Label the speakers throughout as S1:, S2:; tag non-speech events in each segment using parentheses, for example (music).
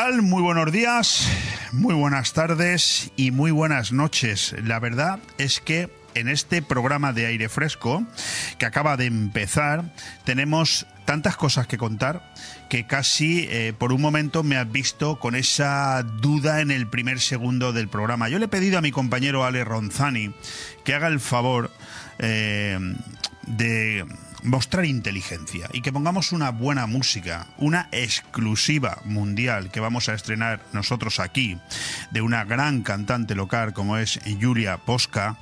S1: Muy buenos días, muy buenas tardes y muy buenas noches. La verdad es que en este programa de aire fresco que acaba de empezar tenemos tantas cosas que contar que casi eh, por un momento me has visto con esa duda en el primer segundo del programa. Yo le he pedido a mi compañero Ale Ronzani que haga el favor eh, de mostrar inteligencia y que pongamos una buena música, una exclusiva mundial que vamos a estrenar nosotros aquí, de una gran cantante local como es Julia Posca,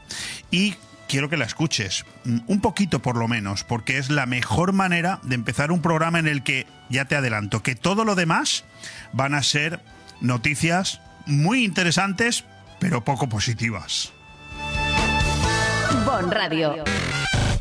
S1: y quiero que la escuches, mm, un poquito por lo menos, porque es la mejor manera de empezar un programa en el que, ya te adelanto, que todo lo demás van a ser noticias muy interesantes, pero poco positivas.
S2: Bon Radio.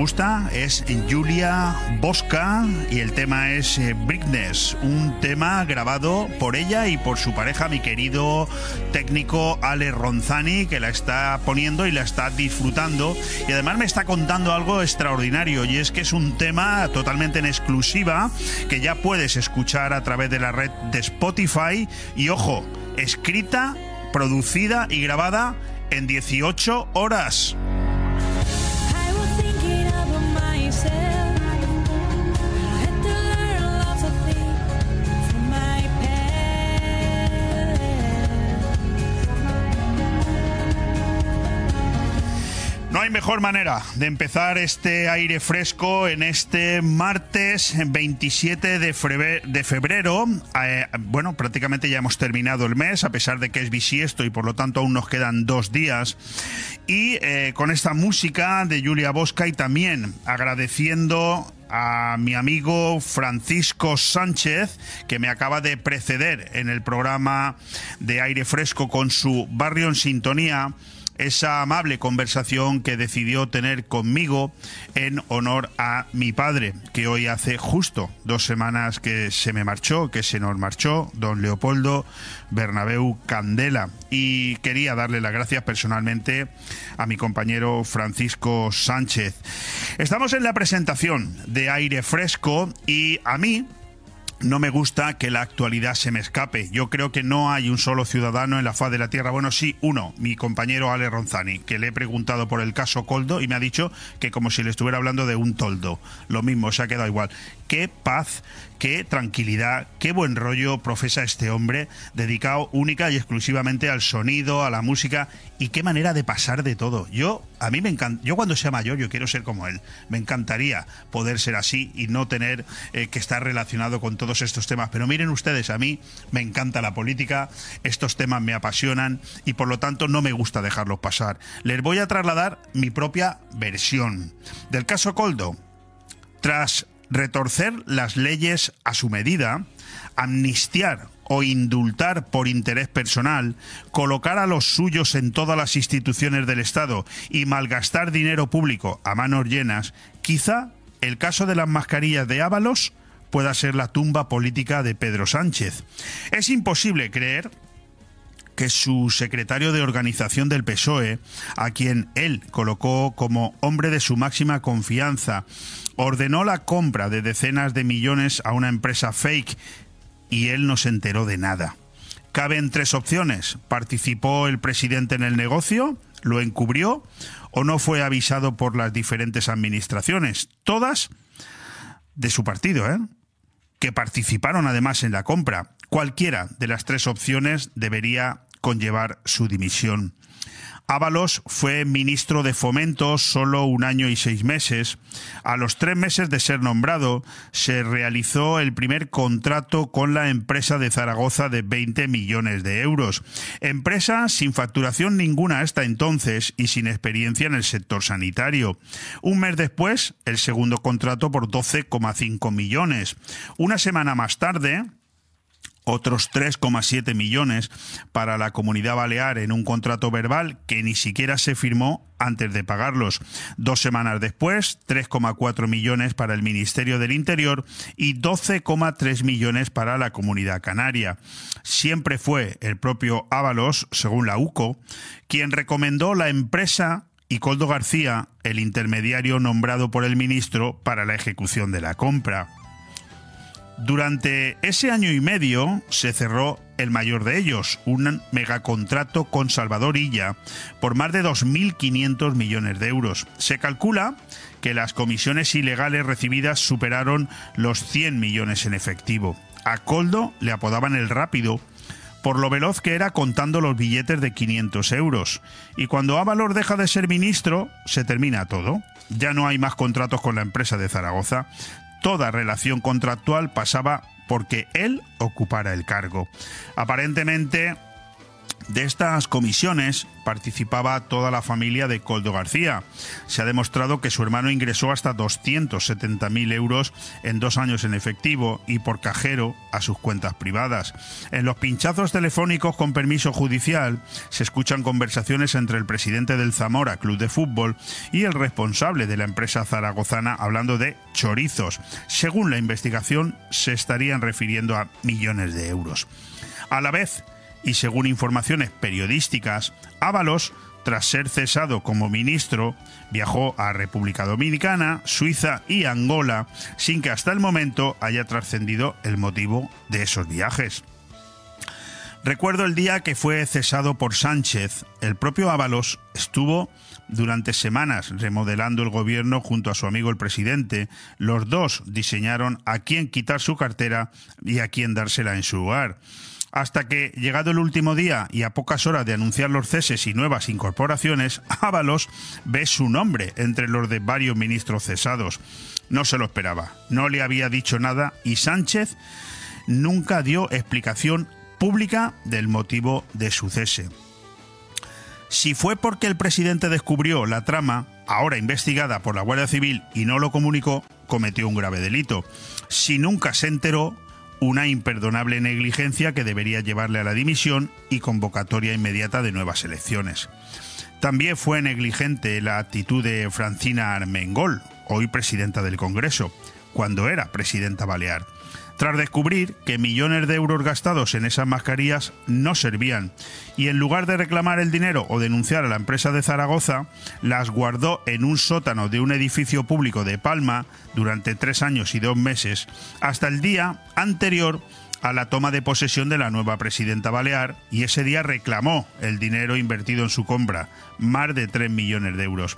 S1: Gusta? Es Julia Bosca y el tema es eh, Brickness, un tema grabado por ella y por su pareja, mi querido técnico Ale Ronzani, que la está poniendo y la está disfrutando. Y además me está contando algo extraordinario y es que es un tema totalmente en exclusiva que ya puedes escuchar a través de la red de Spotify y ojo, escrita, producida y grabada en 18 horas. No hay mejor manera de empezar este aire fresco en este martes 27 de febrero. Eh, bueno, prácticamente ya hemos terminado el mes, a pesar de que es bisiesto y por lo tanto aún nos quedan dos días. Y eh, con esta música de Julia Bosca y también agradeciendo a mi amigo Francisco Sánchez, que me acaba de preceder en el programa de aire fresco con su barrio en sintonía esa amable conversación que decidió tener conmigo en honor a mi padre, que hoy hace justo dos semanas que se me marchó, que se nos marchó, don Leopoldo Bernabeu Candela. Y quería darle las gracias personalmente a mi compañero Francisco Sánchez. Estamos en la presentación de aire fresco y a mí, no me gusta que la actualidad se me escape. Yo creo que no hay un solo ciudadano en la faz de la Tierra. Bueno, sí, uno, mi compañero Ale Ronzani, que le he preguntado por el caso Coldo y me ha dicho que como si le estuviera hablando de un toldo. Lo mismo, se ha quedado igual. Qué paz, qué tranquilidad, qué buen rollo profesa este hombre, dedicado única y exclusivamente al sonido, a la música y qué manera de pasar de todo. Yo, a mí me encanta, yo cuando sea mayor, yo quiero ser como él. Me encantaría poder ser así y no tener eh, que estar relacionado con todos estos temas. Pero miren ustedes, a mí me encanta la política, estos temas me apasionan y por lo tanto no me gusta dejarlos pasar. Les voy a trasladar mi propia versión del caso Coldo. Tras retorcer las leyes a su medida, amnistiar o indultar por interés personal, colocar a los suyos en todas las instituciones del Estado y malgastar dinero público a manos llenas, quizá el caso de las mascarillas de Ábalos pueda ser la tumba política de Pedro Sánchez. Es imposible creer que su secretario de organización del PSOE, a quien él colocó como hombre de su máxima confianza, ordenó la compra de decenas de millones a una empresa fake y él no se enteró de nada. Caben tres opciones. ¿Participó el presidente en el negocio? ¿Lo encubrió? ¿O no fue avisado por las diferentes administraciones? Todas de su partido, ¿eh? que participaron además en la compra. Cualquiera de las tres opciones debería conllevar su dimisión. Ábalos fue ministro de Fomento solo un año y seis meses. A los tres meses de ser nombrado, se realizó el primer contrato con la empresa de Zaragoza de 20 millones de euros. Empresa sin facturación ninguna hasta entonces y sin experiencia en el sector sanitario. Un mes después, el segundo contrato por 12,5 millones. Una semana más tarde, otros 3,7 millones para la comunidad balear en un contrato verbal que ni siquiera se firmó antes de pagarlos. Dos semanas después, 3,4 millones para el Ministerio del Interior y 12,3 millones para la comunidad canaria. Siempre fue el propio Ábalos, según la UCO, quien recomendó la empresa y Coldo García, el intermediario nombrado por el ministro para la ejecución de la compra. Durante ese año y medio se cerró el mayor de ellos, un megacontrato con Salvador Illa por más de 2.500 millones de euros. Se calcula que las comisiones ilegales recibidas superaron los 100 millones en efectivo. A Coldo le apodaban el rápido por lo veloz que era contando los billetes de 500 euros. Y cuando Ávalor deja de ser ministro, se termina todo. Ya no hay más contratos con la empresa de Zaragoza toda relación contractual pasaba porque él ocupara el cargo. Aparentemente, de estas comisiones participaba toda la familia de Coldo García. Se ha demostrado que su hermano ingresó hasta 270.000 euros en dos años en efectivo y por cajero a sus cuentas privadas. En los pinchazos telefónicos con permiso judicial se escuchan conversaciones entre el presidente del Zamora Club de Fútbol y el responsable de la empresa zaragozana hablando de chorizos. Según la investigación, se estarían refiriendo a millones de euros. A la vez, y según informaciones periodísticas, Ábalos, tras ser cesado como ministro, viajó a República Dominicana, Suiza y Angola, sin que hasta el momento haya trascendido el motivo de esos viajes. Recuerdo el día que fue cesado por Sánchez. El propio Ábalos estuvo durante semanas remodelando el gobierno junto a su amigo el presidente. Los dos diseñaron a quién quitar su cartera y a quién dársela en su lugar hasta que, llegado el último día y a pocas horas de anunciar los ceses y nuevas incorporaciones, Ábalos ve su nombre entre los de varios ministros cesados. No se lo esperaba, no le había dicho nada y Sánchez nunca dio explicación pública del motivo de su cese. Si fue porque el presidente descubrió la trama, ahora investigada por la Guardia Civil, y no lo comunicó, cometió un grave delito. Si nunca se enteró, una imperdonable negligencia que debería llevarle a la dimisión y convocatoria inmediata de nuevas elecciones. También fue negligente la actitud de Francina Armengol, hoy presidenta del Congreso, cuando era presidenta balear tras descubrir que millones de euros gastados en esas mascarillas no servían y en lugar de reclamar el dinero o denunciar a la empresa de Zaragoza, las guardó en un sótano de un edificio público de Palma durante tres años y dos meses, hasta el día anterior a la toma de posesión de la nueva presidenta balear y ese día reclamó el dinero invertido en su compra, más de 3 millones de euros.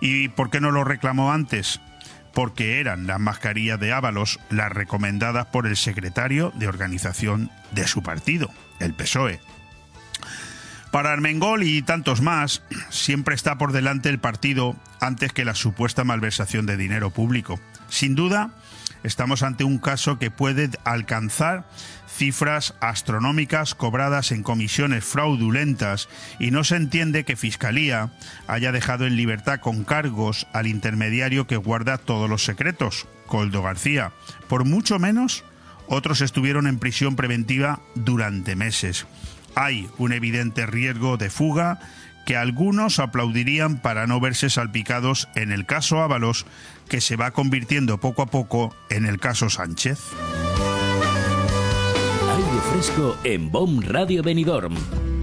S1: ¿Y por qué no lo reclamó antes? Porque eran las mascarillas de Ábalos las recomendadas por el secretario de organización de su partido, el PSOE. Para Armengol y tantos más, siempre está por delante el partido antes que la supuesta malversación de dinero público. Sin duda, estamos ante un caso que puede alcanzar cifras astronómicas cobradas en comisiones fraudulentas y no se entiende que Fiscalía haya dejado en libertad con cargos al intermediario que guarda todos los secretos, Coldo García. Por mucho menos, otros estuvieron en prisión preventiva durante meses. Hay un evidente riesgo de fuga que algunos aplaudirían para no verse salpicados en el caso Ábalos, que se va convirtiendo poco a poco en el caso Sánchez.
S3: Aire fresco en BOM Radio Benidorm.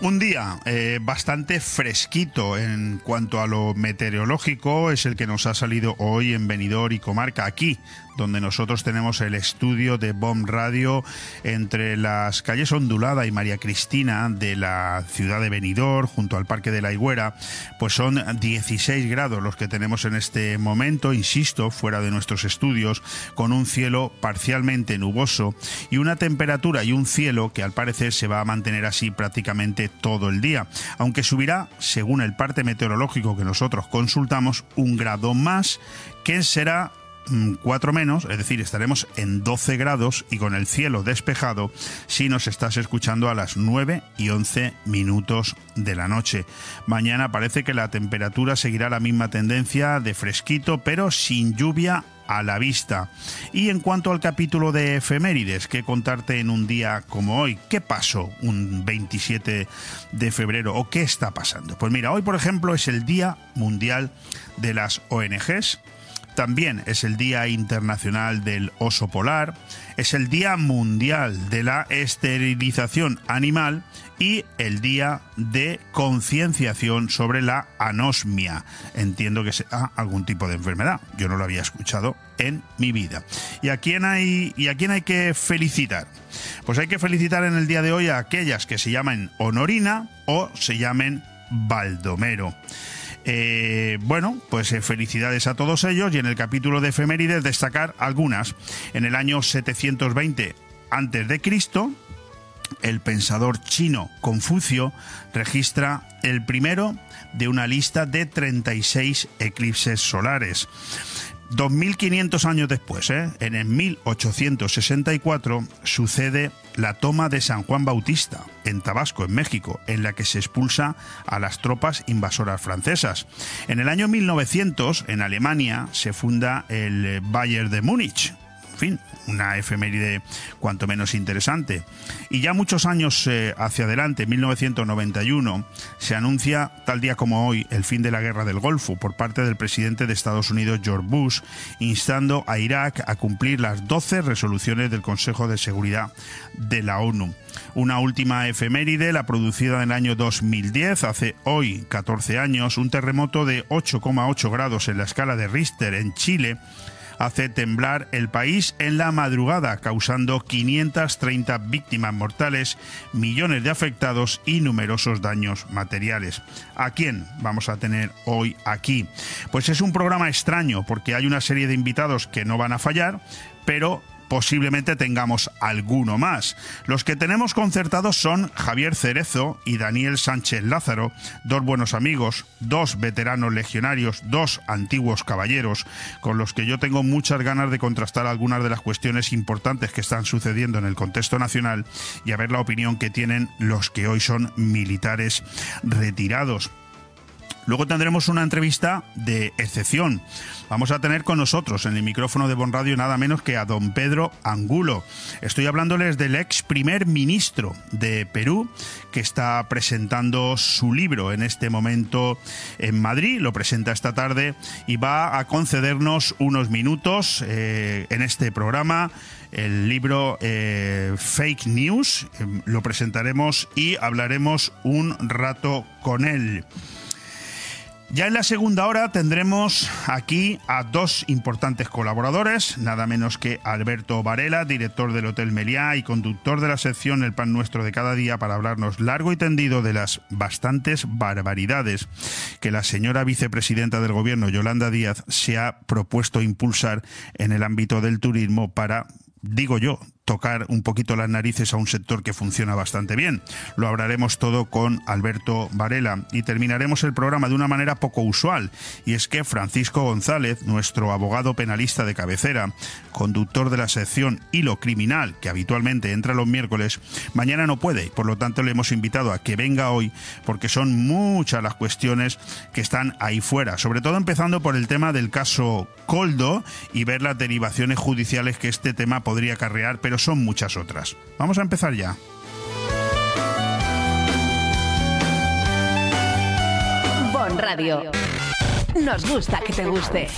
S1: Un día eh, bastante fresquito en cuanto a lo meteorológico es el que nos ha salido hoy en Benidorm y Comarca, aquí donde nosotros tenemos el estudio de BOM Radio entre las calles Ondulada y María Cristina de la ciudad de Benidorm, junto al Parque de la Higuera, pues son 16 grados los que tenemos en este momento, insisto, fuera de nuestros estudios, con un cielo parcialmente nuboso y una temperatura y un cielo que al parecer se va a mantener así prácticamente todo el día, aunque subirá, según el parte meteorológico que nosotros consultamos, un grado más, que será 4 menos, es decir, estaremos en 12 grados y con el cielo despejado si nos estás escuchando a las 9 y 11 minutos de la noche. Mañana parece que la temperatura seguirá la misma tendencia de fresquito, pero sin lluvia a la vista. Y en cuanto al capítulo de efemérides, que contarte en un día como hoy? ¿Qué pasó un 27 de febrero o qué está pasando? Pues mira, hoy por ejemplo es el Día Mundial de las ONGs. También es el Día Internacional del Oso Polar, es el Día Mundial de la Esterilización Animal y el Día de Concienciación sobre la Anosmia. Entiendo que sea algún tipo de enfermedad. Yo no lo había escuchado en mi vida. ¿Y a quién hay, y a quién hay que felicitar? Pues hay que felicitar en el día de hoy a aquellas que se llamen Honorina o se llamen Baldomero. Eh, bueno, pues eh, felicidades a todos ellos y en el capítulo de efemérides destacar algunas. En el año 720 antes de Cristo, el pensador chino Confucio registra el primero de una lista de 36 eclipses solares. 2500 años después, ¿eh? en el 1864, sucede la toma de San Juan Bautista, en Tabasco, en México, en la que se expulsa a las tropas invasoras francesas. En el año 1900, en Alemania, se funda el Bayern de Múnich, fin, una efeméride cuanto menos interesante. Y ya muchos años eh, hacia adelante, 1991, se anuncia, tal día como hoy, el fin de la guerra del Golfo por parte del presidente de Estados Unidos, George Bush, instando a Irak a cumplir las 12 resoluciones del Consejo de Seguridad de la ONU. Una última efeméride, la producida en el año 2010, hace hoy 14 años, un terremoto de 8,8 grados en la escala de Richter en Chile, hace temblar el país en la madrugada, causando 530 víctimas mortales, millones de afectados y numerosos daños materiales. ¿A quién vamos a tener hoy aquí? Pues es un programa extraño porque hay una serie de invitados que no van a fallar, pero posiblemente tengamos alguno más. Los que tenemos concertados son Javier Cerezo y Daniel Sánchez Lázaro, dos buenos amigos, dos veteranos legionarios, dos antiguos caballeros, con los que yo tengo muchas ganas de contrastar algunas de las cuestiones importantes que están sucediendo en el contexto nacional y a ver la opinión que tienen los que hoy son militares retirados. Luego tendremos una entrevista de excepción. Vamos a tener con nosotros en el micrófono de Bon Radio nada menos que a don Pedro Angulo. Estoy hablándoles del ex primer ministro de Perú que está presentando su libro en este momento en Madrid. Lo presenta esta tarde y va a concedernos unos minutos eh, en este programa el libro eh, Fake News. Eh, lo presentaremos y hablaremos un rato con él. Ya en la segunda hora tendremos aquí a dos importantes colaboradores, nada menos que Alberto Varela, director del Hotel Meliá y conductor de la sección El Pan Nuestro de cada día, para hablarnos largo y tendido de las bastantes barbaridades que la señora vicepresidenta del Gobierno, Yolanda Díaz, se ha propuesto impulsar en el ámbito del turismo para digo yo, tocar un poquito las narices a un sector que funciona bastante bien. Lo hablaremos todo con Alberto Varela. Y terminaremos el programa de una manera poco usual, y es que Francisco González, nuestro abogado penalista de cabecera, conductor de la sección Hilo Criminal, que habitualmente entra los miércoles, mañana no puede, por lo tanto le hemos invitado a que venga hoy, porque son muchas las cuestiones que están ahí fuera, sobre todo empezando por el tema del caso Coldo y ver las derivaciones judiciales que este tema podría acarrear, pero son muchas otras. Vamos a empezar ya.
S2: Bon Radio. Nos gusta que te guste.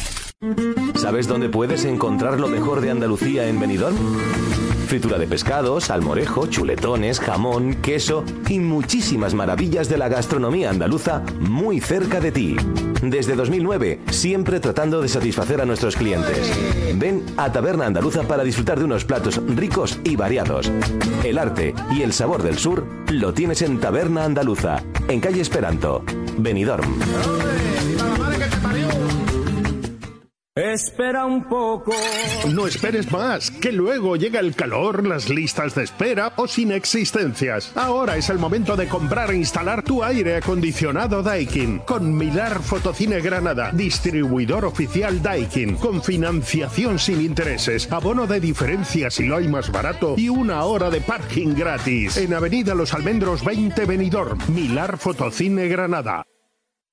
S4: ¿Sabes dónde puedes encontrar lo mejor de Andalucía en Benidorm? Fritura de pescado, salmorejo, chuletones, jamón, queso y muchísimas maravillas de la gastronomía andaluza muy cerca de ti. Desde 2009, siempre tratando de satisfacer a nuestros clientes. Ven a Taberna Andaluza para disfrutar de unos platos ricos y variados. El arte y el sabor del sur lo tienes en Taberna Andaluza, en calle Esperanto, Benidorm.
S5: Espera un poco.
S6: No esperes más, que luego llega el calor, las listas de espera o sin existencias. Ahora es el momento de comprar e instalar tu aire acondicionado Daikin con Milar Fotocine Granada, distribuidor oficial Daikin, con financiación sin intereses, abono de diferencia si lo hay más barato y una hora de parking gratis. En Avenida Los Almendros 20 Benidorm, Milar Fotocine Granada.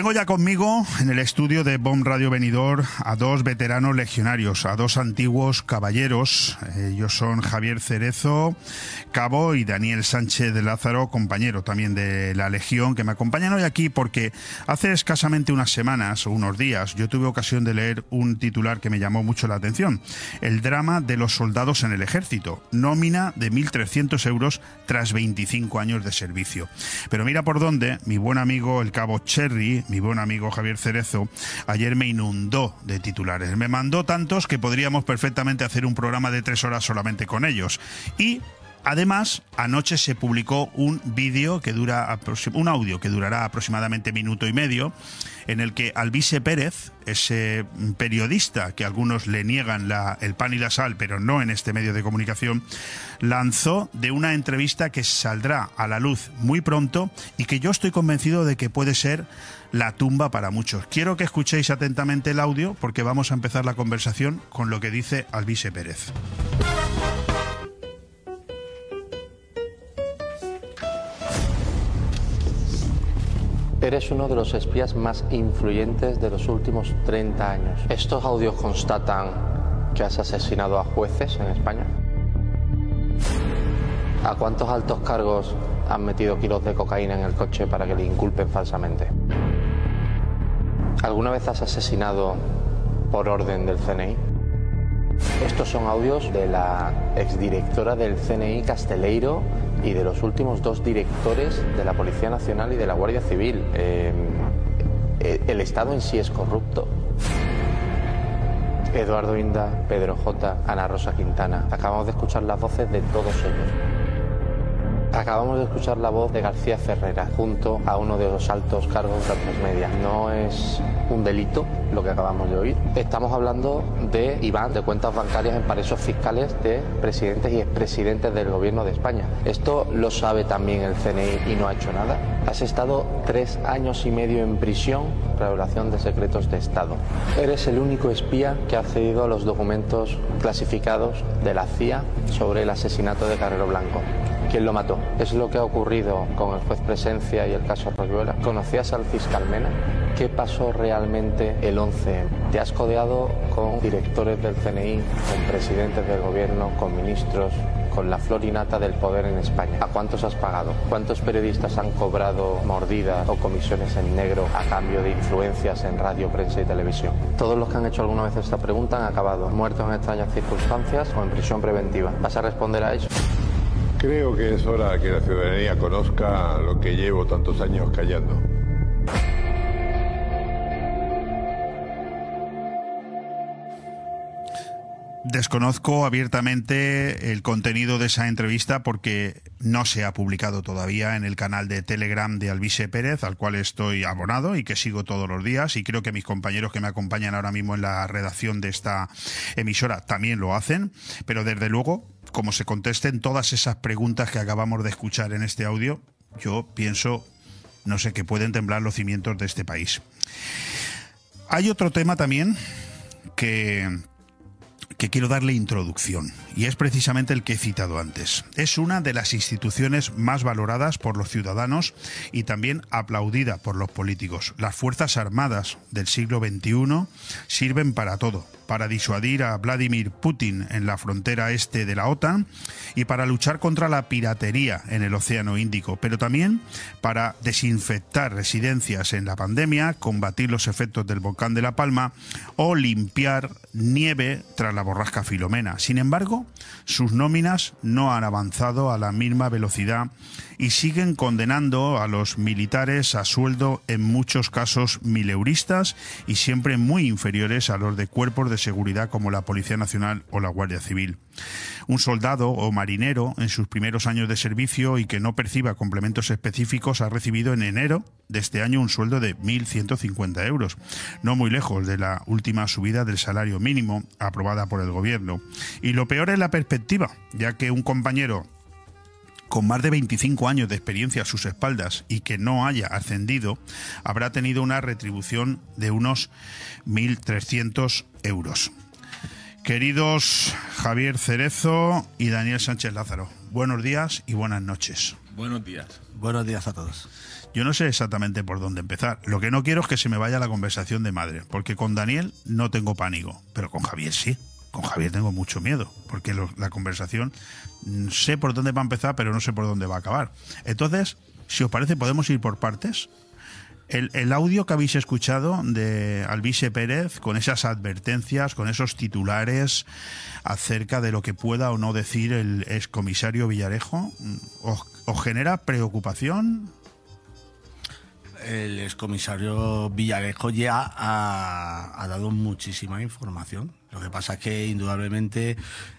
S1: Tengo ya conmigo en el estudio de BOM Radio Venidor a dos veteranos legionarios, a dos antiguos caballeros. Ellos son Javier Cerezo, cabo, y Daniel Sánchez de Lázaro, compañero también de la Legión, que me acompañan hoy aquí porque hace escasamente unas semanas o unos días yo tuve ocasión de leer un titular que me llamó mucho la atención. El drama de los soldados en el ejército. Nómina de 1.300 euros tras 25 años de servicio. Pero mira por dónde mi buen amigo el cabo Cherry mi buen amigo Javier Cerezo, ayer me inundó de titulares. Me mandó tantos que podríamos perfectamente hacer un programa de tres horas solamente con ellos. Y Además, anoche se publicó un vídeo que dura un audio que durará aproximadamente minuto y medio, en el que Alvise Pérez, ese periodista que algunos le niegan la, el pan y la sal, pero no en este medio de comunicación, lanzó de una entrevista que saldrá a la luz muy pronto y que yo estoy convencido de que puede ser la tumba para muchos. Quiero que escuchéis atentamente el audio porque vamos a empezar la conversación con lo que dice Alvise Pérez.
S7: Eres uno de los espías más influyentes de los últimos 30 años. ¿Estos audios constatan que has asesinado a jueces en España? ¿A cuántos altos cargos han metido kilos de cocaína en el coche para que le inculpen falsamente? ¿Alguna vez has asesinado por orden del CNI? Estos son audios de la exdirectora del CNI Casteleiro y de los últimos dos directores de la Policía Nacional y de la Guardia Civil. Eh, el Estado en sí es corrupto. Eduardo Inda, Pedro J, Ana Rosa Quintana. Acabamos de escuchar las voces de todos ellos. Acabamos de escuchar la voz de García Ferrera junto a uno de los altos cargos de las media. No es un delito lo que acabamos de oír. Estamos hablando de Iván, de cuentas bancarias en paraísos fiscales de presidentes y expresidentes del gobierno de España. Esto lo sabe también el CNI y no ha hecho nada. Has estado tres años y medio en prisión por violación de secretos de Estado. Eres el único espía que ha accedido a los documentos clasificados de la CIA sobre el asesinato de Carrero Blanco. ¿Quién lo mató? Es lo que ha ocurrido con el juez Presencia y el caso Royuela. ¿Conocías al fiscal Mena? ¿Qué pasó realmente el 11? ¿Te has codeado con directores del CNI, con presidentes del gobierno, con ministros, con la florinata del poder en España. ¿A cuántos has pagado? ¿Cuántos periodistas han cobrado mordidas o comisiones en negro a cambio de influencias en radio, prensa y televisión? Todos los que han hecho alguna vez esta pregunta han acabado muertos en extrañas circunstancias o en prisión preventiva. ¿Vas a responder a eso?
S8: Creo que es hora que la ciudadanía conozca lo que llevo tantos años callando.
S1: Desconozco abiertamente el contenido de esa entrevista porque no se ha publicado todavía en el canal de Telegram de Alvise Pérez, al cual estoy abonado y que sigo todos los días. Y creo que mis compañeros que me acompañan ahora mismo en la redacción de esta emisora también lo hacen. Pero desde luego, como se contesten todas esas preguntas que acabamos de escuchar en este audio, yo pienso, no sé, que pueden temblar los cimientos de este país. Hay otro tema también que que quiero darle introducción, y es precisamente el que he citado antes. Es una de las instituciones más valoradas por los ciudadanos y también aplaudida por los políticos. Las Fuerzas Armadas del siglo XXI sirven para todo, para disuadir a Vladimir Putin en la frontera este de la OTAN y para luchar contra la piratería en el Océano Índico, pero también para desinfectar residencias en la pandemia, combatir los efectos del volcán de La Palma o limpiar nieve tras la borrasca Filomena. Sin embargo, sus nóminas no han avanzado a la misma velocidad y siguen condenando a los militares a sueldo en muchos casos mileuristas y siempre muy inferiores a los de cuerpos de seguridad como la Policía Nacional o la Guardia Civil. Un soldado o marinero en sus primeros años de servicio y que no perciba complementos específicos ha recibido en enero de este año un sueldo de 1.150 euros, no muy lejos de la última subida del salario mínimo aprobada por el gobierno. Y lo peor es la perspectiva, ya que un compañero con más de 25 años de experiencia a sus espaldas y que no haya ascendido, habrá tenido una retribución de unos 1.300 euros. Queridos Javier Cerezo y Daniel Sánchez Lázaro, buenos días y buenas noches.
S9: Buenos días.
S10: Buenos días a todos.
S1: Yo no sé exactamente por dónde empezar. Lo que no quiero es que se me vaya la conversación de madre, porque con Daniel no tengo pánico, pero con Javier sí. Con Javier tengo mucho miedo, porque lo- la conversación mm, sé por dónde va a empezar, pero no sé por dónde va a acabar. Entonces, si os parece, podemos ir por partes. El, audio que habéis escuchado de Alvise Pérez, con esas advertencias, con esos titulares acerca de lo que pueda o no decir el excomisario Villarejo, ¿os, os genera preocupación?
S10: El excomisario Villarejo ya ha, dado muchísima información. Lo que pasa es que indudablemente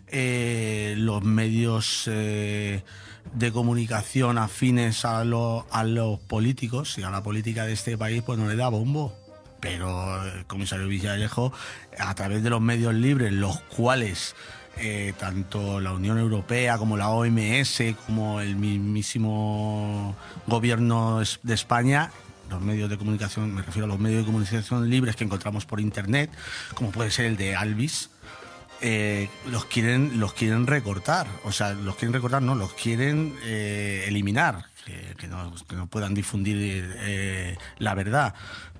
S10: eh, los medios eh, de comunicación afines a, lo- a los políticos y a la política de este país pues no le da bombo. Pero el comisario Villarejo, a través de los medios libres, los cuales eh, tanto la Unión Europea como la OMS, como el mismísimo gobierno de España, los medios de comunicación, me refiero a los medios de comunicación libres que encontramos por internet, como puede ser el de Alvis, eh, los quieren los quieren recortar. O sea los quieren recortar no los quieren eh, eliminar que, no, que no puedan difundir eh, la verdad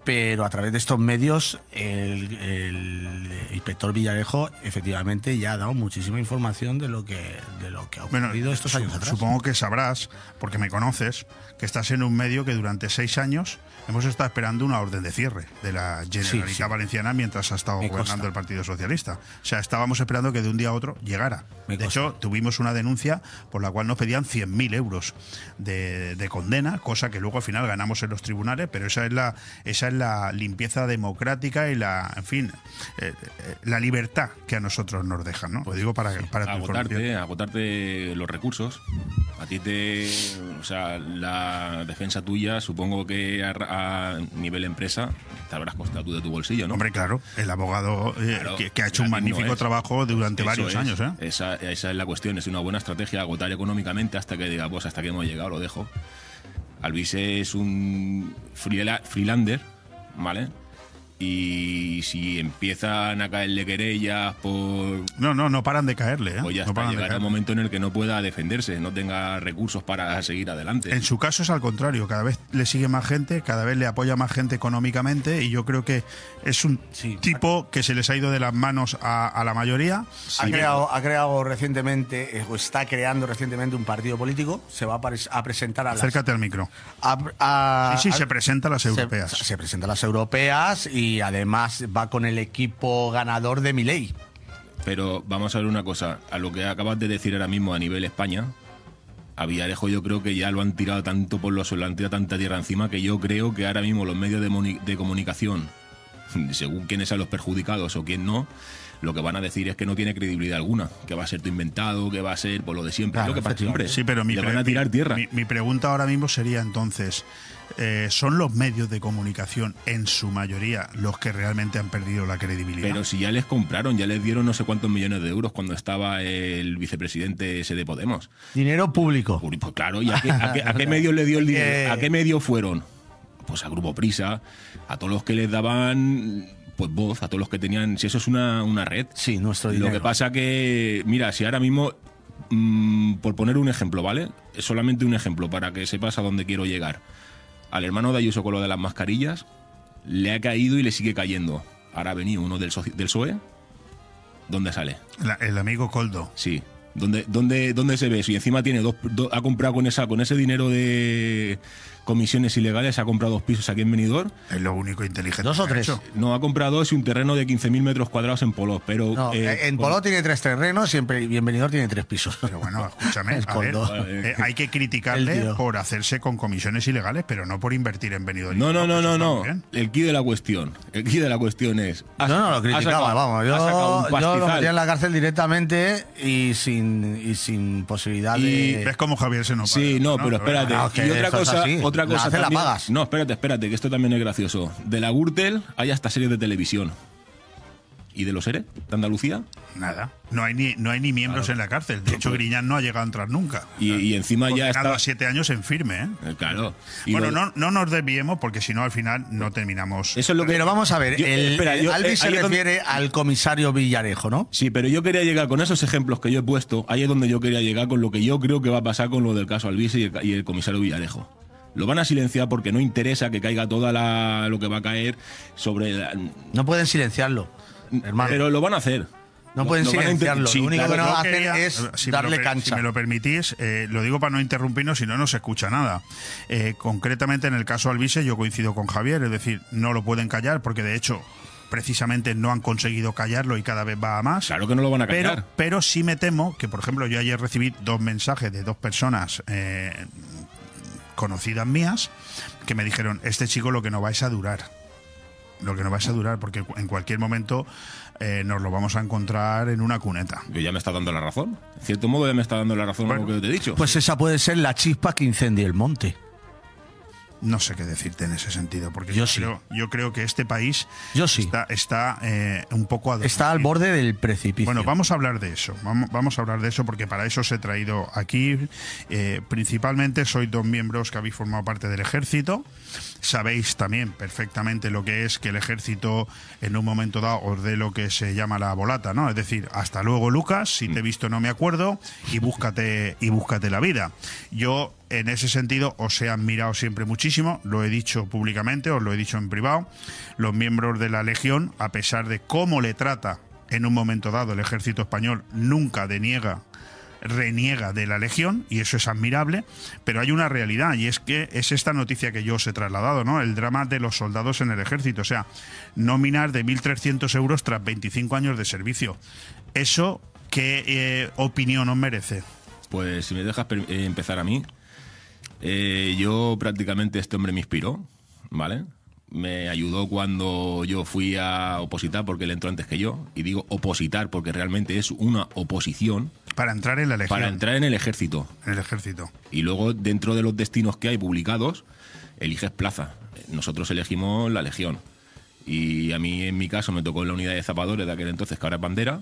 S10: pero a través de estos medios el, el inspector Villarejo efectivamente ya ha dado muchísima información de lo que de lo que ha ocurrido estos
S1: su-
S10: años atrás
S1: Supongo que sabrás, porque me conoces, que estás en un medio que durante seis años hemos estado esperando una orden de cierre de la Generalitat
S10: Sí, sí.
S1: Valenciana mientras ha estado
S10: Me
S1: gobernando
S10: consta.
S1: el Partido Socialista. O sea, estábamos esperando que de un día a otro llegara. de hecho, tuvimos una denuncia por la cual nos pedían 100.000 euros de, de condena, cosa que luego al final ganamos en los tribunales, pero esa es la, esa es la limpieza democrática y la, en fin, eh, eh, la libertad que a nosotros nos dejan, ¿no? Lo digo para, información.
S9: agotarte, agotarte los recursos. A ti te. O sea, la defensa tuya, supongo que a, a nivel empresa te habrás costado tú de tu bolsillo, ¿no?
S1: Hombre, claro, el abogado eh,
S9: Claro,
S1: que, que ha hecho un
S9: no
S1: magnífico trabajo durante
S9: Eso
S1: varios
S9: es.
S1: años, ¿eh?
S9: Esa, esa es la cuestión. Es una buena estrategia agotar económicamente hasta que diga, pues hasta que hemos llegado, lo dejo. Alvise es un freela- freelander, ¿vale? Y si empiezan a caerle querellas por...
S1: No, no, no paran de caerle. ¿eh?
S9: Pues ya
S1: no
S9: está,
S1: paran de
S9: llegará un momento en el que no pueda defenderse, no tenga recursos para seguir adelante.
S1: En su caso es al contrario, cada vez le sigue más gente, cada vez le apoya más gente económicamente y yo creo que es un tipo que se les ha ido de las manos a, a la mayoría.
S10: Ha
S1: Y-
S10: creado, ha creado recientemente, eh, o está creando recientemente un partido político. Se va a, presentar a las.
S1: Acércate al micro.
S10: a- a-
S1: Sí, sí,
S10: a-
S1: se presenta a las
S10: se-
S1: europeas.
S10: Se, presenta a las europeas y además va con el equipo ganador de Milei.
S9: Pero vamos a ver una cosa, a lo que acabas de decir ahora mismo a nivel España, a Villarejo yo creo que ya lo han tirado tanto por los suelos, han tirado tanta tierra encima que yo creo que ahora mismo los medios de, comunicación, (laughs) según quiénes sean los perjudicados o quién no, lo que van a decir es que no tiene credibilidad alguna, que va a ser tu inventado, que va a ser por lo de siempre,
S1: Claro,
S9: lo que pasa siempre.
S1: Sí, pero mi,
S9: le van a tirar tierra.
S1: Mi, mi pregunta ahora mismo sería entonces, eh, ¿son los medios de comunicación en su mayoría los que realmente han perdido la credibilidad?
S9: Pero si ya les compraron, ya les dieron no sé cuántos millones de euros cuando estaba el vicepresidente ese de Podemos.
S10: Dinero público.
S9: Pues claro, ¿y a qué, a qué- a qué (laughs) medios le dio el dinero? ¿A qué medios fueron? Pues a Grupo Prisa, a todos los que les daban pues voz, a todos los que tenían. Si eso es una, una red.
S10: Sí, nuestro
S9: Lo
S10: dinero.
S9: que pasa que, mira, si ahora mismo, mm, por poner un ejemplo, ¿vale? Es solamente un ejemplo para que sepas a dónde quiero llegar. Al hermano de Ayuso con lo de las mascarillas, le ha caído y le sigue cayendo. Ahora ha venido uno del, del PSOE. ¿Dónde sale?
S1: La- el amigo Coldo.
S9: Sí. ¿Dónde, dónde, dónde se ve eso? Y encima tiene dos, do- ha comprado con esa, con ese dinero de comisiones ilegales, ha comprado dos pisos aquí en Benidorm.
S1: Es lo único inteligente.
S10: ¿Dos o tres?
S1: hecho.
S9: No, ha comprado dos y un terreno de 15.000 metros cuadrados en Poló, pero...
S10: No,
S9: eh,
S10: en
S9: con-
S10: Poló tiene tres terrenos, siempre Bienvenido tiene tres pisos.
S1: Pero bueno, (laughs) escúchame, a ver, eh, hay que criticarle por hacerse con comisiones ilegales, pero no por invertir en Benidorm.
S9: No, no, no, no, no. El quid de la cuestión. El quid de la cuestión es... has-
S10: No, no, lo criticaba,
S9: sacado-
S10: vamos. Yo, yo lo metía en la cárcel directamente y sin, y sin posibilidad
S9: Y
S10: de.
S1: ¿Ves cómo Javier se nos
S9: Sí, no, pero espérate.
S10: No, que
S9: y otra cosa, otra cosa
S10: hace, la
S9: también-
S10: pagas.
S9: No, espérate, espérate, que esto también es gracioso. De la Gürtel hay hasta series de televisión. ¿Y de los ERE de Andalucía?
S1: Nada. No hay ni, no hay ni miembros en la cárcel. De hecho, Griñán no ha llegado a entrar nunca.
S9: Y, y encima ya está...
S1: a siete años en firme, ¿eh?
S9: Eh, Claro. Y
S1: bueno,
S9: lo-
S1: no, no nos desviemos porque si no al final no terminamos.
S9: Eso es lo que...
S10: Pero vamos a ver,
S9: Yo-
S10: el,
S9: espera, yo-
S10: Albi
S9: eh,
S10: se
S9: donde-
S10: refiere al comisario Villarejo, ¿no?
S9: Sí, pero yo quería llegar con esos ejemplos que yo he puesto, ahí es donde yo quería llegar con lo que yo creo que va a pasar con lo del caso Alvise y el, y el comisario Villarejo. Lo van a silenciar porque no interesa que caiga toda la, lo que va a caer sobre... la-
S10: No pueden silenciarlo, hermano.
S9: pero lo van a hacer.
S10: no pueden
S9: lo
S10: silenciarlo.
S9: sí,
S10: lo único
S9: claro,
S10: que no
S1: Yo
S10: hacen
S1: quería-
S10: es
S1: si me lo
S10: darle
S1: per-
S10: cancha.
S1: Si me lo permitís, eh, lo digo para no interrumpirnos, si no, no se escucha nada. Eh, concretamente en el caso Alvise, yo coincido con Javier, es decir, no lo pueden callar porque de hecho precisamente no han conseguido callarlo y cada vez va a más.
S9: Claro que no lo van a callar.
S1: Pero, pero sí me temo que, por ejemplo, yo ayer recibí dos mensajes de dos personas eh, conocidas mías que me dijeron, este chico lo que no vais a durar. Lo que no vais a durar, porque en cualquier momento eh, nos lo vamos a encontrar en una cuneta.
S9: Que ya me está dando la razón. En cierto modo ya me está dando la razón a lo que te he dicho.
S10: Pues esa puede ser la chispa que incendie el monte.
S1: No sé qué decirte en ese sentido, porque
S10: Yo
S1: yo,
S10: sí.
S1: creo, yo creo que este país
S10: Yo sí.
S1: está, está eh, un poco adormecido.
S10: Está al borde del precipicio.
S1: Bueno, vamos a hablar de eso. Vamos, vamos a hablar de eso porque para eso os he traído aquí. Eh, principalmente sois dos miembros que habéis formado parte del ejército. Sabéis también perfectamente lo que es que el ejército en un momento dado os dé lo que se llama la volata, ¿no? Es decir, hasta luego Lucas, si te he visto no me acuerdo y búscate y búscate la vida. Yo en ese sentido os he admirado siempre muchísimo, lo he dicho públicamente, os lo he dicho en privado. Los miembros de la Legión, a pesar de cómo le trata en un momento dado el ejército español, nunca deniega reniega de la Legión y eso es admirable, pero hay una realidad y es que es esta noticia que yo os he trasladado, ¿no? El drama de los soldados en el ejército, o sea, nóminas de 1.300 euros tras 25 años de servicio. ¿Eso qué eh, opinión os merece?
S9: Pues si me dejas eh, empezar a mí, eh, yo prácticamente este hombre me inspiró, ¿vale? Me ayudó cuando yo fui a opositar porque él entró antes que yo. Y digo opositar porque realmente es una oposición
S1: Para entrar en la Legión.
S9: para entrar en el ejército.
S1: En el ejército.
S9: Y luego, dentro de los destinos que hay publicados, eliges plaza. Nosotros elegimos la Legión. Y a mí, en mi caso, me tocó en la unidad de zapadores de aquel entonces, que ahora es bandera.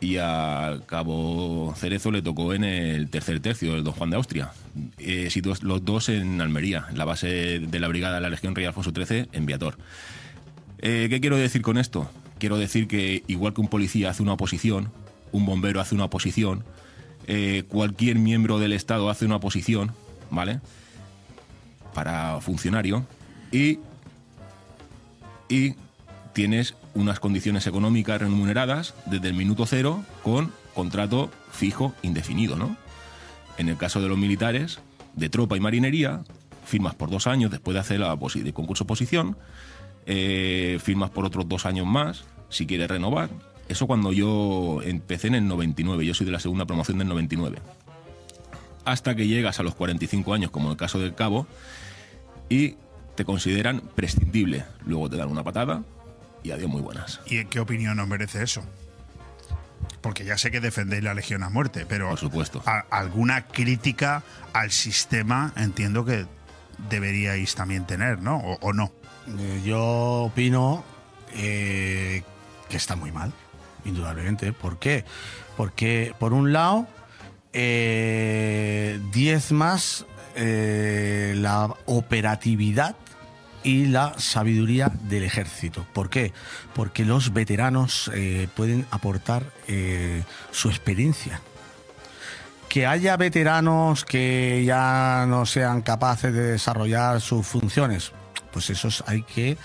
S9: Y a Cabo Cerezo le tocó en el tercer tercio, el Don Juan de Austria. Eh, los dos en Almería, la base de la Brigada de la Legión Rey Alfonso XIII, en Viator. Eh, ¿Qué quiero decir con esto? Quiero decir que igual que un policía hace una oposición, un bombero hace una oposición, eh, cualquier miembro del Estado hace una oposición, ¿vale? Para funcionario. Y, y tienes unas condiciones económicas remuneradas desde el minuto cero con contrato fijo indefinido, ¿no? En el caso de los militares, de tropa y marinería, firmas por dos años después de hacer la de concurso oposición, eh, firmas por otros dos años más si quieres renovar. Eso cuando yo empecé en el 99, yo soy de la segunda promoción del 99. Hasta que llegas a los 45 años, como en el caso del cabo, y te consideran prescindible. Luego te dan una patada y adiós muy buenas.
S1: ¿Y en qué opinión os merece eso? Porque ya sé que defendéis la Legión a muerte, pero
S9: Por supuesto.
S1: a- alguna crítica al sistema entiendo que deberíais también tener, ¿no? O, o no.
S10: Eh, yo opino eh, que está muy mal, indudablemente. ¿Por qué? Porque, por un lado, eh, 10 más eh, la operatividad y la sabiduría del ejército. ¿Por qué? Porque los veteranos eh, pueden aportar eh, su experiencia. Que haya veteranos que ya no sean capaces de desarrollar sus funciones, pues esos hay que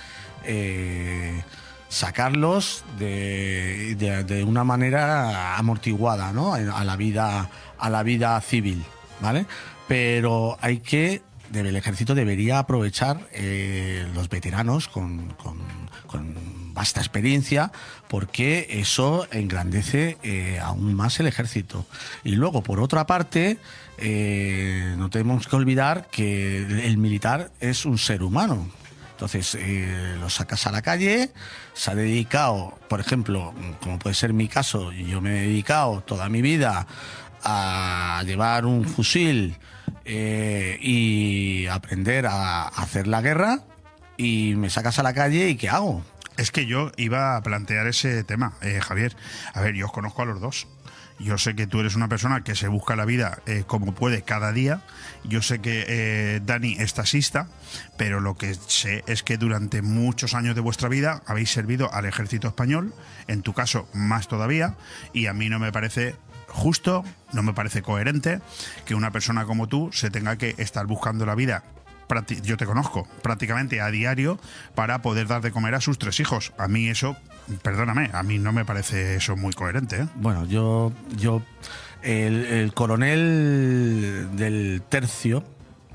S10: eh, sacarlos de, de- de una manera amortiguada, ¿no? A la vida, a la vida civil, ¿vale? Pero hay que, debe- el ejército debería aprovechar eh, los veteranos con, con- con vasta experiencia, porque eso engrandece eh, aún más el ejército. Y luego, por otra parte, eh, no tenemos que olvidar que el militar es un ser humano. Entonces, lo sacas a la calle, se ha dedicado, por ejemplo, como puede ser mi caso, yo me he dedicado toda mi vida a llevar un fusil eh, y aprender a hacer la guerra y me sacas a la calle y ¿qué hago?
S1: Es que yo iba a plantear ese tema, eh, Javier. A ver, yo os conozco a los dos. Yo sé que tú eres una persona que se busca la vida eh, como puede cada día. Yo sé que Dani es taxista, pero lo que sé es que durante muchos años de vuestra vida habéis servido al ejército español, en tu caso más todavía, y a mí no me parece justo, no me parece coherente que una persona como tú se tenga que estar buscando la vida yo te conozco prácticamente a diario para poder dar de comer a sus tres hijos. A mí eso, perdóname, a mí no me parece eso muy coherente. ¿eh?
S10: Bueno, yo, yo el, el coronel del tercio,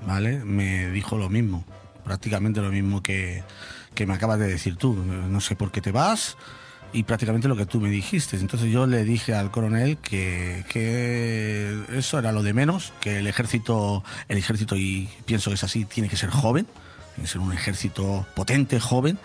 S10: ¿vale? Me dijo lo mismo, prácticamente lo mismo que, que me acabas de decir tú. No sé por qué te vas y prácticamente lo que tú me dijiste. Entonces yo le dije al coronel que, que eso era lo de menos, que el ejército, el ejército, y pienso que es así, tiene que ser joven, tiene que ser un ejército potente, joven,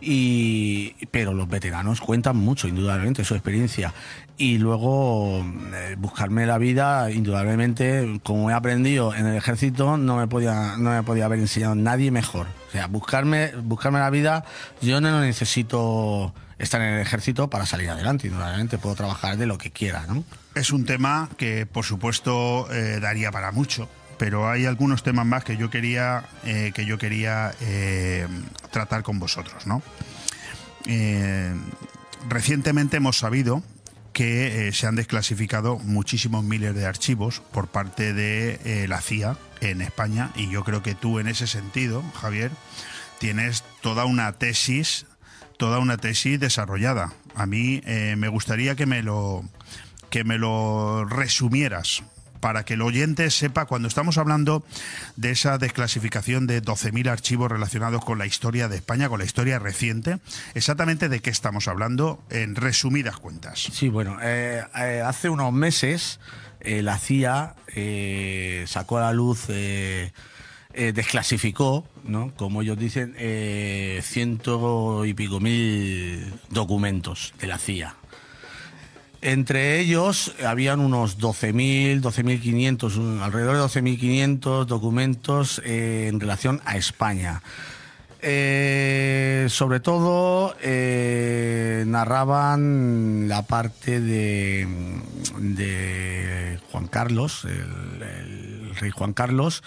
S10: y, pero los veteranos cuentan mucho, indudablemente, su experiencia. Y luego eh, buscarme la vida, indudablemente, como he aprendido en el ejército, no me podía, no me podía haber enseñado nadie mejor. O sea, buscarme, buscarme la vida, yo no necesito estar en el ejército para salir adelante, indudablemente puedo trabajar de lo que quiera, ¿no?
S1: Es un tema que, por supuesto, eh, daría para mucho. Pero hay algunos temas más que yo quería eh, que yo quería eh, tratar con vosotros, ¿no? Recientemente hemos sabido que se han desclasificado muchísimos miles de archivos por parte de la CIA en España y yo creo que tú en ese sentido, Javier, tienes toda una tesis, toda una tesis desarrollada. A mí eh, me gustaría que me lo que me lo resumieras para que el oyente sepa cuando estamos hablando de esa desclasificación de 12.000 archivos relacionados con la historia de España, con la historia reciente, exactamente de qué estamos hablando en resumidas cuentas.
S10: Sí, bueno, eh, eh, hace unos meses la CIA sacó a la luz, eh, desclasificó, ¿no? como ellos dicen, eh, ciento y pico mil documentos de la CIA. Entre ellos habían unos 12.000, 12.500, un- alrededor de 12.500 documentos eh, en relación a España. Eh, sobre todo narraban la parte de, Juan Carlos, el rey Juan Carlos,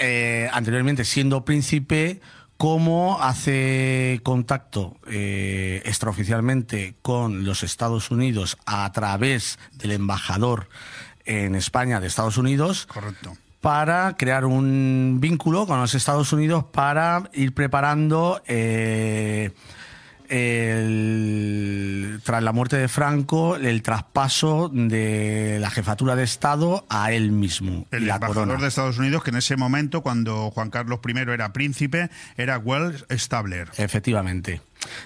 S10: eh, anteriormente siendo príncipe, cómo hace contacto eh, extraoficialmente con los Estados Unidos a través del embajador en España de Estados Unidos.
S1: Correcto.
S10: Para crear un vínculo con los Estados Unidos para ir preparando eh, el- tras la muerte de Franco el traspaso de la jefatura de Estado a él mismo
S1: El
S10: la
S1: embajador
S10: corona.
S1: de Estados Unidos, que en ese momento, cuando Juan Carlos I era príncipe, era Wells Stabler.
S10: Efectivamente.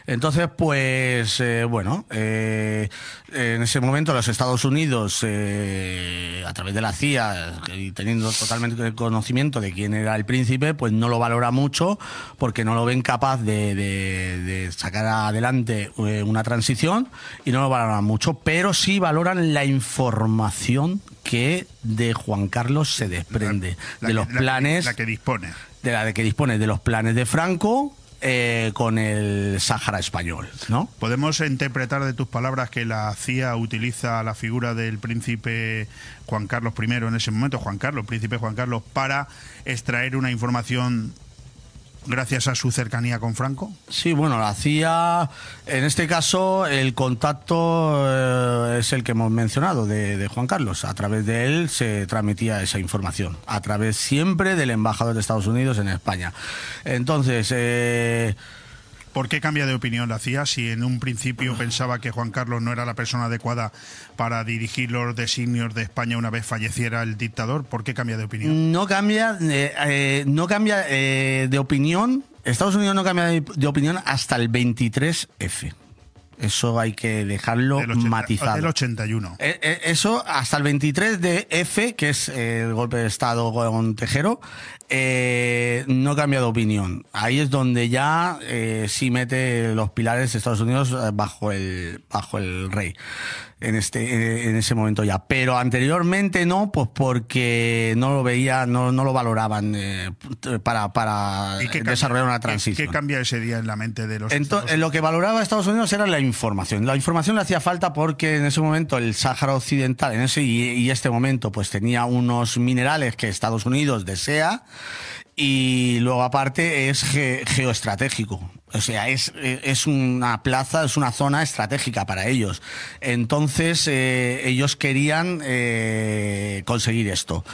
S10: Entonces, pues, eh, bueno, eh, en ese momento los Estados Unidos, eh, a través de la CIA y teniendo totalmente conocimiento de quién era el príncipe, pues no lo valora mucho porque no lo ven capaz de, de- de sacar adelante eh, una transición y no lo valoran mucho, pero sí valoran la información que de Juan Carlos se desprende,
S1: La
S10: de los
S1: la
S10: planes
S1: la que dispone.
S10: de la de que dispone de los planes de Franco eh, con el Sáhara español, ¿no?
S1: ¿Podemos interpretar de tus palabras que la CIA utiliza la figura del príncipe Juan Carlos I en ese momento, Juan Carlos, príncipe Juan Carlos, para extraer una información gracias a su cercanía con Franco?
S10: Sí, bueno, la CIA, en este caso, el contacto eh, es el que hemos mencionado de, de Juan Carlos. A través de él se transmitía esa información, a través siempre del embajador de Estados Unidos en España. Entonces, eh,
S1: ¿Por qué cambia de opinión la CIA si en un principio pensaba que Juan Carlos no era la persona adecuada para dirigir los designios de España una vez falleciera el dictador? ¿Por qué cambia de opinión?
S10: No cambia, eh, eh, no cambia eh, de opinión. Estados Unidos no cambia de, de opinión hasta el 23F. Eso hay que dejarlo
S1: Del 80
S10: matizado.
S1: Del 81.
S10: Eh, eh, Eso hasta el 23 de F, que es el golpe de Estado con Tejero, eh, no cambia de opinión. Ahí es donde ya eh, sí mete los pilares de Estados Unidos eh, bajo el, bajo el rey. En este, eh, en ese momento ya. Pero anteriormente no, pues porque no lo veía, no, no lo valoraban eh, para, para
S1: ¿Y qué cambia-
S10: desarrollar una
S1: qué-
S10: transición.
S1: ¿Qué cambia ese día en la mente de los
S10: Entonces, lo que valoraba Estados Unidos era la información. La información le hacía falta porque en ese momento el Sáhara Occidental, en ese y, y este momento, pues tenía unos minerales que Estados Unidos desea y luego aparte es ge- geoestratégico. O sea, es, es una plaza, es una zona estratégica para ellos. Entonces, eh, ellos querían eh, conseguir esto,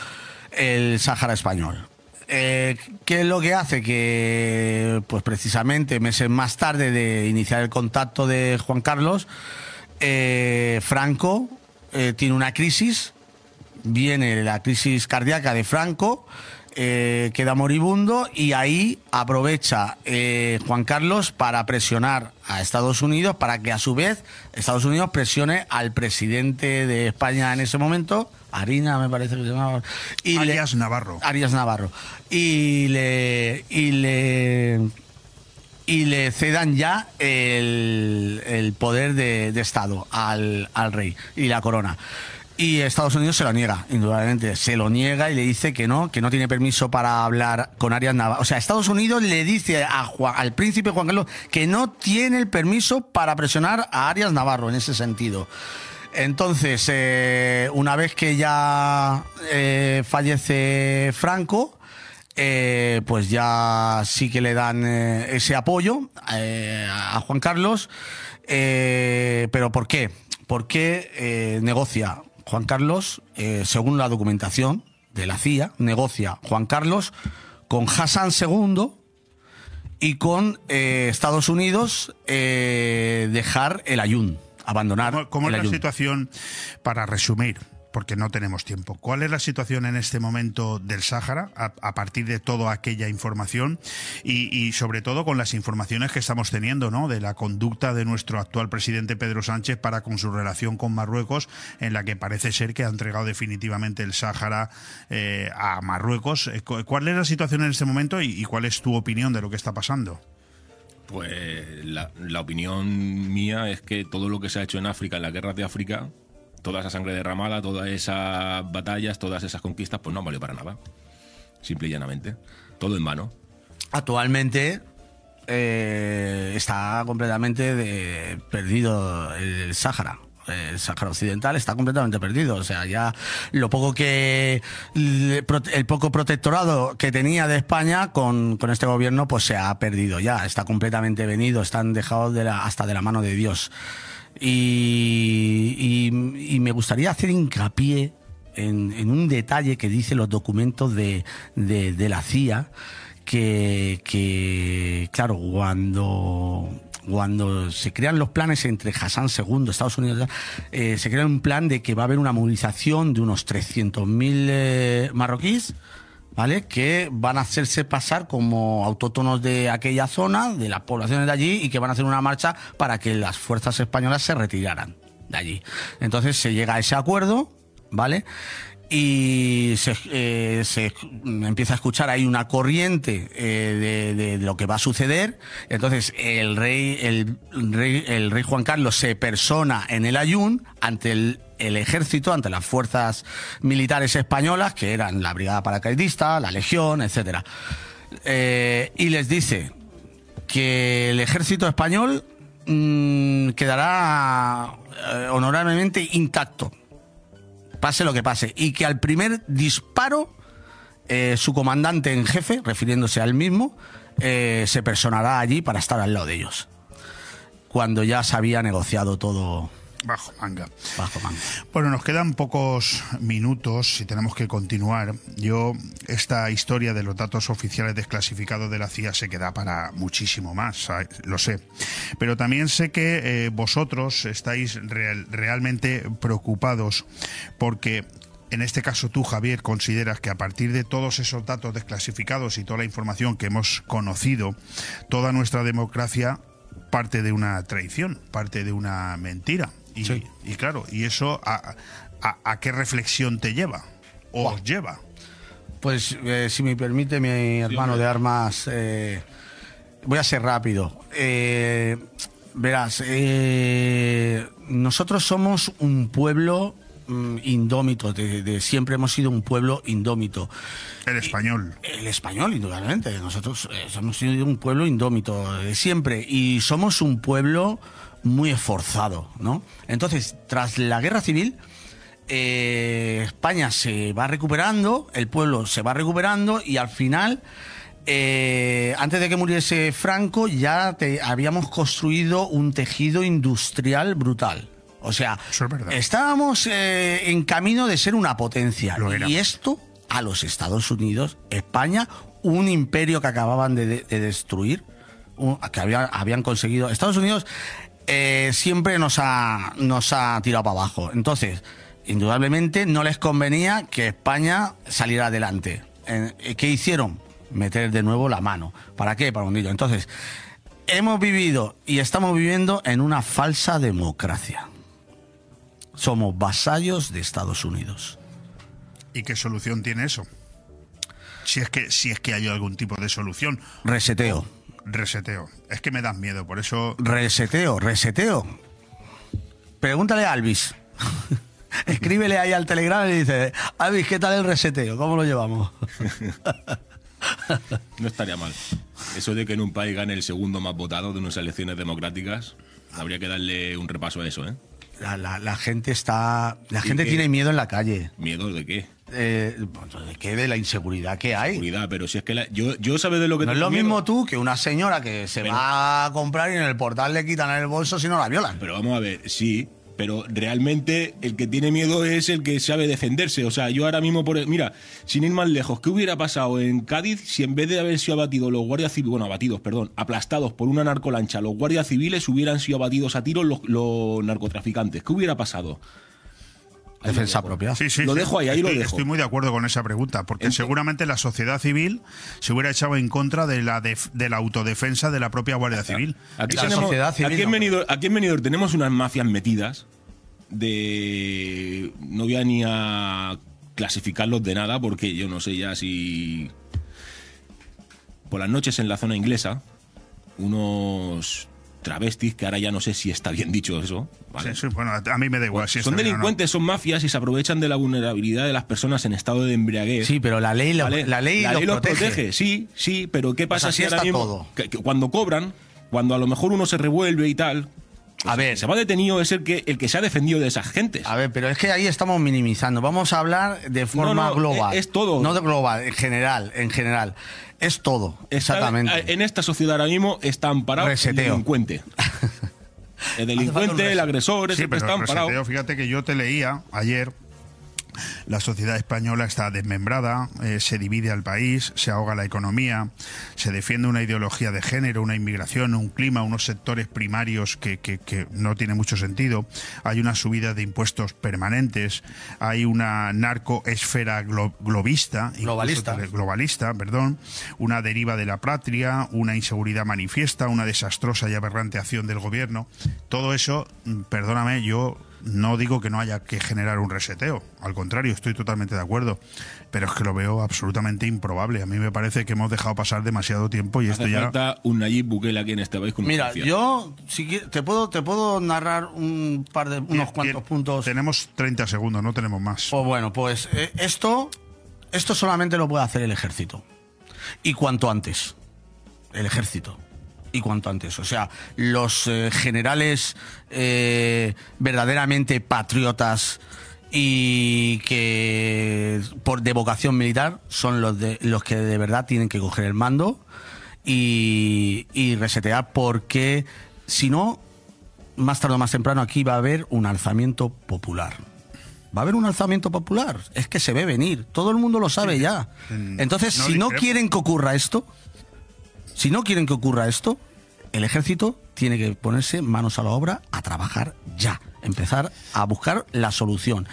S10: el Sáhara español. Eh, ¿Qué es lo que hace? Que, pues precisamente meses más tarde de iniciar el contacto de Juan Carlos, eh, Franco tiene una crisis, viene la crisis cardíaca de Franco, eh, queda moribundo y ahí aprovecha eh, Juan Carlos para presionar a Estados Unidos para que a su vez Estados Unidos presione al presidente de España en ese momento, Arina me parece que se llamaba, y le-
S1: Arias Navarro.
S10: Arias Navarro. Y le. Y le. Y le cedan ya el, el poder de, de Estado al, al rey y la corona. Y Estados Unidos se lo niega, indudablemente. Se lo niega y le dice que no, que no tiene permiso para hablar con Arias Navarro. O sea, Estados Unidos le dice a Juan- al príncipe Juan Carlos que no tiene el permiso para presionar a Arias Navarro en ese sentido. Entonces, eh, una vez que ya eh, fallece Franco, eh, pues ya sí que le dan ese apoyo a Juan Carlos. ¿Pero por qué? Porque eh, negocia Juan Carlos, eh, según la documentación de la CIA, negocia Juan Carlos con Hassan II y con eh, Estados Unidos eh, dejar el ayun, abandonar
S1: ¿Cómo, cómo
S10: el
S1: es la
S10: ayun.
S1: situación, para resumir, porque no tenemos tiempo, cuál es la situación en este momento del Sáhara a, partir de toda aquella información y, sobre todo con las informaciones que estamos teniendo ¿no? de la conducta de nuestro actual presidente Pedro Sánchez para con su relación con Marruecos, en la que parece ser que ha entregado definitivamente el Sáhara eh, a Marruecos? Eh, cu- ¿Cuál es la situación en este momento y- y cuál es tu opinión de lo que está pasando?
S9: Pues la, la opinión mía es que todo lo que se ha hecho en África, en las guerras de África, toda esa sangre derramada, todas esas batallas, todas esas conquistas, pues no valió para nada. Simple y llanamente. Todo en vano.
S10: Actualmente eh, está completamente de- perdido el, Sáhara. el Sáhara Occidental está completamente perdido. O sea, ya lo poco que. El poco protectorado que tenía de España con, este gobierno, pues se ha perdido ya. Está completamente venido, están dejados hasta de la mano de Dios. Y, y- y me gustaría hacer hincapié en, un detalle que dice los documentos de, de- la CIA, que, que, claro, cuando, cuando se crean los planes entre Hassan II, Estados Unidos, eh, se crea un plan de que va a haber una movilización de unos 300.000 eh, marroquíes. ¿Vale? Que van a hacerse pasar como autóctonos de aquella zona, de las poblaciones de allí, y que van a hacer una marcha para que las fuerzas españolas se retiraran de allí. Entonces se llega a ese acuerdo, ¿vale? Y se, eh, se empieza a escuchar ahí una corriente eh, de, de- de lo que va a suceder. Entonces el rey, el rey, el rey Juan Carlos se persona en el Ayun ante el, el ejército, ante las fuerzas militares españolas, que eran la Brigada Paracaidista, la Legión, etcétera. Eh, y les dice que el ejército español mm, quedará eh, honorablemente intacto pase lo que pase, y que al primer disparo eh, su comandante en jefe, refiriéndose al mismo, se personará allí para estar al lado de ellos. Cuando ya se había negociado todo
S1: Bajo manga.
S10: bajo manga.
S1: Bueno, nos quedan pocos minutos y tenemos que continuar. Yo, esta historia de los datos oficiales desclasificados de la CIA se queda para muchísimo más, ¿sabes? lo sé. Pero también sé que eh, vosotros estáis real- realmente preocupados porque en este caso tú, Javier, consideras que a partir de todos esos datos desclasificados y toda la información que hemos conocido, toda nuestra democracia parte de una traición, parte de una mentira. Y, y claro, ¿y eso a, a- a qué reflexión te lleva? ¿O os lleva?
S10: Pues eh, si me permite mi hermano de armas, eh, voy a ser rápido. Eh, verás, eh, nosotros somos un pueblo mm, indómito, de, de- siempre hemos sido un pueblo indómito.
S1: El español.
S10: El español, indudablemente. Nosotros eh, hemos sido un pueblo indómito de siempre y somos un pueblo muy esforzado, ¿no? Entonces, tras la guerra civil, eh, España se va recuperando, el pueblo se va recuperando y al final, eh, antes de que muriese Franco, ya te- habíamos construido un tejido industrial brutal. O sea, estábamos eh, en camino de ser una potencia. Y esto a los Estados Unidos, España, un imperio que acababan de, de- de destruir, un- que había- habían conseguido. Estados Unidos eh, siempre nos ha, nos ha tirado para abajo. Entonces, indudablemente no les convenía que España saliera adelante. Eh, ¿Qué hicieron? Meter de nuevo la mano. ¿Para qué? Para hundirlo. Entonces, hemos vivido y estamos viviendo en una falsa democracia. Somos vasallos de Estados Unidos.
S1: ¿Y qué solución tiene eso? Si es que, si es que hay algún tipo de solución.
S10: Reseteo.
S1: Reseteo. Es que me das miedo, por eso.
S10: Reseteo, reseteo. Pregúntale a Alvis. (laughs) Escríbele ahí al Telegram y le dice, Alvis, ¿qué tal el reseteo? ¿Cómo lo llevamos? (laughs)
S9: No estaría mal. Eso de que en un país gane el segundo más votado de unas elecciones democráticas, habría que darle un repaso a eso, ¿eh?
S10: La, la- la gente está. La
S9: ¿Y
S10: gente
S9: qué?
S10: tiene miedo en la calle.
S9: ¿Miedo de qué?
S10: Eh, bueno, ¿De la inseguridad que hay.
S9: Seguridad, pero si es que la- yo, yo sabes de lo que
S10: No es lo
S9: miedo?
S10: mismo tú que una señora que se
S9: Pero-
S10: va a comprar y en el portal le quitan el bolso si no la violan.
S9: Pero vamos a ver, sí, pero realmente el que tiene miedo es el que sabe defenderse. O sea, yo ahora mismo, por mira, sin ir más lejos, ¿qué hubiera pasado en Cádiz si en vez de haber sido abatidos los guardias civiles, bueno, abatidos, perdón, aplastados por una narcolancha, los guardias civiles hubieran sido abatidos a tiros los, los narcotraficantes? ¿Qué hubiera pasado?
S10: Defensa propia.
S1: Sí, sí,
S9: Lo
S1: sí.
S9: dejo ahí, ahí lo
S1: Estoy-
S9: dejo.
S1: Estoy muy de acuerdo con esa pregunta, porque seguramente la sociedad civil se hubiera echado en contra de la, def- de la autodefensa de la propia Guardia Civil.
S9: Aquí, tenemos- aquí en Benidorm, aquí en Benidorm tenemos unas mafias metidas de... No voy a ni a clasificarlos de nada porque yo no sé ya si... Por las noches en la zona inglesa, unos travestis, que ahora ya no sé si está bien dicho eso. ¿vale?
S1: Sí, sí, bueno, a mí me da igual. si
S9: son
S1: no.
S9: delincuentes, son mafias y se aprovechan de la vulnerabilidad de las personas en estado de embriaguez.
S10: Sí, pero la ley, lo- la ley los
S9: los
S10: protege.
S9: protege. Sí, sí, pero ¿qué pasa
S10: Pues así
S9: si ahora mismo
S10: todo.
S9: que- que cuando cobran, cuando a lo mejor uno se revuelve y tal, A ver. Se va detenido es el que, el que se ha defendido de esas gentes.
S10: A ver, pero es que ahí estamos minimizando. Vamos a hablar de forma
S9: No, no,
S10: global.
S9: es- es todo.
S10: No de global, en general, en general. Es todo,
S9: Está-
S10: exactamente.
S9: En esta sociedad ahora mismo está amparado el
S10: Reseteo.
S9: delincuente. (laughs) El
S1: falta un
S9: delincuente, el agresor, es
S1: Sí,
S9: el que
S1: pero
S9: está
S1: el
S9: amparado.
S1: fíjate que yo te leía ayer. La sociedad española está desmembrada, eh, se divide al país, se ahoga la economía, se defiende una ideología de género, una inmigración, un clima, unos sectores primarios que, que- que no tiene mucho sentido. Hay una subida de impuestos permanentes, hay una narcoesfera glo- globista,
S10: Globalista.
S1: globalista, perdón, una deriva de la patria, una inseguridad manifiesta, una desastrosa y aberrante acción del gobierno. Todo eso, mm, perdóname, yo no digo que no haya que generar un reseteo, al contrario, estoy totalmente de acuerdo, pero es que lo veo absolutamente improbable. A mí me parece que hemos dejado pasar demasiado tiempo y esto ya...
S9: falta un Nayib Bukele aquí en este país con
S10: Mira,
S9: urgencia.
S10: yo si quie- te puedo te puedo narrar un par de unos cuantos puntos.
S1: Tenemos 30 segundos, no tenemos más.
S10: Pues bueno, pues eh, esto esto solamente lo puede hacer el ejército. Y cuanto antes. El ejército. Y cuanto antes. O sea, los eh, generales eh, verdaderamente patriotas y que por de vocación militar son los de los que de verdad tienen que coger el mando y, y resetear porque si no más tarde o más temprano aquí va a haber un alzamiento popular va a haber un alzamiento popular. Es que se ve venir. Todo el mundo lo sabe ya. Entonces,
S1: no
S10: si no quieren que ocurra esto, si no quieren que ocurra esto, el ejército tiene que ponerse manos a la obra a trabajar ya. Empezar a buscar la solución.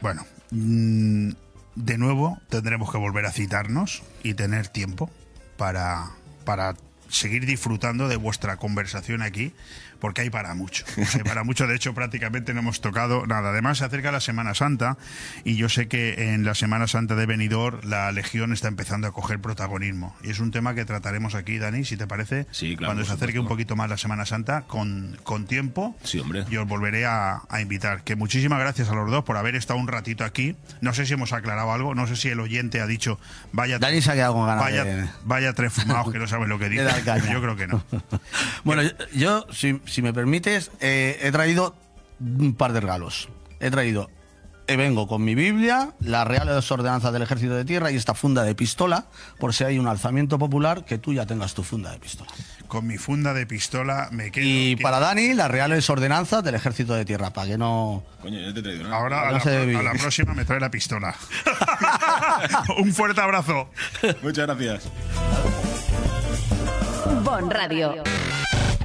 S1: Bueno, mm, de nuevo tendremos que volver a citarnos y tener tiempo para, para seguir disfrutando de vuestra conversación aquí, porque hay para mucho. Hay para mucho, de hecho prácticamente no hemos tocado nada. Además se acerca la Semana Santa y yo sé que en la Semana Santa de Benidorm la Legión está empezando a coger protagonismo. Y es un tema que trataremos aquí, Dani, si te parece,
S9: Sí, claro,
S1: cuando se acerque un poquito más la Semana Santa, con, con tiempo.
S9: Sí, hombre.
S1: Yo os volveré a, a invitar. Que muchísimas gracias a los dos por haber estado un ratito aquí. No sé si hemos aclarado algo, no sé si el oyente ha dicho, vaya,
S10: Dani se ha quedado con ganas
S1: vaya,
S10: de-
S1: vaya tres fumados que no saben lo que (laughs) dicen. Yo creo que no. (laughs)
S10: Bueno, yo, yo, si, si me permites, eh, he traído un par de regalos. He traído, eh, vengo con mi Biblia, las reales ordenanzas del Ejército de Tierra y esta funda de pistola, por si hay un alzamiento popular, que tú ya tengas tu funda de pistola.
S1: Con mi funda de pistola me quedo.
S10: Y para Dani, las reales ordenanzas del Ejército de Tierra, para que no...
S9: Coño, ya te he traído, ¿no?
S1: Ahora a la, a la próxima me trae la pistola. (laughs) un fuerte abrazo.
S9: Muchas gracias.
S2: Bon Radio.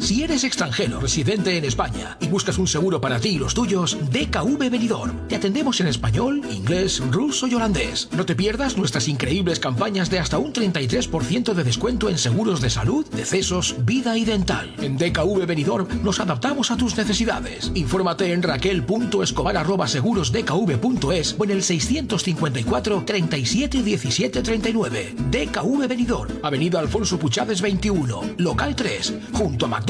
S11: Si eres extranjero residente en España y buscas un seguro para ti y los tuyos, DKV Benidorm. Te atendemos en español, inglés, ruso y holandés. No te pierdas nuestras increíbles campañas de hasta un 33% de descuento en seguros de salud, decesos, vida y dental. En DKV Benidorm nos adaptamos a tus necesidades. Infórmate en raquel.escobar@segurosdkv.es o en el 654 37 17 39. DKV Benidorm, Avenida Alfonso Puchades 21, local 3, junto a McDonald's.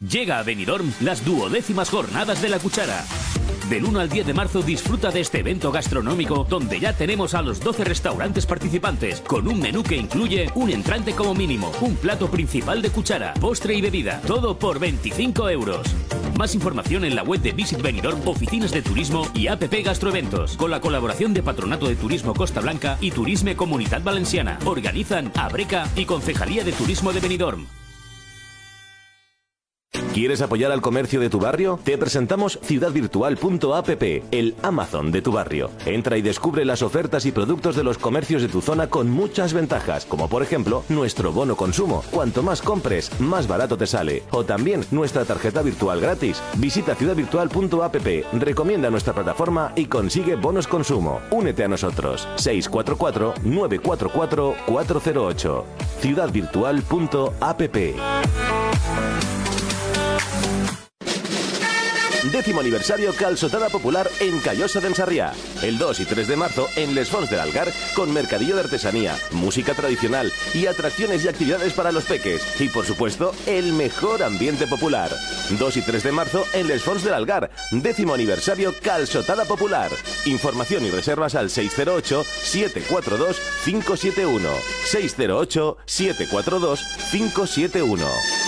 S3: Llega a Benidorm las duodécimas jornadas de la cuchara. Del 1 al 10 de marzo disfruta de este evento gastronómico donde ya tenemos a los 12 restaurantes participantes con un menú que incluye un entrante como mínimo, un plato principal de cuchara, postre y bebida, todo por 25 euros. Más información en la web de Visit Benidorm, oficinas de turismo y APP Gastroeventos, con la colaboración de Patronato de Turismo Costa Blanca y Turisme Comunidad Valenciana. Organizan Abreca y Concejalía de Turismo de Benidorm.
S4: ¿Quieres apoyar al comercio de tu barrio? Te presentamos ciudadvirtual.app, el Amazon de tu barrio. Entra y descubre las ofertas y productos de los comercios de tu zona con muchas ventajas, como por ejemplo nuestro bono consumo. Cuanto más compres, más barato te sale. O también nuestra tarjeta virtual gratis. Visita ciudadvirtual.app, recomienda nuestra plataforma y consigue bonos consumo. Únete a nosotros. 644-944-408. Ciudadvirtual.app. décimo aniversario Calzotada Popular en Callosa de Ensarriá. El 2 y 3 de marzo en Les Fonts del Algar con mercadillo de artesanía, música tradicional y atracciones y actividades para los peques. Y por supuesto, el mejor ambiente popular. 2 y 3 de marzo en Les Fonts del Algar, décimo aniversario Calzotada Popular. Información y reservas al 608-742-571. 608-742-571.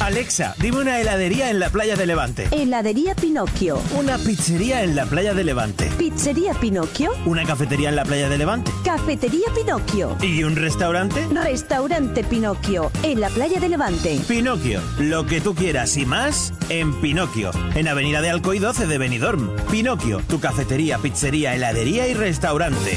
S12: Alexa, dime una heladería en la playa de Levante.
S13: Heladería Pinocchio.
S12: Una pizzería en la playa de Levante.
S13: Pizzería Pinocchio.
S12: Una cafetería en la playa de Levante.
S13: Cafetería Pinocchio.
S12: ¿Y un restaurante?
S13: Restaurante Pinocchio, en la playa de Levante.
S12: Pinocchio, lo que tú quieras y más en Pinocchio, en Avenida de Alcoy 12 de Benidorm. Pinocchio, tu cafetería, pizzería, heladería y restaurante.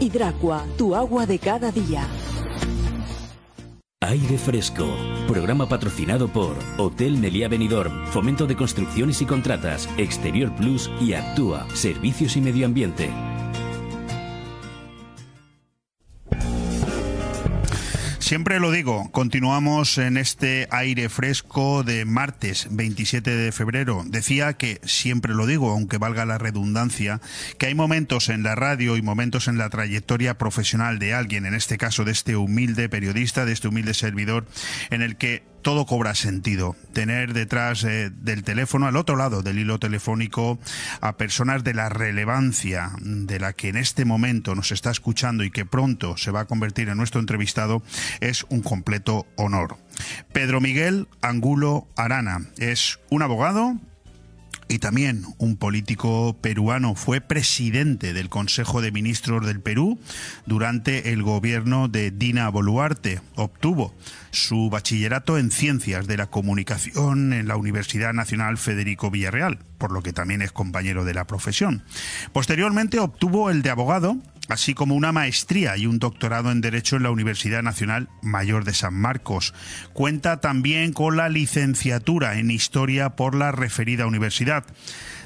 S14: Hidracua, tu agua de cada día.
S3: Aire Fresco, programa patrocinado por Hotel Meliá Benidorm, Fomento de Construcciones y Contratas, Exterior Plus y Actúa, Servicios y Medio Ambiente.
S1: Siempre lo digo, continuamos en este aire fresco de martes 27 de febrero. Decía que siempre lo digo, aunque valga la redundancia, que hay momentos en la radio y momentos en la trayectoria profesional de alguien, en este caso de este humilde periodista, de este humilde servidor, en el que todo cobra sentido. Tener detrás eh, del teléfono, al otro lado del hilo telefónico, a personas de la relevancia de la que en este momento nos está escuchando y que pronto se va a convertir en nuestro entrevistado, es un completo honor. Pedro Miguel Angulo Arana es un abogado, y también un político peruano. Fue presidente del Consejo de Ministros del Perú durante el gobierno de Dina Boluarte. Obtuvo su bachillerato en Ciencias de la Comunicación en la Universidad Nacional Federico Villarreal, por lo que también es compañero de la profesión. Posteriormente obtuvo el de abogado así como una maestría y un doctorado en Derecho en la Universidad Nacional Mayor de San Marcos. Cuenta también con la licenciatura en Historia por la referida universidad.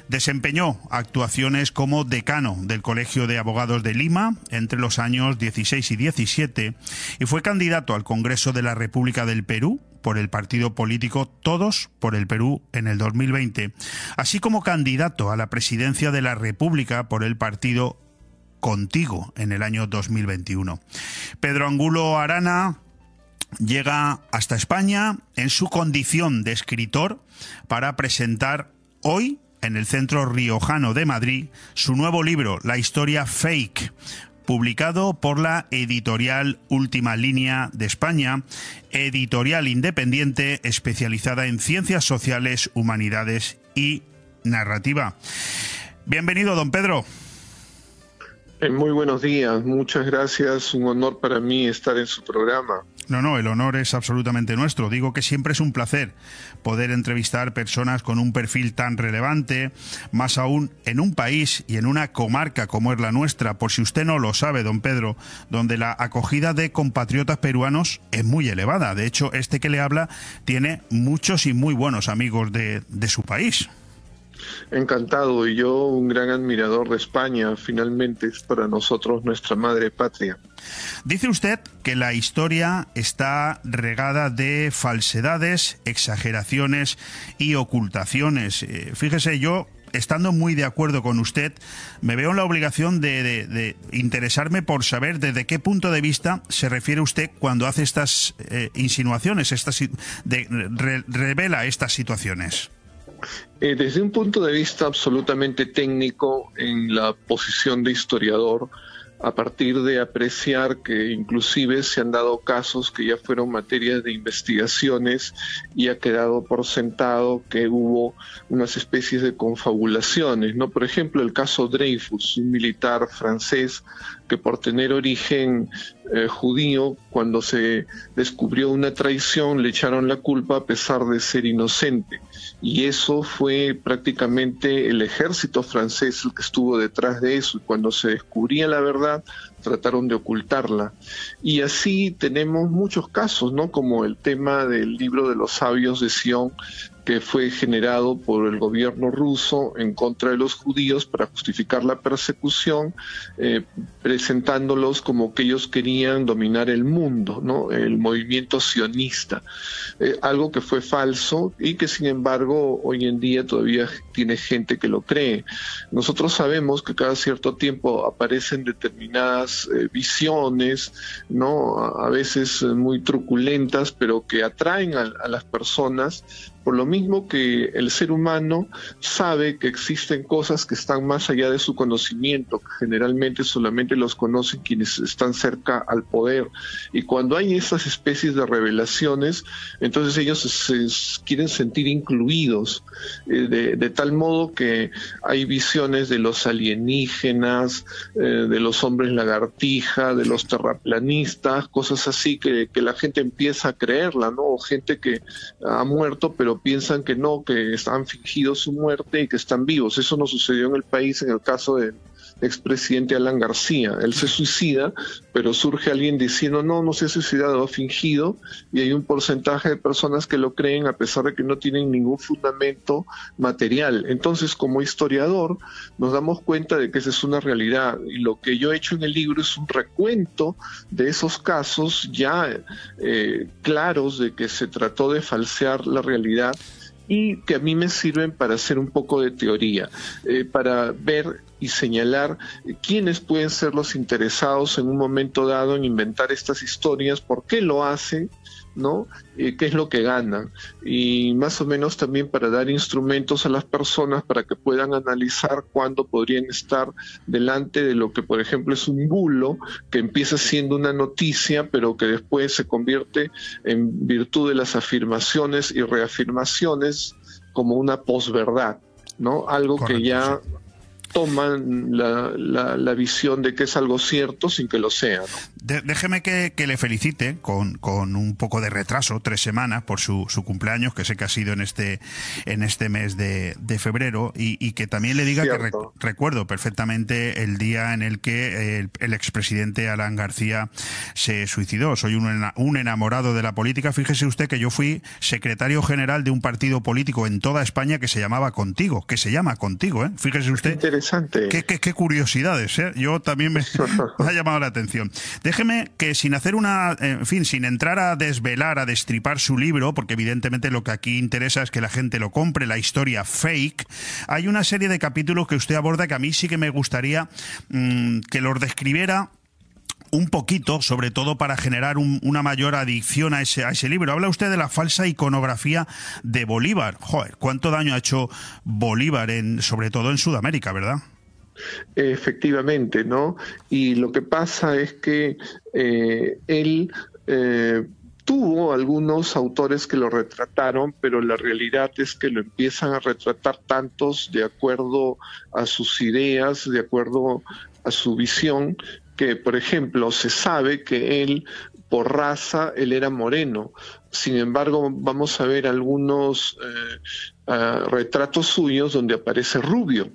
S1: Desempeñó actuaciones como decano del Colegio de Abogados de Lima entre los años 16 y 17 y fue candidato al Congreso de la República del Perú por el partido político Todos por el Perú en el 2020, así como candidato a la presidencia de la República por el partido Contigo en el año 2021. Pedro Angulo Arana llega hasta España en su condición de escritor para presentar hoy en el Centro Riojano de Madrid su nuevo libro, La historia fake, publicado por la editorial Última Línea de España, editorial independiente especializada en ciencias sociales, humanidades y narrativa. Bienvenido, don Pedro.
S15: Eh, Muy buenos días, muchas gracias, un honor para mí estar en su programa.
S1: No, no, el honor es absolutamente nuestro. Digo que siempre es un placer poder entrevistar personas con un perfil tan relevante, más aún en un país y en una comarca como es la nuestra, por si usted no lo sabe, don Pedro, donde la acogida de compatriotas peruanos es muy elevada. De hecho, este que le habla tiene muchos y muy buenos amigos de, de su país.
S15: Encantado, y yo un gran admirador de España, finalmente es para nosotros nuestra madre patria.
S1: Dice usted que la historia está regada de falsedades, exageraciones y ocultaciones. Eh, fíjese, yo estando muy de acuerdo con usted, me veo en la obligación de, de- interesarme por saber desde qué punto de vista se refiere usted cuando hace estas eh, insinuaciones, estas, de- re- revela estas situaciones.
S15: Eh, desde un punto de vista absolutamente técnico, en la posición de historiador, a partir de apreciar que inclusive se han dado casos que ya fueron materia de investigaciones y ha quedado por sentado que hubo unas especies de confabulaciones, ¿no? Por ejemplo, el caso Dreyfus, un militar francés que por tener origen eh, judío, cuando se descubrió una traición, le echaron la culpa a pesar de ser inocente. Y eso fue prácticamente el ejército francés el que estuvo detrás de eso. Y cuando se descubría la verdad, trataron de ocultarla. Y así tenemos muchos casos, ¿no? Como el tema del libro de los sabios de Sion, que fue generado por el gobierno ruso en contra de los judíos para justificar la persecución, eh, presentándolos como que ellos querían dominar el mundo, ¿no? El movimiento sionista, Eh, algo que fue falso y que sin embargo hoy en día todavía tiene gente que lo cree. Nosotros sabemos que cada cierto tiempo aparecen determinadas eh, visiones, ¿no? A, veces muy truculentas, pero que atraen a las personas por lo mismo que el ser humano sabe que existen cosas que están más allá de su conocimiento, que generalmente solamente los conocen quienes están cerca al poder. Y cuando hay esas especies de revelaciones, entonces ellos se, quieren sentir incluidos, eh, de, de tal modo que hay visiones de los alienígenas, eh, de los hombres lagartija, de los terraplanistas, cosas así que, que la gente empieza a creerla, ¿no? O gente que ha muerto, pero piensan que no, que han fingido su muerte y que están vivos. Eso no sucedió en el país en el caso del expresidente Alan García. Él se suicida, pero surge alguien diciendo, no, no se ha suicidado, ha fingido, y hay un porcentaje de personas que lo creen a pesar de que no tienen ningún fundamento material. Entonces, como historiador, nos damos cuenta de que esa es una realidad, y lo que yo he hecho en el libro es un recuento de esos casos ya eh, claros de que se trató de falsear la realidad y que a mí me sirven para hacer un poco de teoría, eh, para ver y señalar quiénes pueden ser los interesados en un momento dado en inventar estas historias, por qué lo hacen, ¿no? Eh, ¿Qué es lo que ganan? Y más o menos también para dar instrumentos a las personas para que puedan analizar cuándo podrían estar delante de lo que, por ejemplo, es un bulo que empieza siendo una noticia, pero que después se convierte en virtud de las afirmaciones y reafirmaciones como una posverdad, ¿no? Algo que ya toman la, la- la visión de que es algo cierto sin que lo sea. ¿no?
S1: De- déjeme que, que le felicite con, con un poco de retraso, tres semanas, por su, su cumpleaños, que sé que ha sido en este, en este mes de, de febrero, y, y que también le diga que recuerdo perfectamente el día en el que el, el expresidente Alan García se suicidó. Soy un, un enamorado de la política. Fíjese usted que yo fui secretario general de un partido político en toda España que se llamaba Contigo, que se llama Contigo, ¿eh? Fíjese usted.
S15: Interesante.
S1: Qué, qué- qué curiosidades, ¿eh? Yo también me, (laughs) me ha llamado la atención. Déjeme que sin hacer una, en fin, sin entrar a desvelar, a destripar su libro, porque evidentemente lo que aquí interesa es que la gente lo compre, la historia fake, hay una serie de capítulos que usted aborda que a mí sí que me gustaría mm, que los describiera un poquito, sobre todo para generar un- una mayor adicción a ese, a ese libro. Habla usted de la falsa iconografía de Bolívar. Joder, cuánto daño ha hecho Bolívar, en, sobre todo en Sudamérica, ¿verdad?
S15: Efectivamente, ¿no? Y lo que pasa es que eh, él eh, tuvo algunos autores que lo retrataron, pero la realidad es que lo empiezan a retratar tantos de acuerdo a sus ideas, de acuerdo a su visión, que, por ejemplo, se sabe que él por raza él era moreno. Sin embargo, vamos a ver algunos eh, ah, retratos suyos donde aparece rubio,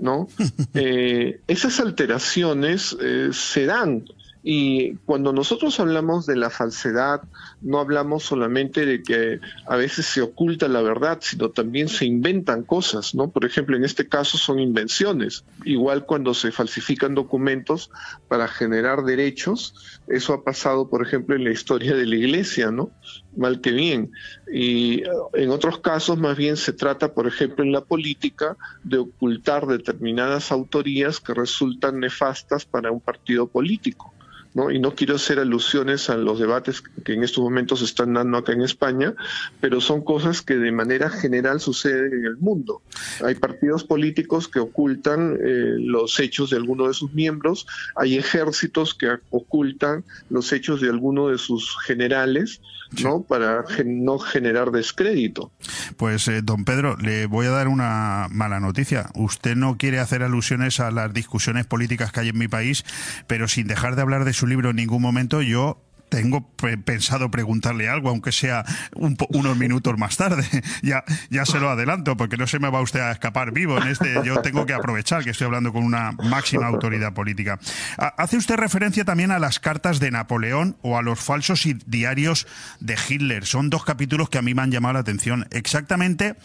S15: ¿no? (laughs) Eh, esas alteraciones eh, se dan y cuando nosotros hablamos de la falsedad, no hablamos solamente de que a veces se oculta la verdad, sino también se inventan cosas, ¿no? Por ejemplo, en este caso son invenciones. Igual cuando se falsifican documentos para generar derechos, eso ha pasado, por ejemplo, en la historia de la Iglesia, ¿no? Mal que bien. Y eh, en otros casos, más bien se trata, por ejemplo, en la política, de ocultar determinadas autorías que resultan nefastas para un partido político. ¿No? Y no quiero hacer alusiones a los debates que en estos momentos se están dando acá en España, pero son cosas que de manera general suceden en el mundo. Hay partidos políticos que ocultan eh, los hechos de alguno de sus miembros, hay ejércitos que ocultan los hechos de alguno de sus generales, ¿no? Para gen- no generar descrédito.
S1: Pues, eh, don Pedro, le voy a dar una mala noticia. Usted no quiere hacer alusiones a las discusiones políticas que hay en mi país, pero sin dejar de hablar de su libro en ningún momento, yo tengo pe- pensado preguntarle algo, aunque sea unos minutos más tarde. (laughs) ya, ya se lo adelanto, porque no se me va usted a escapar vivo en este. Yo tengo que aprovechar que estoy hablando con una máxima autoridad política. Ha- Hace usted referencia también a las cartas de Napoleón o a los falsos diarios de Hitler. Son dos capítulos que a mí me han llamado la atención. Exactamente,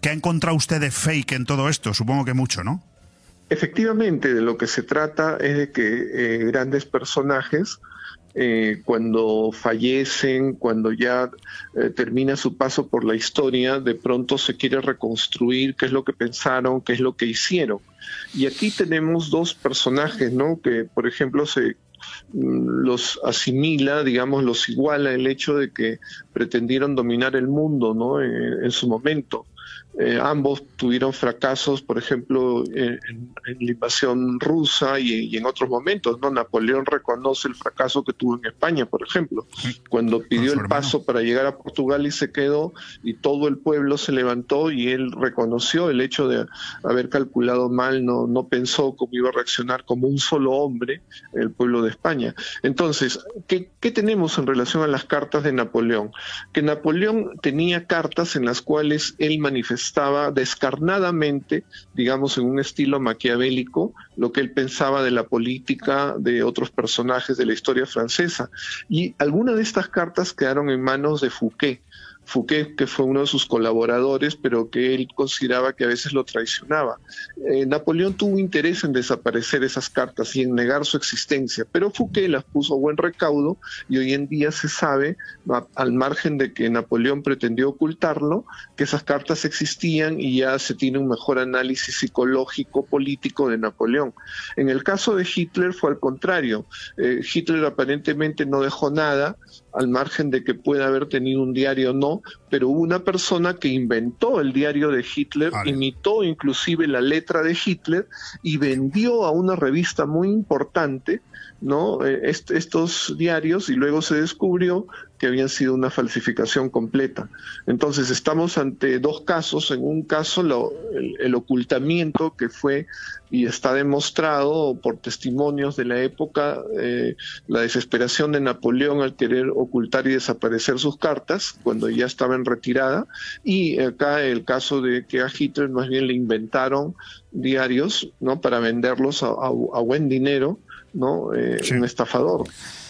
S1: ¿qué ha encontrado usted de fake en todo esto? Supongo que mucho, ¿no?
S15: Efectivamente, de lo que se trata es de que eh, grandes personajes, eh, cuando fallecen, cuando ya eh, termina su paso por la historia, de pronto se quiere reconstruir qué es lo que pensaron, qué es lo que hicieron. Y aquí tenemos dos personajes, ¿no? Que, por ejemplo, se mm, los asimila, digamos, los iguala el hecho de que pretendieron dominar el mundo, ¿no? En, en su momento. Eh, ambos tuvieron fracasos, por ejemplo, en, en- la invasión rusa y, y en otros momentos. ¿no? Napoleón reconoce el fracaso que tuvo en España, por ejemplo, cuando pidió el paso para llegar a Portugal y se quedó y todo el pueblo se levantó y él reconoció el hecho de haber calculado mal, no, no pensó cómo iba a reaccionar como un solo hombre el pueblo de España. Entonces, ¿qué, qué tenemos en relación a las cartas de Napoleón? Que Napoleón tenía cartas en las cuales él manifestaba descarnadamente, digamos en un estilo maquiavélico, lo que él pensaba de la política de otros personajes de la historia francesa. Y algunas de estas cartas quedaron en manos de Fouquet. Fouquet, que fue uno de sus colaboradores, pero que él consideraba que a veces lo traicionaba. Eh, Napoleón tuvo interés en desaparecer esas cartas y en negar su existencia, pero Fouquet las puso a buen recaudo y hoy en día se sabe, al margen de que Napoleón pretendió ocultarlo, que esas cartas existían y ya se tiene un mejor análisis psicológico político de Napoleón. En el caso de Hitler fue al contrario. Eh, Hitler aparentemente no dejó nada, al margen de que pueda haber tenido un diario o no, pero hubo una persona que inventó el diario de Hitler, imitó inclusive la letra de Hitler y vendió a una revista muy importante ¿no? Eh, est- estos diarios y luego se descubrió que habían sido una falsificación completa. Entonces estamos ante dos casos. En un caso lo- el, ocultamiento que fue y está demostrado por testimonios de la época, eh, la desesperación de Napoleón al querer ocultar y desaparecer sus cartas cuando ya estaba en retirada. Y acá el caso de que a Hitler más bien le inventaron diarios ¿no? para venderlos a buen dinero, ¿no? Eh, un estafador.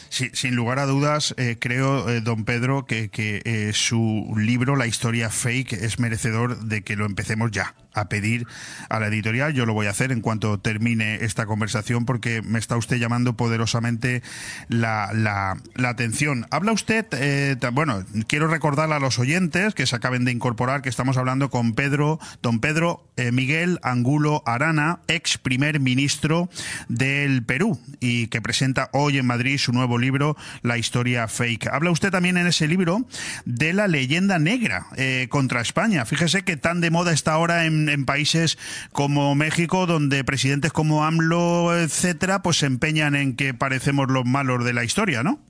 S1: Sí, sin lugar a dudas, eh, creo, eh, don Pedro, que, que, su libro, La historia fake, es merecedor de que lo empecemos ya a pedir a la editorial. Yo lo voy a hacer en cuanto termine esta conversación porque me está usted llamando poderosamente la, la- atención. Habla usted, eh, bueno, quiero recordar a los oyentes que se acaben de incorporar que estamos hablando con Pedro, don Pedro eh, Miguel Angulo Arana, ex primer ministro del Perú y que presenta hoy en Madrid su nuevo libro, La historia fake. Habla usted también en ese libro de la leyenda negra eh, contra España. Fíjese que tan de moda está ahora en, en países como México, donde presidentes como AMLO, etcétera, pues se empeñan en que parecemos los malos de la historia, ¿no?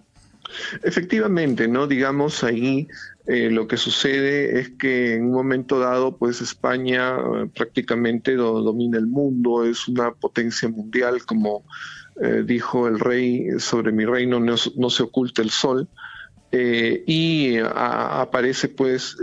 S15: Efectivamente, ¿no? Digamos ahí eh, lo que sucede es que en un momento dado, pues España eh, prácticamente do- domina el mundo, es una potencia mundial como eh, dijo el rey, sobre mi reino no, no se oculta el sol. Eh, y aparece pues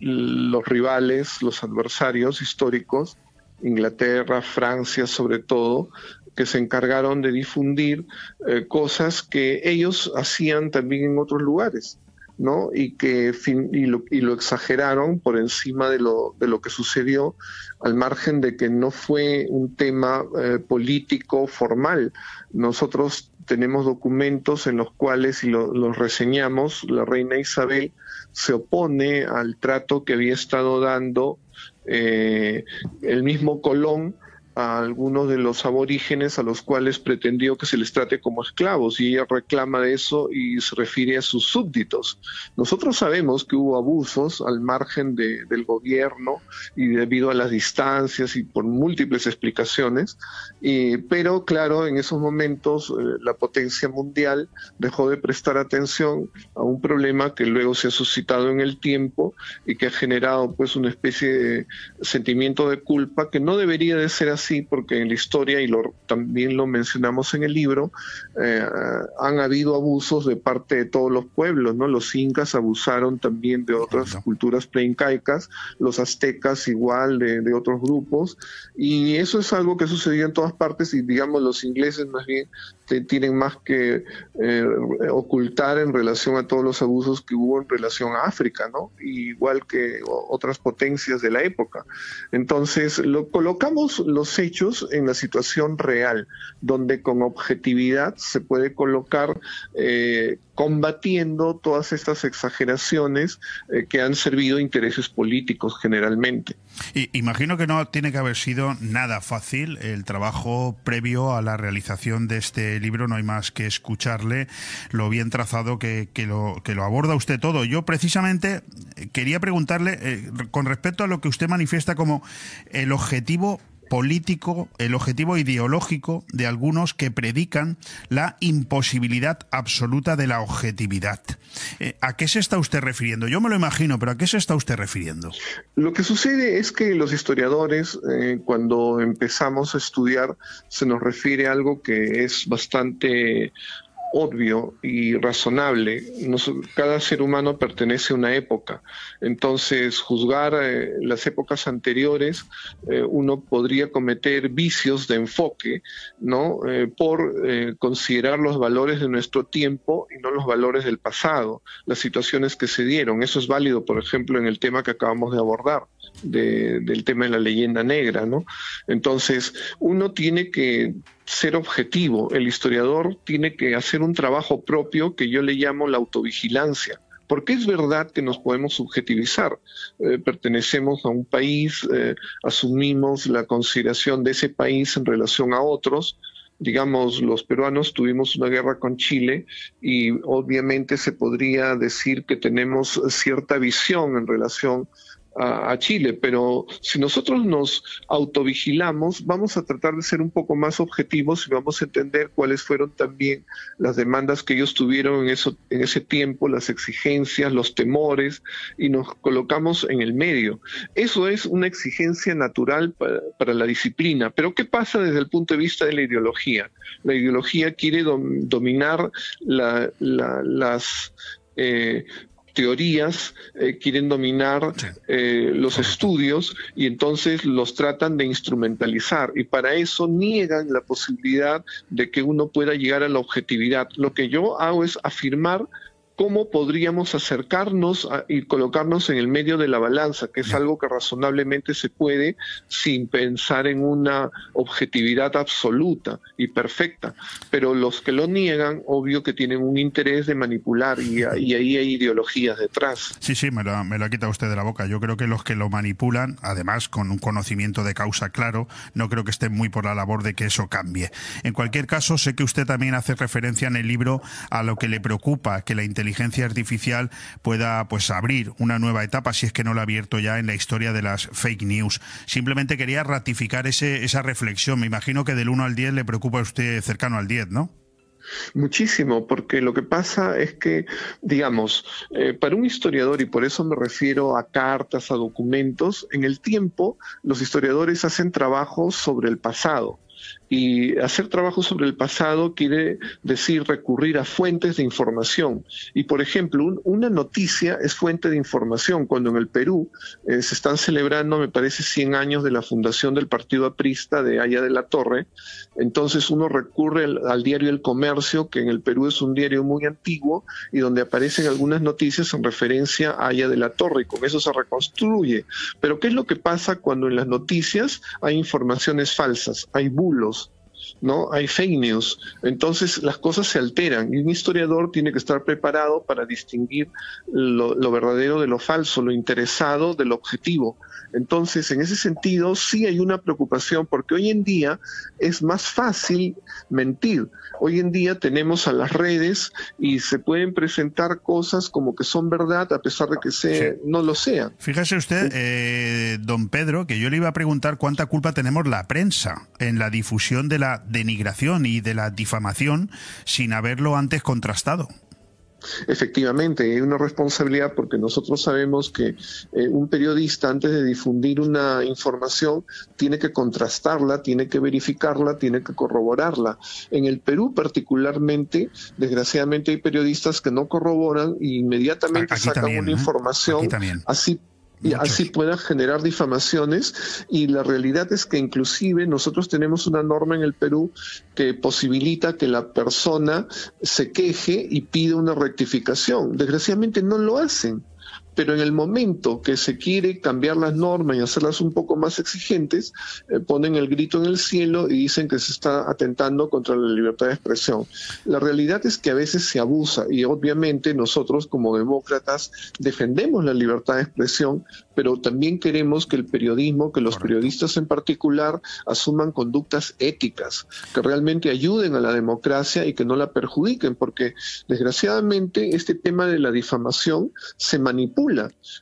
S15: los rivales, los adversarios históricos, Inglaterra, Francia sobre todo, que se encargaron de difundir eh, cosas que ellos hacían también en otros lugares. ¿no? Y que y lo, y lo exageraron por encima de lo, de lo que sucedió, al margen de que no fue un tema eh, político formal. Nosotros tenemos documentos en los cuales, y lo- los reseñamos, la reina Isabel se opone al trato que había estado dando eh, el mismo Colón a algunos de los aborígenes a los cuales pretendió que se les trate como esclavos y ella reclama de eso y se refiere a sus súbditos. Nosotros sabemos que hubo abusos al margen de- del gobierno y debido a las distancias y por múltiples explicaciones, pero claro, en esos momentos eh, la potencia mundial dejó de prestar atención a un problema que luego se ha suscitado en el tiempo y que ha generado pues una especie de sentimiento de culpa que no debería de ser así porque en la historia y lo, también lo mencionamos en el libro eh, han habido abusos de parte de todos los pueblos no los incas abusaron también de otras culturas preincaicas los aztecas igual de, de otros grupos y eso es algo que sucedió en todas partes y digamos los ingleses más bien te- tienen más que eh, ocultar en relación a todos los abusos que hubo en relación a África, ¿no? Igual que otras potencias de la época. Entonces, lo, colocamos los hechos en la situación real, donde con objetividad se puede colocar eh, combatiendo todas estas exageraciones eh, que han servido intereses políticos generalmente.
S1: Imagino que no tiene que haber sido nada fácil el trabajo previo a la realización de este libro. No hay más que escucharle lo bien trazado que, lo, aborda usted todo. Yo precisamente eh, quería preguntarle con respecto a lo que usted manifiesta como el objetivo político, el objetivo ideológico de algunos que predican la imposibilidad absoluta de la objetividad. Eh, ¿A qué se está usted refiriendo? Yo me lo imagino, pero ¿a qué se está usted refiriendo?
S15: Lo que sucede es que los historiadores, eh, cuando empezamos a estudiar, se nos refiere a algo que es bastante obvio y razonable. Cada ser humano pertenece a una época. Entonces, juzgar eh, las épocas anteriores, eh, uno podría cometer vicios de enfoque, ¿no? Eh, por considerar los valores de nuestro tiempo y no los valores del pasado, las situaciones que se dieron. Eso es válido, por ejemplo, en el tema que acabamos de abordar. de- del tema de la leyenda negra, ¿no? Entonces, uno tiene que ser objetivo, el historiador tiene que hacer un trabajo propio que yo le llamo la autovigilancia. Porque es verdad que nos podemos subjetivizar. Eh, pertenecemos a un país, eh, asumimos la consideración de ese país en relación a otros. Digamos, los peruanos tuvimos una guerra con Chile y obviamente se podría decir que tenemos cierta visión en relación a, Chile, pero si nosotros nos autovigilamos, vamos a tratar de ser un poco más objetivos y vamos a entender cuáles fueron también las demandas que ellos tuvieron en, eso, en ese tiempo, las exigencias, los temores, y nos colocamos en el medio. Eso es una exigencia natural para, la disciplina. Pero ¿qué pasa desde el punto de vista de la ideología? La ideología quiere dom- dominar la- la- las... eh, teorías eh, quieren dominar eh, los estudios y entonces los tratan de instrumentalizar y para eso niegan la posibilidad de que uno pueda llegar a la objetividad. Lo que yo hago es afirmar cómo podríamos acercarnos a- y colocarnos en el medio de la balanza, que es algo que razonablemente se puede sin pensar en una objetividad absoluta y perfecta. Pero los que lo niegan, obvio que tienen un interés de manipular y, y ahí hay ideologías detrás.
S1: Sí, sí, me lo, me lo ha quitado usted de la boca. Yo creo que los que lo manipulan, además con un conocimiento de causa claro, no creo que estén muy por la labor de que eso cambie. En cualquier caso, sé que usted también hace referencia en el libro a lo que le preocupa, que la inteligencia artificial pueda pues abrir una nueva etapa, si es que no lo ha abierto ya en la historia de las fake news. Simplemente quería ratificar ese, esa reflexión. Me imagino que del 1 al 10 le preocupa a usted cercano al 10, ¿no?
S15: Muchísimo, porque lo que pasa es que, digamos, eh, para un historiador, y por eso me refiero a cartas, a documentos, en el tiempo los historiadores hacen trabajos sobre el pasado Y hacer trabajo sobre el pasado quiere decir recurrir a fuentes de información. Y, por ejemplo, un- una noticia es fuente de información. Cuando en el Perú eh, se están celebrando, me parece, 100 años de la fundación del Partido Aprista de Haya de la Torre, entonces uno recurre al, diario El Comercio, que en el Perú es un diario muy antiguo y donde aparecen algunas noticias en referencia a Haya de la Torre y con eso se reconstruye. Pero ¿qué es lo que pasa cuando en las noticias hay informaciones falsas, hay bulos? ¿No? Hay fake news. Entonces las cosas se alteran y un historiador tiene que estar preparado para distinguir lo, lo verdadero de lo falso, lo interesado del objetivo. Entonces, en ese sentido, sí hay una preocupación porque hoy en día es más fácil mentir. Hoy en día tenemos a las redes y se pueden presentar cosas como que son verdad a pesar de que se, no lo sean.
S1: Fíjese usted, eh, don Pedro, que yo le iba a preguntar cuánta culpa tenemos la prensa en la difusión de la denigración y de la difamación sin haberlo antes contrastado.
S15: Efectivamente, hay una responsabilidad porque nosotros sabemos que eh, un periodista antes de difundir una información tiene que contrastarla, tiene que verificarla, tiene que corroborarla. En el Perú particularmente, desgraciadamente hay periodistas que no corroboran e inmediatamente
S1: Aquí
S15: sacan
S1: también,
S15: una
S1: ¿eh?
S15: información así y así pueda generar difamaciones y la realidad es que inclusive nosotros tenemos una norma en el Perú que posibilita que la persona se queje y pida una rectificación. Desgraciadamente no lo hacen. Pero en el momento que se quiere cambiar las normas y hacerlas un poco más exigentes, eh, ponen el grito en el cielo y dicen que se está atentando contra la libertad de expresión. La realidad es que a veces se abusa y obviamente nosotros como demócratas defendemos la libertad de expresión, pero también queremos que el periodismo, que los periodistas en particular, asuman conductas éticas, que realmente ayuden a la democracia y que no la perjudiquen, porque desgraciadamente este tema de la difamación se manipula.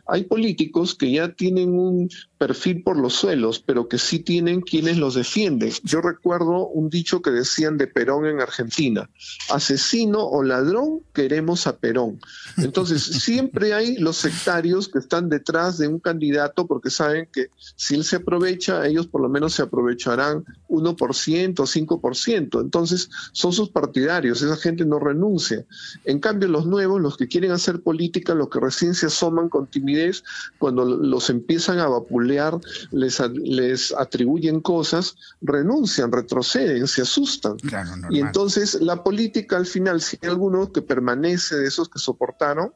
S15: Hay políticos que ya tienen un perfil por los suelos, pero que sí tienen quienes los defienden. Yo recuerdo un dicho que decían de Perón en Argentina, asesino o ladrón, queremos a Perón. Entonces, (laughs) siempre hay los sectarios que están detrás de un candidato porque saben que si él se aprovecha, ellos por lo menos se aprovecharán 1%, 5%. Entonces, son sus partidarios, esa gente no renuncia. En cambio, los nuevos, los que quieren hacer política, los que recién se asoman con timidez, cuando los empiezan a les, les atribuyen cosas, renuncian, retroceden, se asustan. y entonces la política al final, si hay alguno que permanece de esos que soportaron,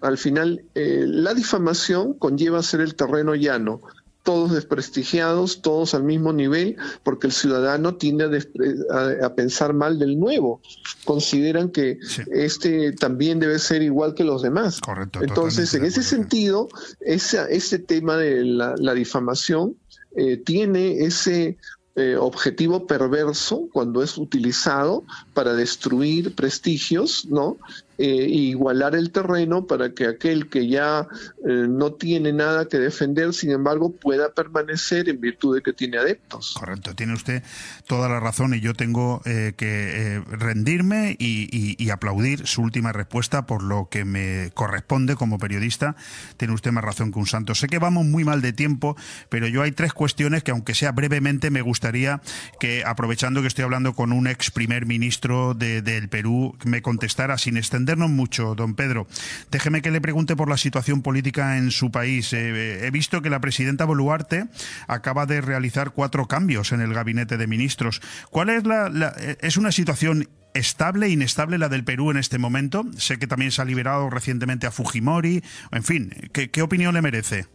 S15: al final eh, la difamación conlleva ser el terreno llano. Todos desprestigiados, todos al mismo nivel, porque el ciudadano tiende a, a- a pensar mal del nuevo. Consideran que este también debe ser igual que los demás.
S1: Correcto.
S15: Entonces, en ese sentido, esa, ese tema de la, la difamación eh, tiene ese eh, objetivo perverso cuando es utilizado para destruir prestigios, ¿no? Eh, igualar el terreno para que aquel que ya eh, no tiene nada que defender, sin embargo, pueda permanecer en virtud de que tiene adeptos.
S1: Correcto, tiene usted toda la razón y yo tengo eh, que rendirme y, y- aplaudir su última respuesta por lo que me corresponde como periodista. Tiene usted más razón que un santo. Sé que vamos muy mal de tiempo, pero yo hay tres cuestiones que aunque sea brevemente me gustaría que, aprovechando que estoy hablando con un ex primer ministro de- del Perú, me contestara sin extendernos mucho, don Pedro. Déjeme que le pregunte por la situación política en su país. Eh, he visto que la presidenta Boluarte acaba de realizar cuatro cambios en el gabinete de ministros. ¿Cuál es la, la- eh, es una situación estable, inestable la del Perú en este momento? Sé que también se ha liberado recientemente a Fujimori. En fin, ¿qué, qué opinión le merece?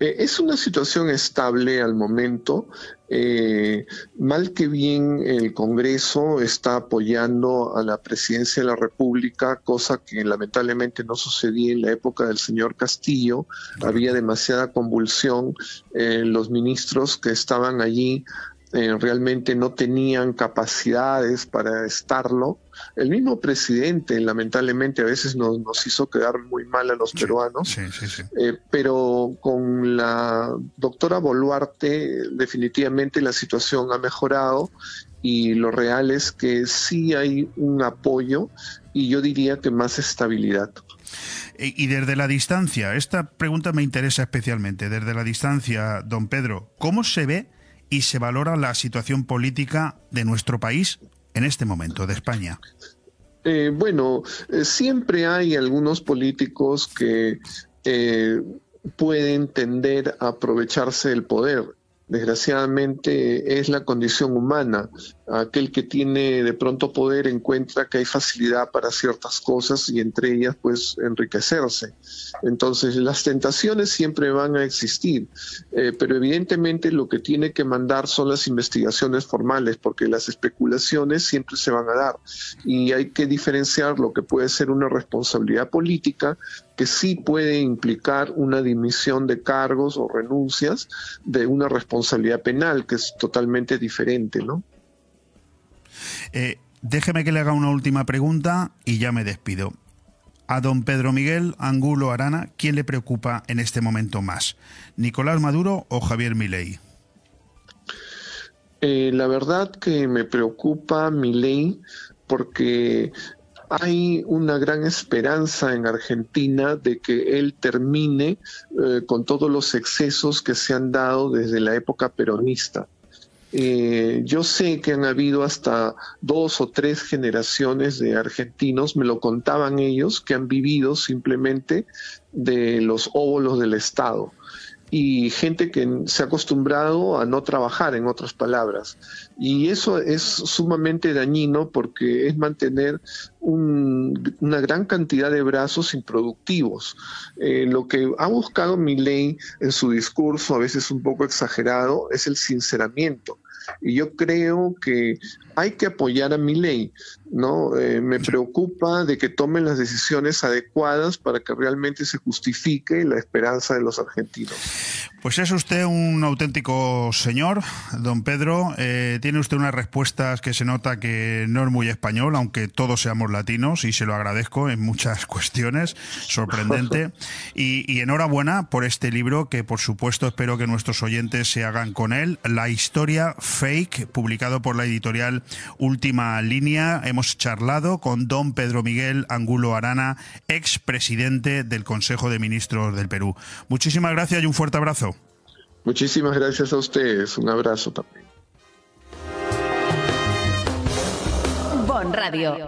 S15: Eh, es una situación estable al momento. Eh, mal que bien el Congreso está apoyando a la presidencia de la República, cosa que lamentablemente no sucedía en la época del señor Castillo. Había demasiada convulsión. Eh, los ministros que estaban allí eh, realmente no tenían capacidades para estarlo. El mismo presidente, lamentablemente, a veces nos, nos hizo quedar muy mal a los peruanos. Eh, pero con la doctora Boluarte definitivamente la situación ha mejorado y lo real es que sí hay un apoyo y yo diría que más estabilidad.
S1: Y y desde la distancia, esta pregunta me interesa especialmente. Desde la distancia, don Pedro, ¿cómo se ve y se valora la situación política de nuestro país en este momento, de España?
S15: Eh, bueno, eh, siempre hay algunos políticos que eh, pueden tender a aprovecharse del poder. Desgraciadamente es la condición humana. Aquel que tiene de pronto poder encuentra que hay facilidad para ciertas cosas y entre ellas pues enriquecerse. Entonces las tentaciones siempre van a existir, eh, pero evidentemente lo que tiene que mandar son las investigaciones formales porque las especulaciones siempre se van a dar y hay que diferenciar lo que puede ser una responsabilidad política que sí puede implicar una dimisión de cargos o renuncias de una responsabilidad penal, que es totalmente diferente, ¿no?
S1: Eh, déjeme que le haga una última pregunta y ya me despido. A don Pedro Miguel Angulo Arana, ¿quién le preocupa en este momento más? ¿Nicolás Maduro o Javier Milei?
S15: Eh, la verdad que me preocupa mi ley porque hay una gran esperanza en Argentina de que él termine eh, con todos los excesos que se han dado desde la época peronista. Eh, yo sé que han habido hasta dos o tres generaciones de argentinos, me lo contaban ellos, que han vivido simplemente de los óvulos del Estado y gente que se ha acostumbrado a no trabajar, en otras palabras. Y eso es sumamente dañino porque es mantener un- una gran cantidad de brazos improductivos. Eh, lo que ha buscado Milley en su discurso, a veces un poco exagerado, es el sinceramiento. Y yo creo que hay que apoyar a Milley, ¿no? Eh, me preocupa de que tomen las decisiones adecuadas para que realmente se justifique la esperanza de los argentinos.
S1: Pues es usted un auténtico señor, don Pedro. Eh, tiene usted unas respuestas que se nota que no es muy español, aunque todos seamos latinos, y se lo agradezco en muchas (laughs) cuestiones. Sorprendente. (laughs) Y, y enhorabuena por este libro, que por supuesto espero que nuestros oyentes se hagan con él. La historia fake, publicado por la editorial Última Línea. Hemos charlado con don Pedro Miguel Angulo Arana, ex presidente del Consejo de Ministros del Perú. Muchísimas gracias y un fuerte abrazo.
S15: Muchísimas gracias a ustedes. Un abrazo también.
S2: Bon Radio.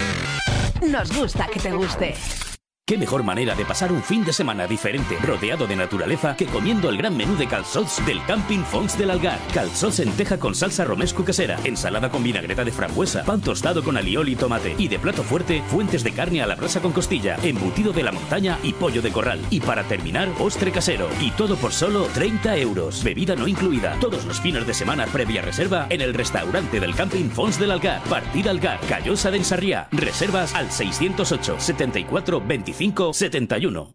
S2: Nos gusta que te guste.
S3: ¿Qué mejor manera de pasar un fin de semana diferente, rodeado de naturaleza, que comiendo el gran menú de calzots del Camping Fons del Algar? Calzots en teja con salsa romesco casera, ensalada con vinagreta de frambuesa, pan tostado con alioli y tomate, y de plato fuerte, fuentes de carne a la brasa con costilla, embutido de la montaña y pollo de corral. Y para terminar, postre casero. Y todo por solo 30 euros. Bebida no incluida. Todos los fines de semana previa reserva en el restaurante del Camping Fons del Algar. Partida Algar, Callosa de Ensarriá. Reservas al 608 74 25 71.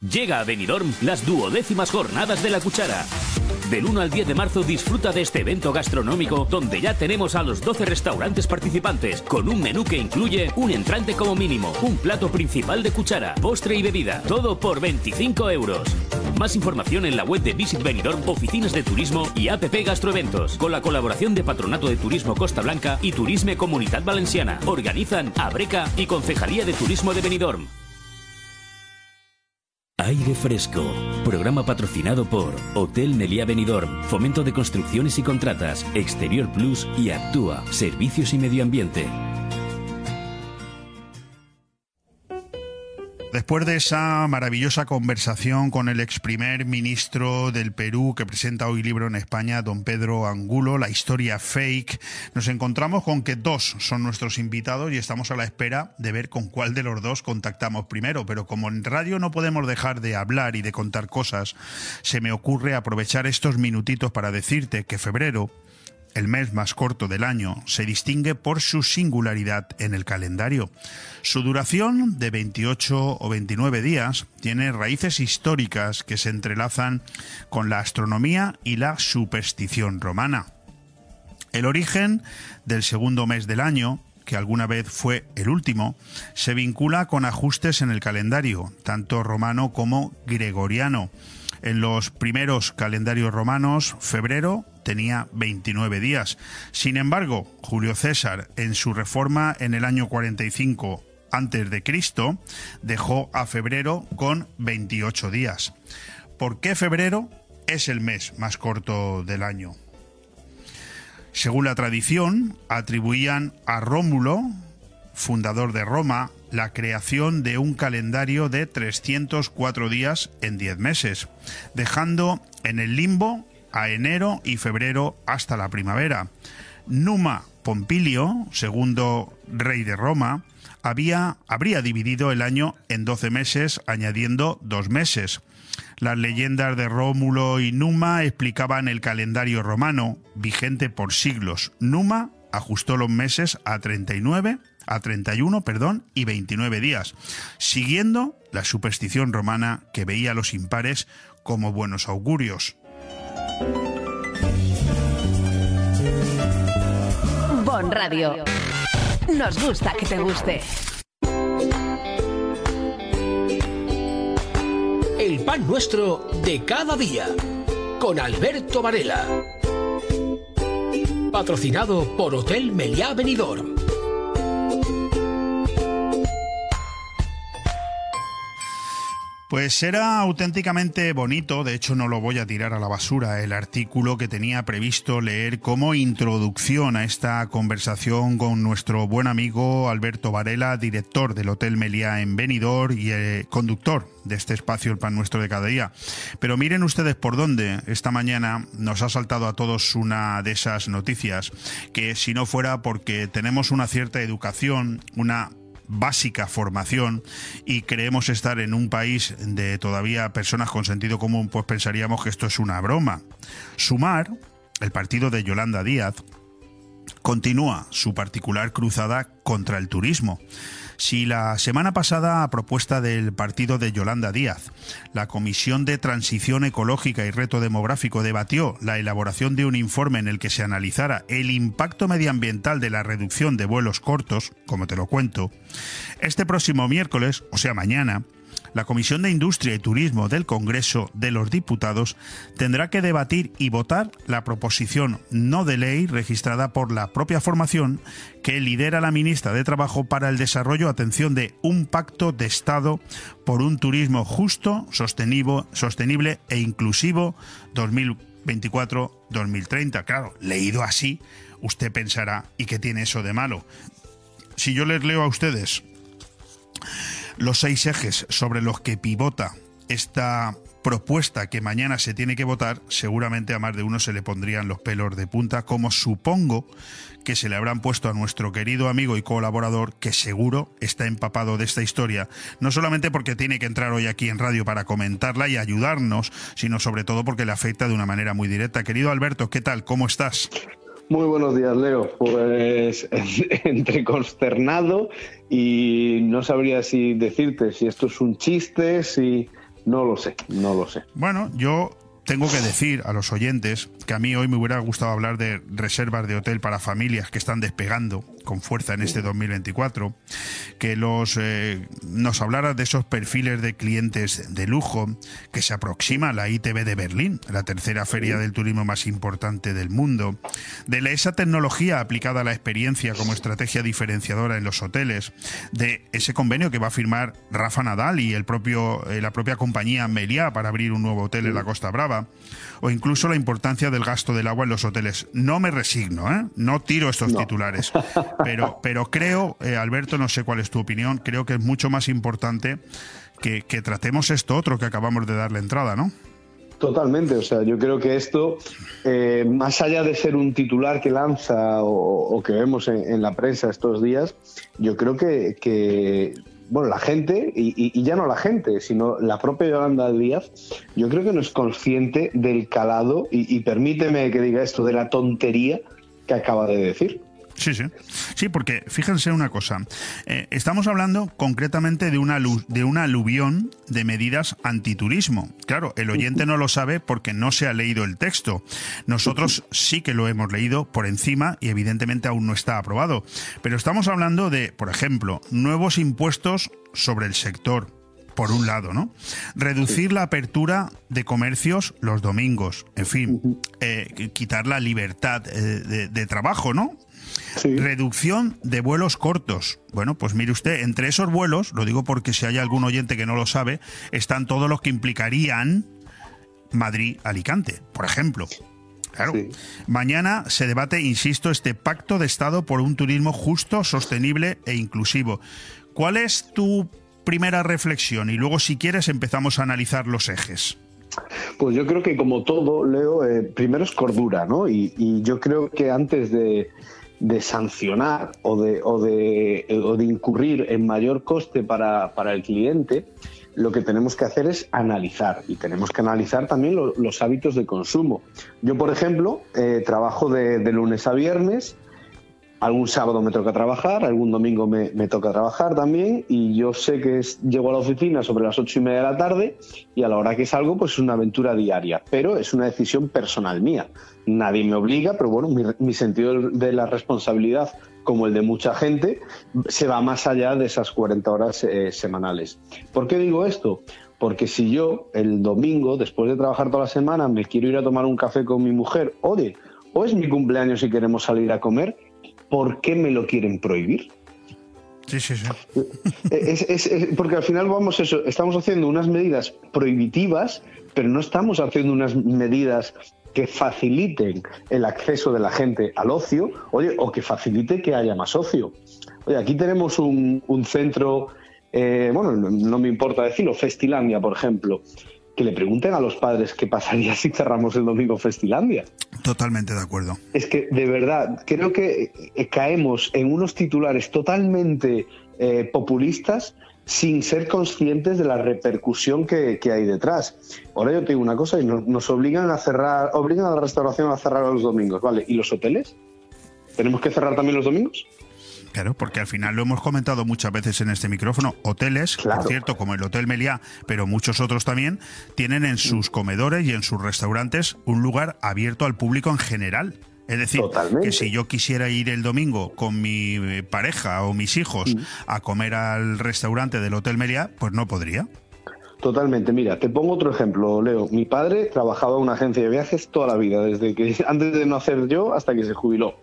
S3: Llega a Benidorm las duodécimas jornadas de la cuchara. Del 1 al 10 de marzo disfruta de este evento gastronómico donde ya tenemos a los 12 restaurantes participantes con un menú que incluye un entrante como mínimo, un plato principal de cuchara, postre y bebida, todo por 25 euros. Más información en la web de Visit Benidorm, oficinas de turismo y APP Gastroeventos, con la colaboración de Patronato de Turismo Costa Blanca y Turisme Comunitat Valenciana. Organizan Abreca y Concejalía de Turismo de Benidorm. Aire Fresco, programa patrocinado por Hotel Meliá Benidorm, Fomento de Construcciones y Contratas, Exterior Plus y Actúa, Servicios y Medio Ambiente.
S1: Después de esa maravillosa conversación con el ex primer ministro del Perú que presenta hoy libro en España, don Pedro Angulo, la historia fake, nos encontramos con que dos son nuestros invitados y estamos a la espera de ver con cuál de los dos contactamos primero. Pero como en radio no podemos dejar de hablar y de contar cosas, se me ocurre aprovechar estos minutitos para decirte que febrero el mes más corto del año, se distingue por su singularidad en el calendario. Su duración, de 28 o 29 días, tiene raíces históricas que se entrelazan con la astronomía y la superstición romana. El origen del segundo mes del año, que alguna vez fue el último, se vincula con ajustes en el calendario, tanto romano como gregoriano. En los primeros calendarios romanos, febrero tenía 29 días. Sin embargo, Julio César, en su reforma en el año 45 antes de Cristo, dejó a febrero con 28 días. ¿Por qué febrero es el mes más corto del año? Según la tradición, atribuían a Rómulo, fundador de Roma, la creación de un calendario de 304 días en 10 meses, dejando en el limbo a enero y febrero hasta la primavera. Numa Pompilio, segundo rey de Roma, había, habría dividido el año en 12 meses, añadiendo dos meses. Las leyendas de Rómulo y Numa explicaban el calendario romano, vigente por siglos. Numa ajustó los meses a 39, a 31, perdón, y 29 días, siguiendo la superstición romana que veía a los impares como buenos augurios.
S2: Bon Radio. Nos gusta que te guste.
S11: El pan nuestro de cada día. Con Alberto Varela. Patrocinado por Hotel Meliá Benidorm.
S1: Pues era auténticamente bonito, de hecho no lo voy a tirar a la basura, el artículo que tenía previsto leer como introducción a esta conversación con nuestro buen amigo Alberto Varela, director del Hotel Meliá en Benidorm y eh, conductor de este espacio El Pan Nuestro de cada día. Pero miren ustedes por dónde esta mañana nos ha saltado a todos una de esas noticias que si no fuera porque tenemos una cierta educación, una básica formación y creemos estar en un país de todavía personas con sentido común, pues pensaríamos que esto es una broma. Sumar, el partido de Yolanda Díaz, continúa su particular cruzada contra el turismo. Si la semana pasada, a propuesta del partido de Yolanda Díaz, la Comisión de Transición Ecológica y Reto Demográfico debatió la elaboración de un informe en el que se analizara el impacto medioambiental de la reducción de vuelos cortos, como te lo cuento, este próximo miércoles, o sea mañana, la Comisión de Industria y Turismo del Congreso de los Diputados tendrá que debatir y votar la proposición no de ley registrada por la propia formación que lidera la ministra de Trabajo para el desarrollo, atención, de un pacto de Estado por un turismo justo, sostenible, e inclusivo 2024-2030. Claro, leído así, usted pensará, ¿y qué tiene eso de malo? Si yo les leo a ustedes los seis ejes sobre los que pivota esta propuesta que mañana se tiene que votar, seguramente a más de uno se le pondrían los pelos de punta, como supongo que se le habrán puesto a nuestro querido amigo y colaborador, que seguro está empapado de esta historia, no solamente porque tiene que entrar hoy aquí en radio para comentarla y ayudarnos, sino sobre todo porque le afecta de una manera muy directa. Querido Alberto, ¿qué tal? ¿Cómo estás?
S16: Muy buenos días, Leo. Pues (laughs) entre consternado y no sabría si decirte si esto es un chiste, si no lo sé, no lo sé.
S1: Bueno, yo tengo que decir a los oyentes que a mí hoy me hubiera gustado hablar de reservas de hotel para familias que están despegando con fuerza en este 2024, que los eh, nos hablara de esos perfiles de clientes de lujo que se aproxima a la ITB de Berlín, la tercera feria del turismo más importante del mundo, de esa tecnología aplicada a la experiencia como estrategia diferenciadora en los hoteles, de ese convenio que va a firmar Rafa Nadal y el propio eh, la propia compañía Meliá para abrir un nuevo hotel en la Costa Brava o incluso la importancia del gasto del agua en los hoteles. No me resigno, ¿eh? no tiro estos titulares, (laughs) pero, pero creo, eh, Alberto, no sé cuál es tu opinión, creo que es mucho más importante que, tratemos esto otro que acabamos de darle entrada, ¿no?
S16: Totalmente, o sea, yo creo que esto, eh, más allá de ser un titular que lanza o, que vemos en, la prensa estos días, yo creo que, bueno, la gente, y, y- y ya no la gente, sino la propia Yolanda Díaz, yo creo que no es consciente del calado, y, y permíteme que diga esto, de la tontería que acaba de decir.
S1: Sí, sí. Sí, porque fíjense una cosa. eh, estamos hablando concretamente de una, de una aluvión de medidas antiturismo. Claro, el oyente no lo sabe porque no se ha leído el texto. Nosotros sí que lo hemos leído por encima y evidentemente aún no está aprobado. Pero estamos hablando de, por ejemplo, nuevos impuestos sobre el sector, por un lado, ¿no? Reducir la apertura de comercios los domingos, en fin, eh, quitar la libertad eh, de, de trabajo, ¿no? Reducción de vuelos cortos. Bueno, pues mire usted, entre esos vuelos, lo digo porque si hay algún oyente que no lo sabe, están todos los que implicarían Madrid-Alicante, por ejemplo. Claro. Mañana se debate, insisto, este pacto de Estado por un turismo justo, sostenible e inclusivo. ¿Cuál es tu primera reflexión? Y luego, si quieres, empezamos a analizar los ejes.
S16: Pues yo creo que como todo, Leo, eh, primero es cordura, ¿no? Y, y yo creo que antes de, de sancionar o de, o, de, o de incurrir en mayor coste para, para el cliente, lo que tenemos que hacer es analizar y tenemos que analizar también lo- los hábitos de consumo. Yo, por ejemplo, eh, trabajo de, de lunes a viernes, algún sábado me toca trabajar, algún domingo me, toca trabajar también y yo sé que es- llego a la oficina sobre las ocho y media de la tarde y a la hora que salgo pues es una aventura diaria, pero es una decisión personal mía. Nadie me obliga, pero bueno, mi, mi sentido de la responsabilidad, como el de mucha gente, se va más allá de esas 40 horas eh, semanales. ¿Por qué digo esto? Porque si yo el domingo, después de trabajar toda la semana, me quiero ir a tomar un café con mi mujer, oye, o es mi cumpleaños y queremos salir a comer, ¿por qué me lo quieren prohibir?
S1: Sí, sí, sí.
S16: Es- es- es- porque al final vamos eso, estamos haciendo unas medidas prohibitivas, pero no estamos haciendo unas medidas que faciliten el acceso de la gente al ocio, oye, o que facilite que haya más ocio. Oye, aquí tenemos un, un centro, eh, bueno, no, no me importa decirlo, Festilandia, por ejemplo, que le pregunten a los padres qué pasaría (laughs) si cerramos el domingo Festilandia.
S1: Totalmente de acuerdo.
S16: Es que de verdad creo que eh, caemos en unos titulares totalmente eh, populistas sin ser conscientes de la repercusión que, que hay detrás. Ahora yo te digo una cosa y no- nos obligan a cerrar, obligan a la restauración a cerrar los domingos, ¿vale? ¿Y los hoteles? ¿Tenemos que cerrar también los domingos?
S1: Claro, porque al final lo hemos comentado muchas veces en este micrófono. Hoteles, por cierto, como el Hotel Meliá, pero muchos otros también, tienen en sus comedores y en sus restaurantes un lugar abierto al público en general. Es decir, que si yo quisiera ir el domingo con mi eh, pareja o mis hijos a comer al restaurante del Hotel Meliá, pues no podría.
S16: Totalmente. Mira, te pongo otro ejemplo, Leo. Mi padre trabajaba en una agencia de viajes toda la vida, desde que (laughs) antes de nacer yo hasta que se jubiló.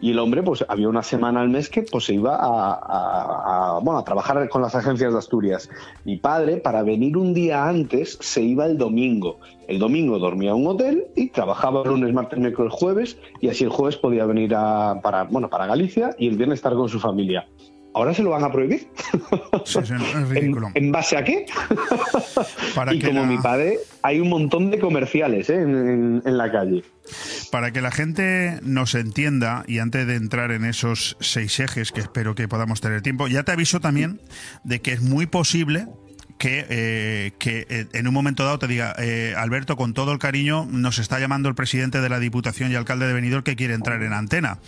S16: Y el hombre, pues había una semana al mes que pues, se iba a, bueno, a trabajar con las agencias de Asturias. Mi padre, para venir un día antes, se iba el domingo. El domingo dormía en un hotel y trabajaba lunes, martes, miércoles, jueves, y así el jueves podía venir a, para, bueno, para Galicia y el viernes estar con su familia. ¿Ahora se lo van a prohibir? (laughs) ¿En, en base a qué? (laughs) y
S1: que
S16: como
S1: la-
S16: mi padre, hay un montón de comerciales ¿eh? en, en- en la calle.
S1: Para que la gente nos entienda, y antes de entrar en esos seis ejes, que espero que podamos tener tiempo, ya te aviso también de que es muy posible que, eh, que eh, en un momento dado te diga, eh, Alberto, con todo el cariño, nos está llamando el presidente de la Diputación y alcalde de Benidorm que quiere entrar en antena.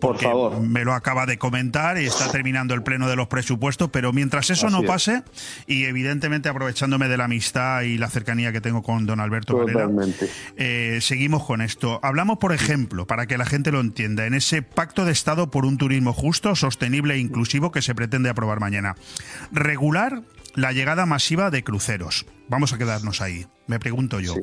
S1: Porque me lo acaba de comentar y está terminando el pleno de los presupuestos, pero mientras eso
S16: Así
S1: no
S16: es.
S1: pase, y evidentemente aprovechándome de la amistad y la cercanía que tengo con don Alberto
S16: Totalmente.
S1: eh, seguimos con esto. Hablamos, por ejemplo, para que la gente lo entienda, en ese pacto de Estado por un turismo justo, sostenible e inclusivo que se pretende aprobar mañana. Regular la llegada masiva de cruceros. Vamos a quedarnos ahí. Me pregunto yo.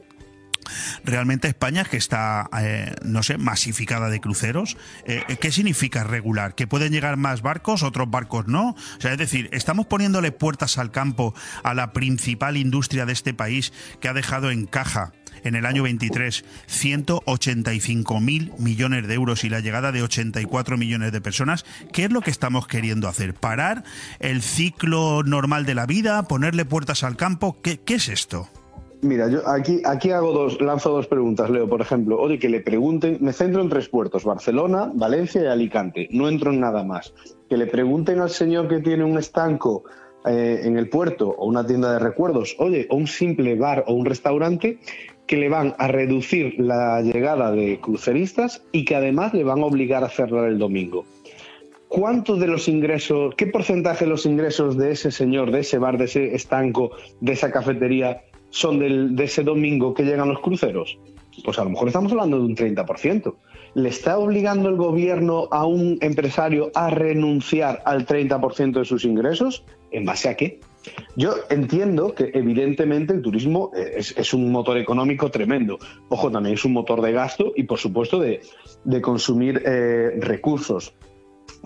S1: ¿Realmente España, que está, eh, no sé, masificada de cruceros, eh, qué significa regular? ¿Que pueden llegar más barcos, otros barcos no? O sea, es decir, estamos poniéndole puertas al campo a la principal industria de este país que ha dejado en caja en el año 23, 185.000 millones de euros y la llegada de 84 millones de personas. ¿Qué es lo que estamos queriendo hacer? ¿Parar el ciclo normal de la vida? ¿Ponerle puertas al campo? ¿Qué, es esto?
S16: Mira, yo aquí, aquí hago dos, lanzo dos preguntas, Leo. Por ejemplo, oye, que le pregunten, me centro en tres puertos, Barcelona, Valencia y Alicante, no entro en nada más. Que le pregunten al señor que tiene un estanco eh, en el puerto o una tienda de recuerdos, oye, o un simple bar o un restaurante, que le van a reducir la llegada de cruceristas y que además le van a obligar a cerrar el domingo. ¿Cuántos de los ingresos, qué porcentaje de los ingresos de ese señor, de ese bar, de ese estanco, de esa cafetería son del- de ese domingo que llegan los cruceros? Pues a lo mejor estamos hablando de un 30%. ¿Le está obligando el gobierno a un empresario a renunciar al 30% de sus ingresos? ¿En base a qué? Yo entiendo que evidentemente el turismo eh, es, un motor económico tremendo. Ojo, también es un motor de gasto y por supuesto de, de consumir eh, recursos.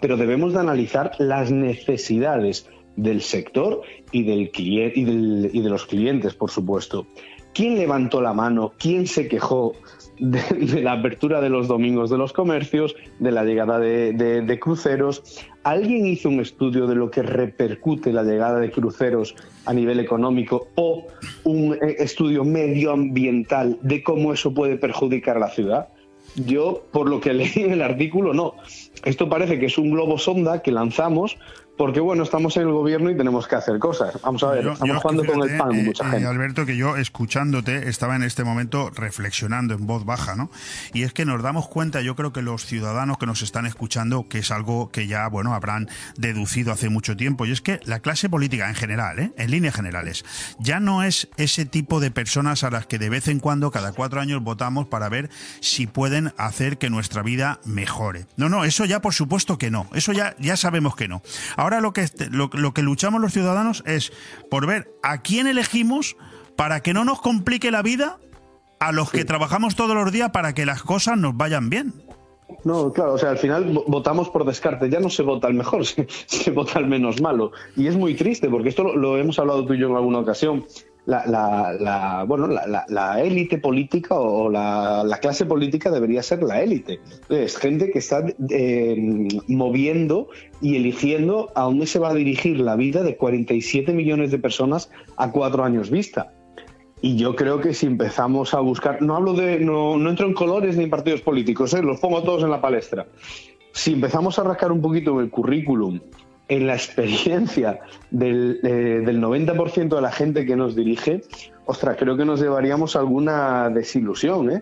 S16: Pero debemos de analizar las necesidades del sector y, del clien- y, del- y de los clientes, por supuesto. ¿Quién levantó la mano? ¿Quién se quejó de, la apertura de los domingos de los comercios, de la llegada de cruceros? ¿Alguien hizo un estudio de lo que repercute la llegada de cruceros a nivel económico o un eh, estudio medioambiental de cómo eso puede perjudicar a la ciudad? Yo, por lo que leí en el artículo, no. Esto parece que es un globo sonda que lanzamos porque, bueno, estamos en el gobierno y tenemos que hacer cosas. Vamos a ver,
S1: Yo-
S16: estamos
S1: yo
S16: jugando con el pan,
S1: eh,
S16: mucha
S1: eh,
S16: gente.
S1: Alberto, que yo escuchándote estaba en este momento reflexionando en voz baja, ¿no? Y es que nos damos cuenta, yo creo que los ciudadanos que nos están escuchando, que es algo que ya, bueno, habrán deducido hace mucho tiempo, y es que la clase política en general, ¿eh? en líneas generales, ya no es ese tipo de personas a las que de vez en cuando, cada cuatro años, votamos para ver si pueden hacer que nuestra vida mejore. No, no, eso ya por supuesto que no, eso ya, ya sabemos que no. Ahora lo que, este- lo, lo que luchamos los ciudadanos es por ver a quién elegimos para que no nos complique la vida a los que trabajamos todos los días para que las cosas nos vayan bien.
S16: No, claro, o sea, al final vo- votamos por descarte, ya no se vota el mejor, se, (laughs) se vota el menos malo. Y es muy triste, porque esto lo, lo hemos hablado tú y yo en alguna ocasión. La, la- la- bueno, la, la- élite política o la, la clase política debería ser la élite. Es gente que está eh, moviendo y eligiendo a dónde se va a dirigir la vida de 47 millones de personas a cuatro años vista. Y yo creo que si empezamos a buscar, no hablo de, no, no entro en colores ni en partidos políticos, ¿eh? los pongo todos en la palestra. Si empezamos a rascar un poquito el currículum, en la experiencia del, eh, del 90% de la gente que nos dirige, ostras, creo que nos llevaríamos alguna desilusión, ¿eh?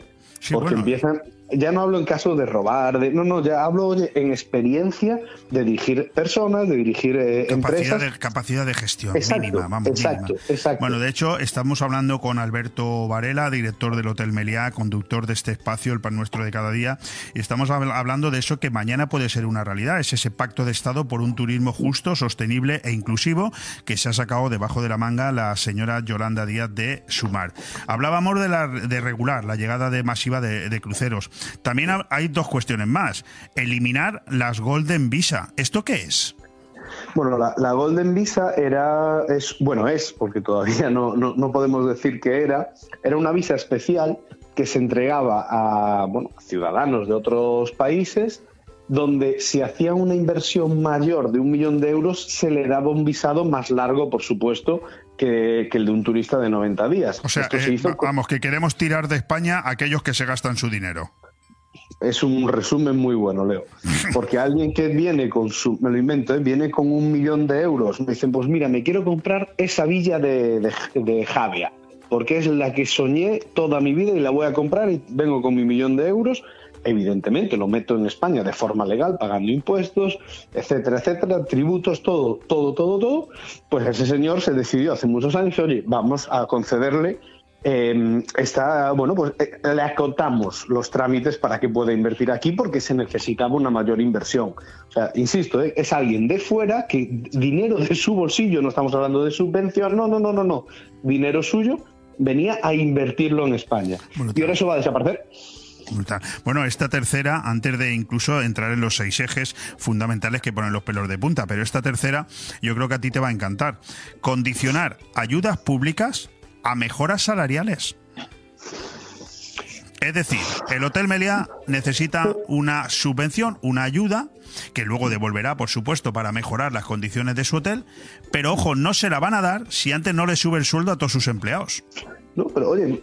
S16: Porque
S1: bueno.
S16: empiezan, ya no hablo en caso de robar, de, no, no, ya hablo en experiencia de dirigir personas, de dirigir eh,
S1: Capacidad
S16: empresas.
S1: de, capacidad de gestión
S16: Exacto,
S1: mínima, vamos,
S16: exacto,
S1: mínima.
S16: exacto.
S1: Bueno, de hecho, estamos hablando con Alberto Varela, director del Hotel Meliá, conductor de este espacio, el pan nuestro de cada día, y estamos habl- hablando de eso que mañana puede ser una realidad, es ese pacto de Estado por un turismo justo, sostenible e inclusivo que se ha sacado debajo de la manga la señora Yolanda Díaz de Sumar. Hablábamos de, la, de regular la llegada de masiva de, de cruceros. También ha- hay dos cuestiones más. Eliminar las Golden Visa. ¿Esto qué es?
S16: Bueno, la, Golden Visa era, es, bueno, es, porque todavía no, no, no podemos decir que era, era una visa especial que se entregaba a, bueno, a ciudadanos de otros países, donde si hacían una inversión mayor de un millón de euros, se le daba un visado más largo, por supuesto, que, que el de un turista de 90 días.
S1: O sea,
S16: Esto se
S1: eh,
S16: hizo
S1: vamos, que queremos tirar de España a aquellos que se gastan su dinero.
S16: es un resumen muy bueno, Leo. Porque alguien que viene con su, me lo invento, ¿eh? viene con un millón de euros, me dicen, pues mira, me quiero comprar esa villa de, de, de Javia, porque es la que soñé toda mi vida y la voy a comprar y vengo con mi millón de euros. Evidentemente lo meto en España de forma legal, pagando impuestos, etcétera, etcétera, tributos, todo, todo, todo, todo. Pues ese señor se decidió hace muchos años, oye, vamos a concederle eh, está, bueno, pues eh, le acotamos los trámites para que pueda invertir aquí porque se necesitaba una mayor inversión. O sea, insisto, eh, es alguien de fuera que dinero de su bolsillo, no estamos hablando de subvención, no, no, no, no, no, dinero suyo venía a invertirlo en España. Y ahora eso va a desaparecer.
S1: Bueno, esta tercera, antes de incluso entrar en los seis ejes fundamentales que ponen los pelos de punta, pero esta tercera yo creo que a ti te va a encantar. Condicionar ayudas públicas a mejoras salariales. Es decir, el Hotel Meliá necesita una subvención, una ayuda, que luego devolverá, por supuesto, para mejorar las condiciones de su hotel, pero ojo, no se la van a dar si antes no le sube el sueldo a todos sus empleados.
S16: No, pero oye,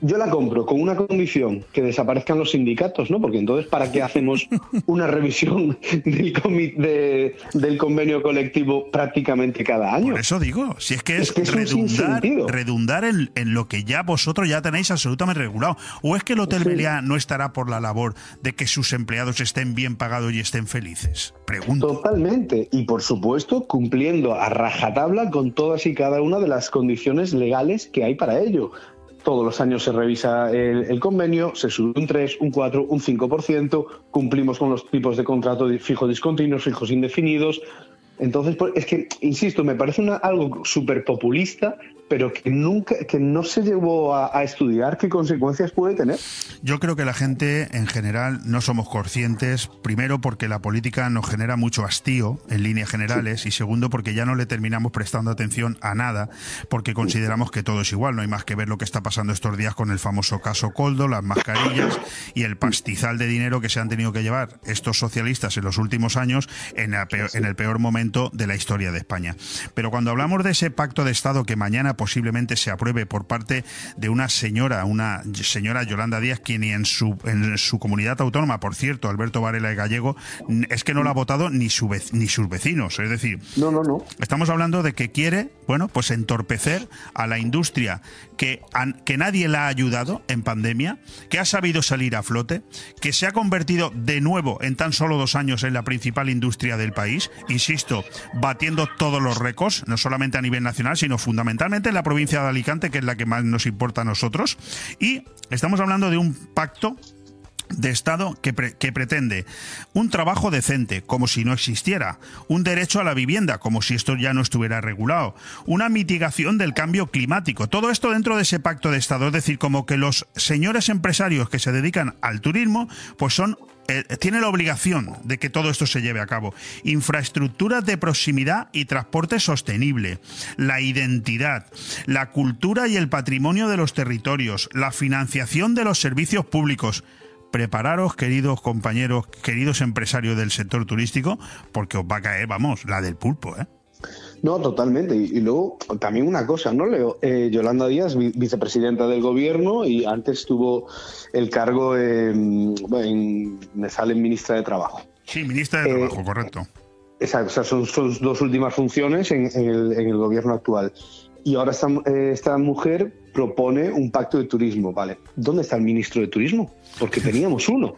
S16: yo la compro con una condición, que desaparezcan los sindicatos, ¿no? Porque entonces, ¿para qué hacemos una revisión del, de- del convenio colectivo prácticamente cada año?
S1: Por eso digo, si es que es,
S16: que es un
S1: redundar, redundar en, en lo que ya vosotros ya tenéis absolutamente regulado. ¿O es que el Hotel
S16: Sí.
S1: Meliá no estará por la labor de que sus empleados estén bien pagados y estén felices? Pregunto.
S16: Totalmente. Y por supuesto, cumpliendo a rajatabla con todas y cada una de las condiciones legales que hay para ello. Todos los años se revisa el, el convenio, se sube un 3, un 4, un 5%, cumplimos con los tipos de contrato fijos discontinuos, fijos indefinidos. Entonces, pues, es que, insisto, me parece una- algo súper populista, pero que nunca, que no se llevó a, a estudiar qué consecuencias puede tener.
S1: Yo creo que la gente en general no somos conscientes, primero porque la política nos genera mucho hastío en líneas generales y segundo porque ya no le terminamos prestando atención a nada porque consideramos que todo es igual, no hay más que ver lo que está pasando estos días con el famoso caso Coldo, las mascarillas y el pastizal de dinero que se han tenido que llevar estos socialistas en los últimos años en, la peor- en el peor momento de la historia de España. Pero cuando hablamos de ese pacto de Estado que mañana posiblemente se apruebe por parte de una señora, una señora Yolanda Díaz, quien en su, en su comunidad autónoma, por cierto, Alberto Varela y Gallego, es que no lo ha votado ni, su ni sus vecinos. Es decir,
S16: no, no, no.
S1: estamos hablando de que quiere, bueno, pues entorpecer a la industria que, que nadie la ha ayudado en pandemia, que ha sabido salir a flote, que se ha convertido de nuevo en tan solo dos años en la principal industria del país, insisto, batiendo todos los récords, no solamente a nivel nacional, sino fundamentalmente en la provincia de Alicante, que es la que más nos importa a nosotros. Y estamos hablando de un pacto de Estado que, pre- que pretende un trabajo decente, como si no existiera, un derecho a la vivienda, como si esto ya no estuviera regulado, una mitigación del cambio climático. Todo esto dentro de ese pacto de Estado, es decir, como que los señores empresarios que se dedican al turismo, pues son eh, tiene la obligación de que todo esto se lleve a cabo. Infraestructuras de proximidad y transporte sostenible, la identidad, la cultura y el patrimonio de los territorios, la financiación de los servicios públicos. Prepararos, queridos compañeros, queridos empresarios del sector turístico, porque os va a caer, vamos, la del pulpo, ¿eh?
S16: No, totalmente. Y, y luego también una cosa, ¿no, Leo? Eh, Yolanda Díaz, vi- vicepresidenta del gobierno y antes tuvo el cargo en, me sale en ministra de Trabajo.
S1: Sí, ministra de Trabajo, correcto.
S16: Exacto, o sea, son sus dos últimas funciones en, en el, en el gobierno actual. Y ahora esta, eh, esta mujer propone un pacto de turismo, ¿vale? ¿Dónde está el ministro de Turismo? Porque teníamos uno.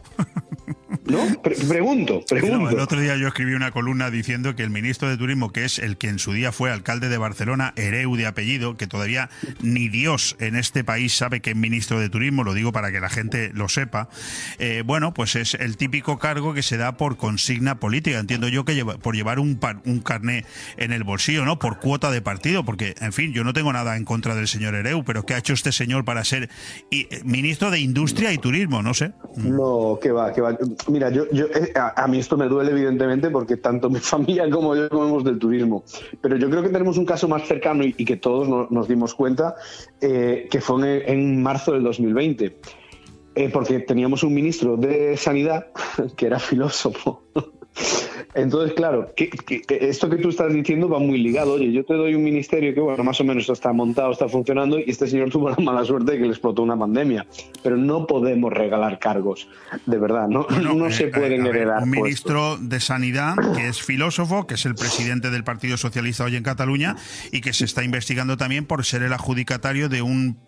S16: ¿No? Pre- pregunto,
S1: No,
S16: pregunto.
S1: el otro día yo escribí una columna diciendo que el ministro de Turismo, que es el que en su día fue alcalde de Barcelona, Hereu de apellido, que todavía ni Dios en este país sabe que es ministro de Turismo, lo digo para que la gente lo sepa, eh, bueno, pues es el típico cargo que se da por consigna política. Entiendo yo que lleva- por llevar un, par- un carné en el bolsillo, ¿no? Por cuota de partido, porque, en fin, yo no tengo nada en contra del señor Hereu, pero ¿qué ha hecho este señor para ser eh, ministro de Industria y Turismo? No sé.
S16: No, que va, que va. Mira, yo, yo eh, a, mí esto me duele evidentemente porque tanto mi (laughs) familia como yo comemos del turismo. Pero yo creo que tenemos un caso más cercano y, que todos no- nos dimos cuenta, eh, que fue en, en marzo del 2020. Eh, porque teníamos un ministro de Sanidad (laughs) que era filósofo. Entonces, claro, que, esto que tú estás diciendo va muy ligado. Oye, yo te doy un ministerio que, bueno, más o menos está montado, está funcionando, y este señor tuvo la (laughs) mala suerte de que le explotó una pandemia. Pero no podemos regalar cargos, de verdad, no, no se
S1: Eh,
S16: pueden
S1: ver,
S16: heredar.
S1: Un
S16: puestos.
S1: ministro de Sanidad que es filósofo, que es el presidente del Partido Socialista hoy en Cataluña y que se está investigando también por ser el adjudicatario de un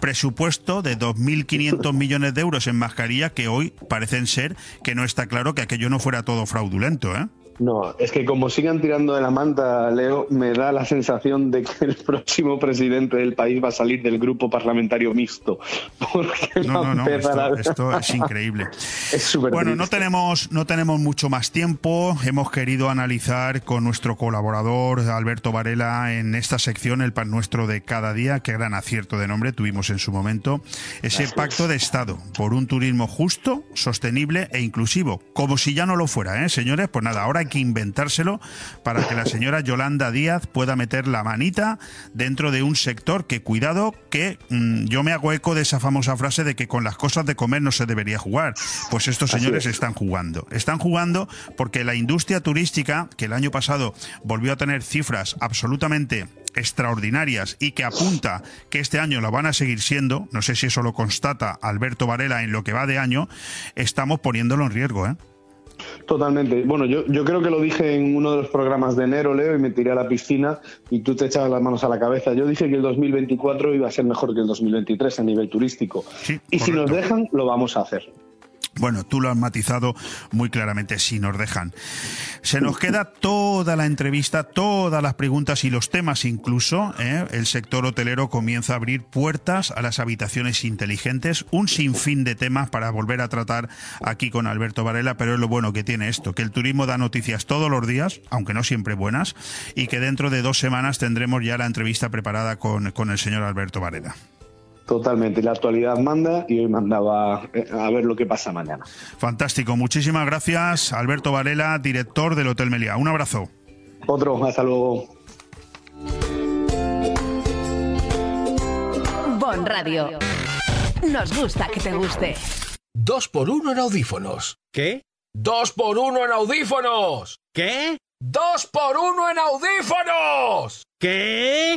S1: presupuesto de 2.500 millones de euros en mascarilla que hoy parecen ser que no está claro que aquello no fuera todo fraudulento, ¿eh?
S16: No, es que como sigan tirando de la manta, Leo, me da la sensación de que el próximo presidente del país va a salir del grupo parlamentario mixto. (laughs) Porque
S1: No, no, no, esto, es increíble. (laughs)
S16: Es súper
S1: Bueno, no tenemos, no tenemos mucho más tiempo. Hemos querido analizar con nuestro colaborador Alberto Varela en esta sección, el pan nuestro de cada día, qué gran acierto de nombre tuvimos en su momento, ese pacto de Estado por un turismo justo, sostenible e inclusivo. Como si ya no lo fuera, ¿eh, señores? Pues nada, ahora hay que inventárselo para que la señora Yolanda Díaz pueda meter la manita dentro de un sector que, cuidado, que mm, yo me hago eco de esa famosa frase de que con las cosas de comer no se debería jugar. Pues estos señores
S16: es.
S1: están jugando. Están jugando porque la industria turística, que el año pasado volvió a tener cifras absolutamente extraordinarias y que apunta que este año lo van a seguir siendo, no sé si eso lo constata Alberto Varela en lo que va de año, estamos poniéndolo en riesgo, ¿eh?
S16: Totalmente. Bueno, yo, yo creo que lo dije en uno de los programas de enero, Leo, y me tiré a la piscina y tú te echabas las manos a la cabeza. Yo dije que el 2024 iba a ser mejor que el 2023 a nivel turístico. y si nos dejan, lo vamos a hacer.
S1: Bueno, tú lo has matizado muy claramente, si nos dejan. Se nos queda toda la entrevista, todas las preguntas y los temas incluso. ¿eh? El sector hotelero comienza a abrir puertas a las habitaciones inteligentes, un sinfín de temas para volver a tratar aquí con Alberto Varela, pero es lo bueno que tiene esto, que el turismo da noticias todos los días, aunque no siempre buenas, y que dentro de dos semanas tendremos ya la entrevista preparada con, con el señor Alberto Varela.
S16: Totalmente. La actualidad manda y hoy mandaba eh, a ver lo que pasa mañana.
S1: Fantástico, muchísimas gracias Alberto Varela, director del Hotel Meliá. Un abrazo.
S16: Otro, hasta luego.
S2: Bon Radio. Nos gusta que te guste.
S11: Dos por uno en audífonos. ¿Qué? ¡Dos por uno en audífonos! ¿Qué? ¡Dos por uno en audífonos! ¿Qué?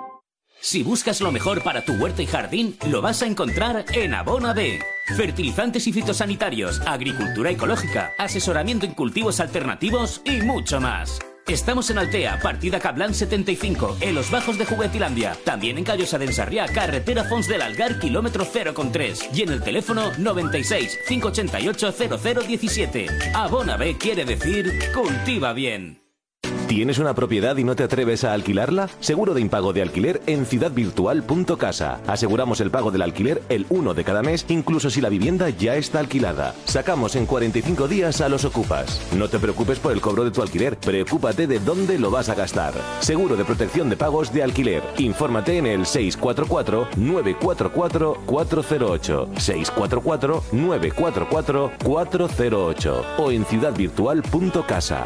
S3: Si buscas lo mejor para tu huerta y jardín, lo vas a encontrar en Abona B. Fertilizantes y fitosanitarios, agricultura ecológica, asesoramiento en cultivos alternativos y mucho más. Estamos en Altea, partida Cablan 75, en los bajos de Juguetilandia. También en Callosa de carretera Fons del Algar, kilómetro 0,3. Y en el teléfono 96 588 0017. Abona B quiere decir cultiva bien.
S4: ¿Tienes una propiedad y no te atreves a alquilarla? Seguro de impago de alquiler en ciudadvirtual.casa. Aseguramos el pago del alquiler el 1 de cada mes, incluso si la vivienda ya está alquilada. Sacamos en 45 días a los ocupas. No te preocupes por el cobro de tu alquiler, preocúpate de dónde lo vas a gastar. Seguro de protección de pagos de alquiler. Infórmate en el 644-944-408. 644-944-408 o en ciudadvirtual.casa.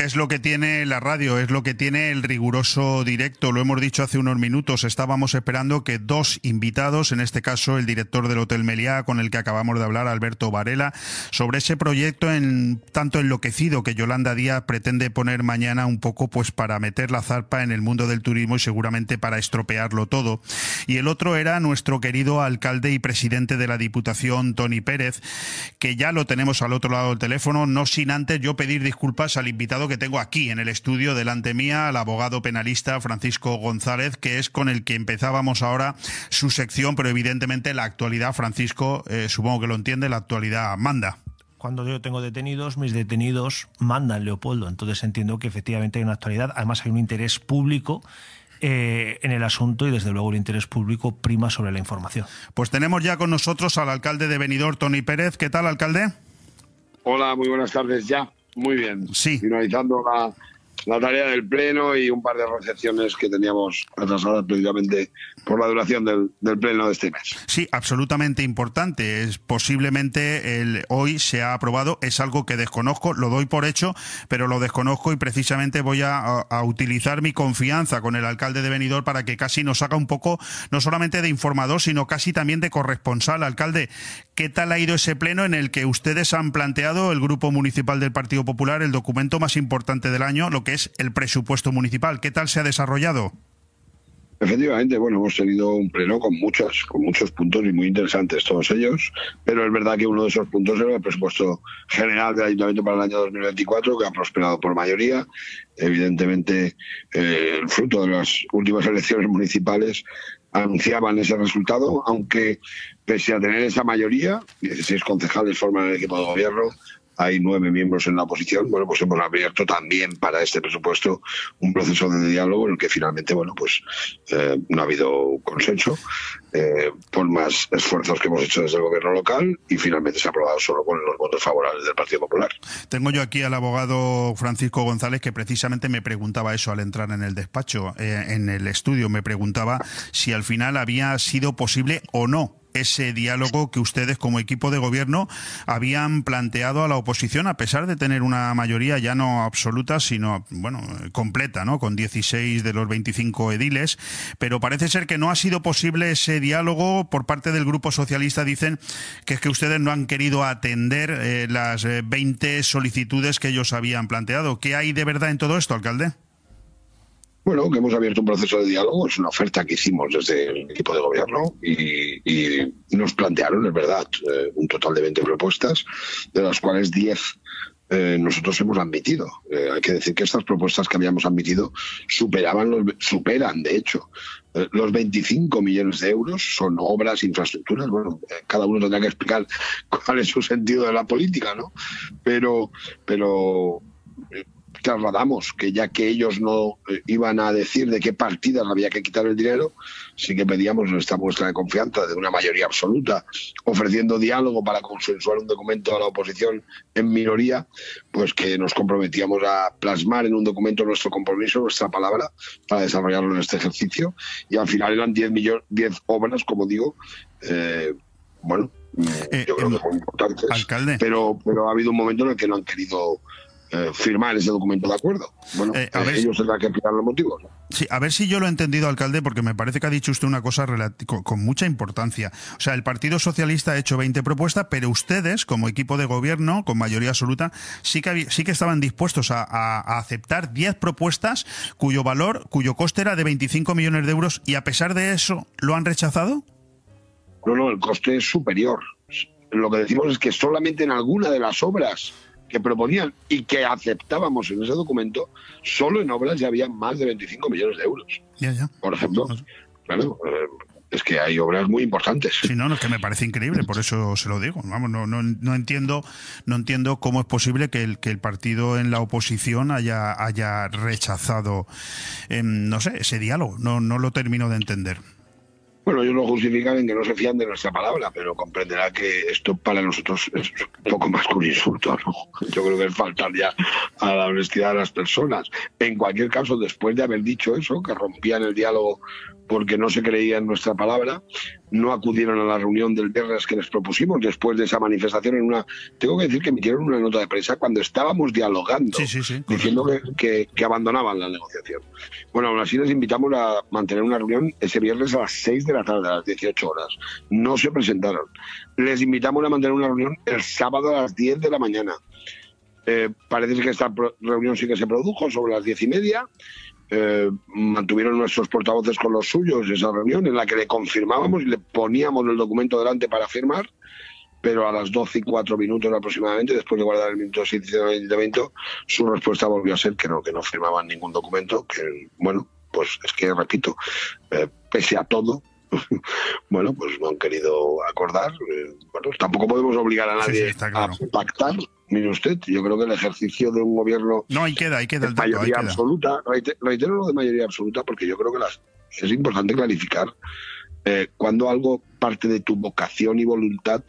S1: Es lo que tiene la radio, es lo que tiene el riguroso directo. Lo hemos dicho hace unos minutos. Estábamos esperando que dos invitados, en este caso el director del Hotel Meliá, con el que acabamos de hablar, Alberto Varela, sobre ese proyecto en tanto enloquecido que Yolanda Díaz pretende poner mañana un poco pues para meter la zarpa en el mundo del turismo y seguramente para estropearlo todo. Y el otro era nuestro querido alcalde y presidente de la Diputación, Tony Pérez, que ya lo tenemos al otro lado del teléfono, no sin antes yo pedir disculpas al invitado que tengo aquí en el estudio delante mía, al abogado penalista Francisco González, que es con el que empezábamos ahora su sección, pero evidentemente la actualidad, Francisco, eh, supongo que lo entiende, la actualidad manda.
S17: Cuando yo tengo detenidos, mis detenidos mandan Leopoldo. Entonces entiendo que efectivamente hay una actualidad. Además hay un interés público eh, en el asunto y desde luego el interés público prima sobre la información.
S1: Pues tenemos ya con nosotros al alcalde de Benidorm, Tony Pérez. ¿Qué tal, alcalde?
S18: Hola, muy buenas tardes ya. Muy bien.
S1: Sí.
S18: Finalizando la la tarea del pleno y un par de recepciones que teníamos atrasadas precisamente por la duración del, pleno de este mes.
S1: Sí, absolutamente importante. Es posiblemente el hoy se ha aprobado. Es algo que desconozco, lo doy por hecho, pero lo desconozco y precisamente voy a, a- a utilizar mi confianza con el alcalde de Benidorm para que casi nos haga un poco, no solamente de informador, sino casi también de corresponsal. Alcalde, ¿qué tal ha ido ese pleno en el que ustedes han planteado, el Grupo Municipal del Partido Popular, el documento más importante del año, lo que es el presupuesto municipal? ¿Qué tal se ha desarrollado?
S18: Efectivamente, bueno, hemos tenido un pleno con muchos, con muchos puntos y muy interesantes todos ellos, pero es verdad que uno de esos puntos era el presupuesto general del Ayuntamiento para el año 2024, que ha prosperado por mayoría. Evidentemente, eh, el fruto de las últimas elecciones municipales anunciaban ese resultado, aunque pese a tener esa mayoría, 16 concejales forman el equipo de gobierno, hay nueve miembros en la oposición. Bueno, pues hemos abierto también para este presupuesto un proceso de diálogo en el que finalmente, bueno, pues eh, no ha habido consenso eh, por más esfuerzos que hemos hecho desde el gobierno local y finalmente se ha aprobado solo con los votos favorables del Partido Popular.
S1: Tengo yo aquí al abogado Francisco González que precisamente me preguntaba eso al entrar en el despacho, eh, en el estudio, me preguntaba si al final había sido posible o no ese diálogo que ustedes como equipo de gobierno habían planteado a la oposición a pesar de tener una mayoría ya no absoluta sino bueno completa no con 16 de los 25 ediles. Pero parece ser que no ha sido posible ese diálogo por parte del grupo socialista dicen que es que ustedes no han querido atender eh, las eh, 20 solicitudes que ellos habían planteado. ¿qué hay de verdad en todo esto alcalde?
S18: Bueno, que hemos abierto un proceso de diálogo, es una oferta que hicimos desde el equipo de gobierno y, nos plantearon, es verdad, eh, un total de 20 propuestas, de las cuales 10 eh, nosotros hemos admitido. Eh, hay que decir que estas propuestas que habíamos admitido superaban los, superan, de hecho, eh, los 25 millones de euros. Son obras, infraestructuras. Bueno, eh, cada uno tendrá que explicar (laughs) cuál es su sentido de la política, ¿no? Pero, pero trasladamos que ya que ellos no eh, iban a decir de qué partidas había que quitar el dinero, sí que pedíamos nuestra muestra de confianza de una mayoría absoluta, ofreciendo diálogo para consensuar un documento a la oposición en minoría, pues que nos comprometíamos a plasmar en un documento nuestro compromiso, nuestra palabra, para desarrollarlo en este ejercicio. Y al final eran 10, millones, 10 obras, como digo, eh, bueno, yo creo que muy importantes. Pero, pero ha habido un momento en el que no han querido eh, firmar ese documento de acuerdo. Bueno,
S1: Eh, a ver-
S18: ellos tendrán que explicar los motivos. ¿no?
S1: Sí, a ver si yo lo he entendido, alcalde, porque me parece que ha dicho usted una cosa con, con mucha importancia. O sea, el Partido Socialista ha hecho 20 propuestas, pero ustedes, como equipo de gobierno, con mayoría absoluta, sí que, sí que estaban dispuestos a, a- a aceptar 10 propuestas cuyo valor, cuyo coste era de 25 millones de euros, y a pesar de eso, ¿lo han rechazado?
S18: No, no, el coste es superior. Lo que decimos es que solamente en alguna de las obras que proponían y que aceptábamos en ese documento, solo en obras ya había más de 25 millones de euros.
S1: Ya, ya.
S18: Por ejemplo, claro, eh, es que hay obras muy importantes.
S1: Sí, no, no, es que me parece increíble, por eso se lo digo. Vamos, no, no, no entiendo, no entiendo cómo es posible que el, que el partido en la oposición haya, haya rechazado, em, no sé, ese diálogo. No, no lo termino de entender.
S18: Bueno, ellos lo justifican en que no se fían de nuestra palabra, pero comprenderá que esto para nosotros es un poco más que un insulto, ¿no? Yo creo que es faltar ya a la honestidad de las personas. En cualquier caso, después de haber dicho eso, que rompían el diálogo porque no se creía en nuestra palabra, no acudieron a la reunión del viernes que les propusimos después de esa manifestación en una... Tengo que decir que emitieron una nota de prensa cuando estábamos dialogando, diciendo que, que- que abandonaban la negociación. Bueno, aún así les invitamos a mantener una reunión ese viernes a las 6 de la tarde, a las 18 horas. No se presentaron. Les invitamos a mantener una reunión el sábado a las 10 de la mañana. Eh, parece que esta reunión sí que se produjo sobre las diez y media. Eh, mantuvieron nuestros portavoces con los suyos esa reunión en la que le confirmábamos y le poníamos el documento delante para firmar, pero a las 12 y 4 minutos aproximadamente, después de guardar el minuto del ayuntamiento, su respuesta volvió a ser que no, que no firmaban ningún documento, que bueno, pues es que repito, eh, pese a todo, (laughs) bueno, pues no han querido acordar. eh, bueno, tampoco podemos obligar a
S1: Sí, sí,
S18: nadie a pactar. Mire usted, yo creo que el ejercicio de un gobierno
S1: No, ahí queda, ahí queda el
S18: de
S1: dato. Ahí
S18: mayoría
S1: queda.
S18: absoluta, reite- reitero lo de mayoría absoluta porque yo creo que las, es importante clarificar eh, cuando algo parte de tu vocación y voluntad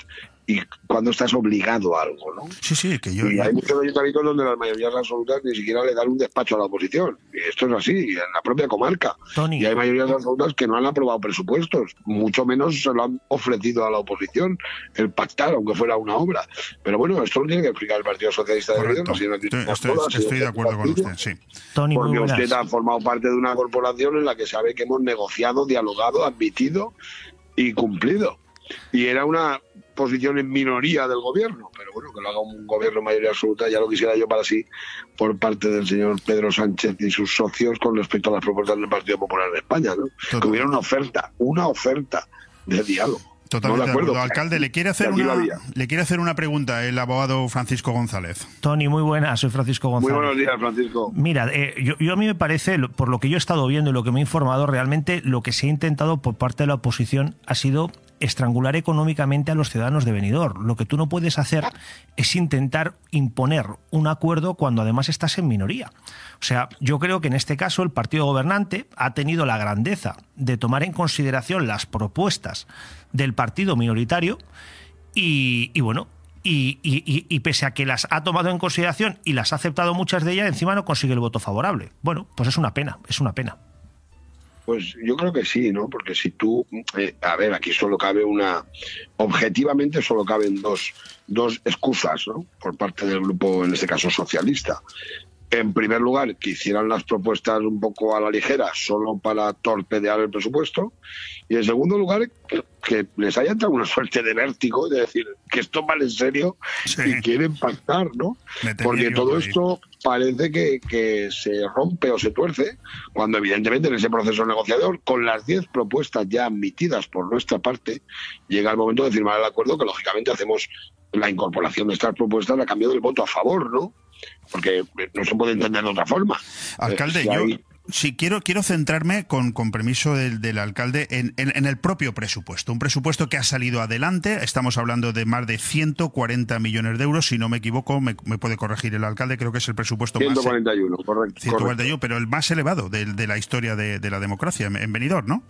S18: y cuando estás obligado a algo, ¿no?
S1: Sí, sí, que yo...
S18: Y hay muchos ayuntamientos donde las mayorías absolutas ni siquiera le dan un despacho a la oposición. Y esto es así, en la propia comarca. Y hay mayorías absolutas que no han aprobado presupuestos, mucho menos se lo han ofrecido a la oposición el pactar, aunque fuera una obra. Pero bueno, esto lo tiene que explicar el Partido Socialista de
S1: Correcto.
S18: Gobierno. si no
S1: Estoy, estoy- estoy de acuerdo con usted, sí.
S17: Tony,
S18: Porque usted ha formado parte de una corporación en la que sabe que hemos negociado, dialogado, admitido y cumplido. Y era una posición en minoría del gobierno, pero bueno, que lo haga un gobierno en mayoría absoluta, ya lo quisiera yo para sí, por parte del señor Pedro Sánchez y sus socios con respecto a las propuestas del Partido Popular en España, ¿no? Que hubiera una oferta, una oferta de diálogo.
S1: Totalmente
S18: No,
S1: de
S18: acuerdo.
S1: Alcalde, le quiere hacer una le quiere hacer una pregunta el abogado Francisco González.
S17: Tony, muy buenas, soy Francisco
S18: Muy
S17: González.
S18: buenos días, Francisco.
S17: Mira, eh, yo, yo a mí me parece, por lo que yo he estado viendo y lo que me he informado, realmente lo que se ha intentado por parte de la oposición ha sido estrangular económicamente a los ciudadanos de Benidorm. Lo que tú no puedes hacer es intentar imponer un acuerdo cuando además estás en minoría. O sea, yo creo que en este caso el partido gobernante ha tenido la grandeza de tomar en consideración las propuestas del partido minoritario y, bueno, y pese a que las ha tomado en consideración y las ha aceptado muchas de ellas, encima no consigue el voto favorable. Bueno, pues es una pena, es una pena.
S18: Pues yo creo que sí, ¿no? Porque si tú, eh, a ver, aquí solo cabe una, objetivamente solo caben dos, dos excusas, ¿no? Por parte del grupo, en este caso socialista. En primer lugar, que hicieran las propuestas un poco a la ligera, solo para torpedear el presupuesto. Y en segundo lugar, que, les haya entrado una suerte de vértigo de decir que esto vale en serio y quieren pactar, ¿no? Porque todo esto parece que, que se rompe o se tuerce cuando evidentemente en ese proceso negociador, con las 10 propuestas ya admitidas por nuestra parte, llega el momento de firmar el acuerdo que lógicamente hacemos la incorporación de estas propuestas a cambio del voto a favor, ¿no? Porque no se puede entender de otra forma.
S1: Alcalde,
S18: Eh, si
S1: yo
S18: hay-
S1: sí quiero, quiero centrarme, con, con permiso del, del alcalde, en, en- en el propio presupuesto. Un presupuesto que ha salido adelante. Estamos hablando de más de 140 millones de euros. Si no me equivoco, me, me puede corregir el alcalde. Creo que es el presupuesto más.
S18: 141, correcto.
S1: 141, pero el más elevado de, de la historia de, de la democracia en, en Benidorm, ¿no?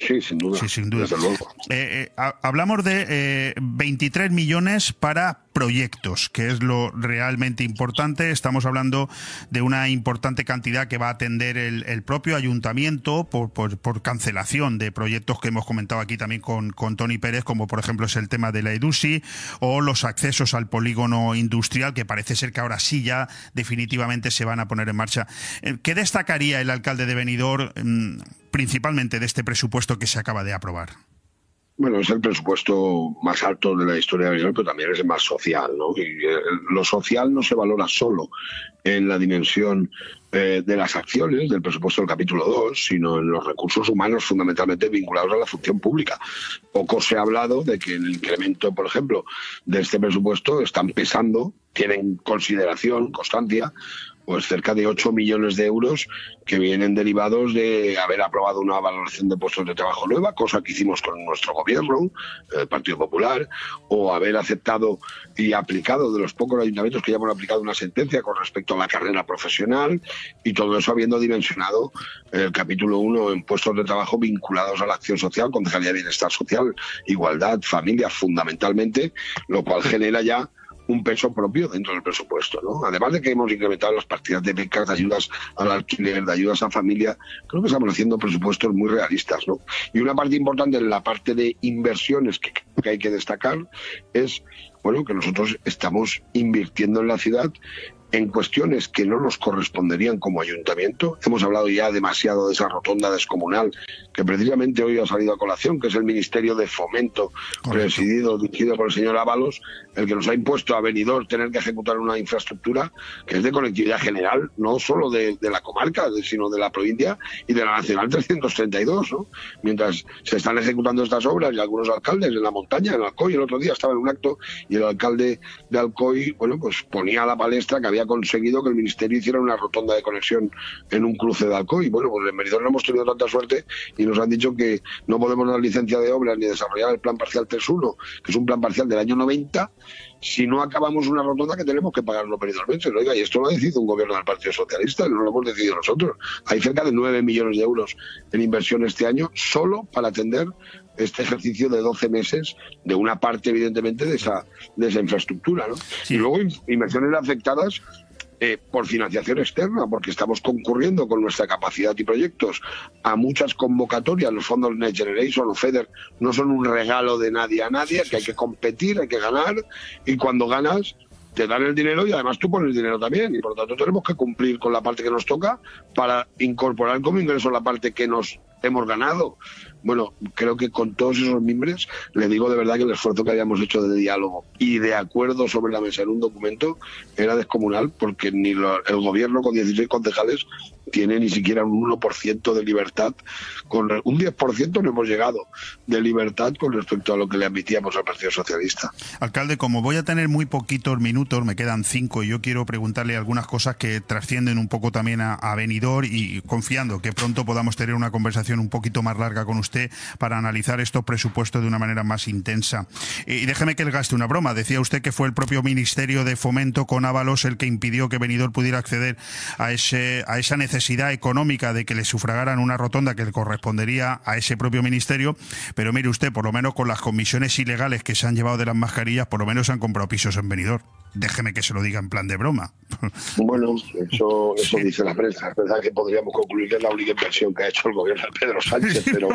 S18: Sí, sin duda.
S1: Sí, sin duda.
S18: Desde luego.
S1: Eh, eh, ha- hablamos de eh, 23 millones para proyectos, que es lo realmente importante. Estamos hablando de una importante cantidad que va a atender el, propio ayuntamiento por cancelación de proyectos que hemos comentado aquí también con, con Tony Pérez, como por ejemplo es el tema de la EDUSI o los accesos al polígono industrial, que parece ser que ahora sí ya definitivamente se van a poner en marcha. Eh, ¿Qué destacaría el alcalde de Benidorm mm, principalmente de este presupuesto que se acaba de aprobar?
S18: Bueno, es el presupuesto más alto de la historia de Benidorm, pero también es el más social, ¿no? Y eh, lo social no se valora solo en la dimensión eh, de las acciones del presupuesto del capítulo 2, sino en los recursos humanos fundamentalmente vinculados a la función pública. Poco se ha hablado de que el incremento, por ejemplo, de este presupuesto están pesando, tienen consideración, constancia, pues cerca de 8 millones de euros que vienen derivados de haber aprobado una valoración de puestos de trabajo nueva, cosa que hicimos con nuestro gobierno, el Partido Popular, o haber aceptado y aplicado de los pocos ayuntamientos que ya hemos aplicado una sentencia con respecto a la carrera profesional y todo eso habiendo dimensionado el capítulo 1 en puestos de trabajo vinculados a la acción social, concejalía de bienestar social, igualdad, familia fundamentalmente, lo cual (laughs) genera ya un peso propio dentro del presupuesto. ¿no? Además de que hemos incrementado las partidas de becas, de ayudas al alquiler, de ayudas a familia, creo que estamos haciendo presupuestos muy realistas. ¿no? Y una parte importante en la parte de inversiones que que hay que destacar es bueno que nosotros estamos invirtiendo en la ciudad en cuestiones que no nos corresponderían como ayuntamiento. Hemos hablado ya demasiado de esa rotonda descomunal que precisamente hoy ha salido a colación, que es el Ministerio de Fomento, presidido, dirigido por el señor Ábalos, el que nos ha impuesto a Benidorm tener que ejecutar una infraestructura que es de conectividad general, no solo de, de la comarca, sino de la provincia y de la Nacional 332. ¿no? Mientras se están ejecutando estas obras y algunos alcaldes en la montaña, en Alcoy, el otro día estaba en un acto y el alcalde de Alcoy, bueno, pues ponía a la palestra que había conseguido que el ministerio hiciera una rotonda de conexión en un cruce de Alcoy. Bueno, pues en Benidorm no hemos tenido tanta suerte y nos han dicho que no podemos dar licencia de obras ni desarrollar el plan parcial 3.1, que es un plan parcial del año 90, si no acabamos una rotonda que tenemos que pagarlo periódicamente. Oiga, y esto lo ha decidido un gobierno del Partido Socialista, no lo hemos decidido nosotros. Hay cerca de 9 millones de euros en inversión este año solo para atender este ejercicio de 12 meses de una parte, evidentemente, de esa, de esa infraestructura. ¿no? Y luego in- inversiones afectadas eh, por financiación externa, porque estamos concurriendo con nuestra capacidad y proyectos a muchas convocatorias. Los fondos Next Generation o FEDER no son un regalo de nadie a nadie, que hay que competir, hay que ganar, y cuando ganas te dan el dinero y además tú pones dinero también. Y por lo tanto tenemos que cumplir con la parte que nos toca para incorporar como ingreso la parte que nos hemos ganado. Bueno, creo que con todos esos miembros le digo de verdad que el esfuerzo que habíamos hecho de diálogo y de acuerdo sobre la mesa en un documento era descomunal porque ni lo- el gobierno con 16 concejales tiene ni siquiera un 1% de libertad, con un 10% no hemos llegado de libertad con respecto a lo que le admitíamos al Partido Socialista.
S1: Alcalde, como voy a tener muy poquitos minutos, me quedan cinco, y yo quiero preguntarle algunas cosas que trascienden un poco también a, a Benidorm y confiando que pronto podamos tener una conversación un poquito más larga con usted para analizar estos presupuestos de una manera más intensa. Y déjeme que le gaste una broma. Decía usted que fue el propio Ministerio de Fomento con Ábalos el que impidió que Benidorm pudiera acceder a, ese, a esa necesidad económica de que le sufragaran una rotonda que le correspondería a ese propio ministerio. Pero mire usted, por lo menos con las comisiones ilegales que se han llevado de las mascarillas, por lo menos se han comprado pisos en Benidorm. Déjeme que se lo diga en plan de broma. (laughs)
S18: Bueno, eso, eso dice la prensa. Es verdad que podríamos concluir que es la única inversión que ha hecho el gobierno de Pedro Sánchez, (laughs) pero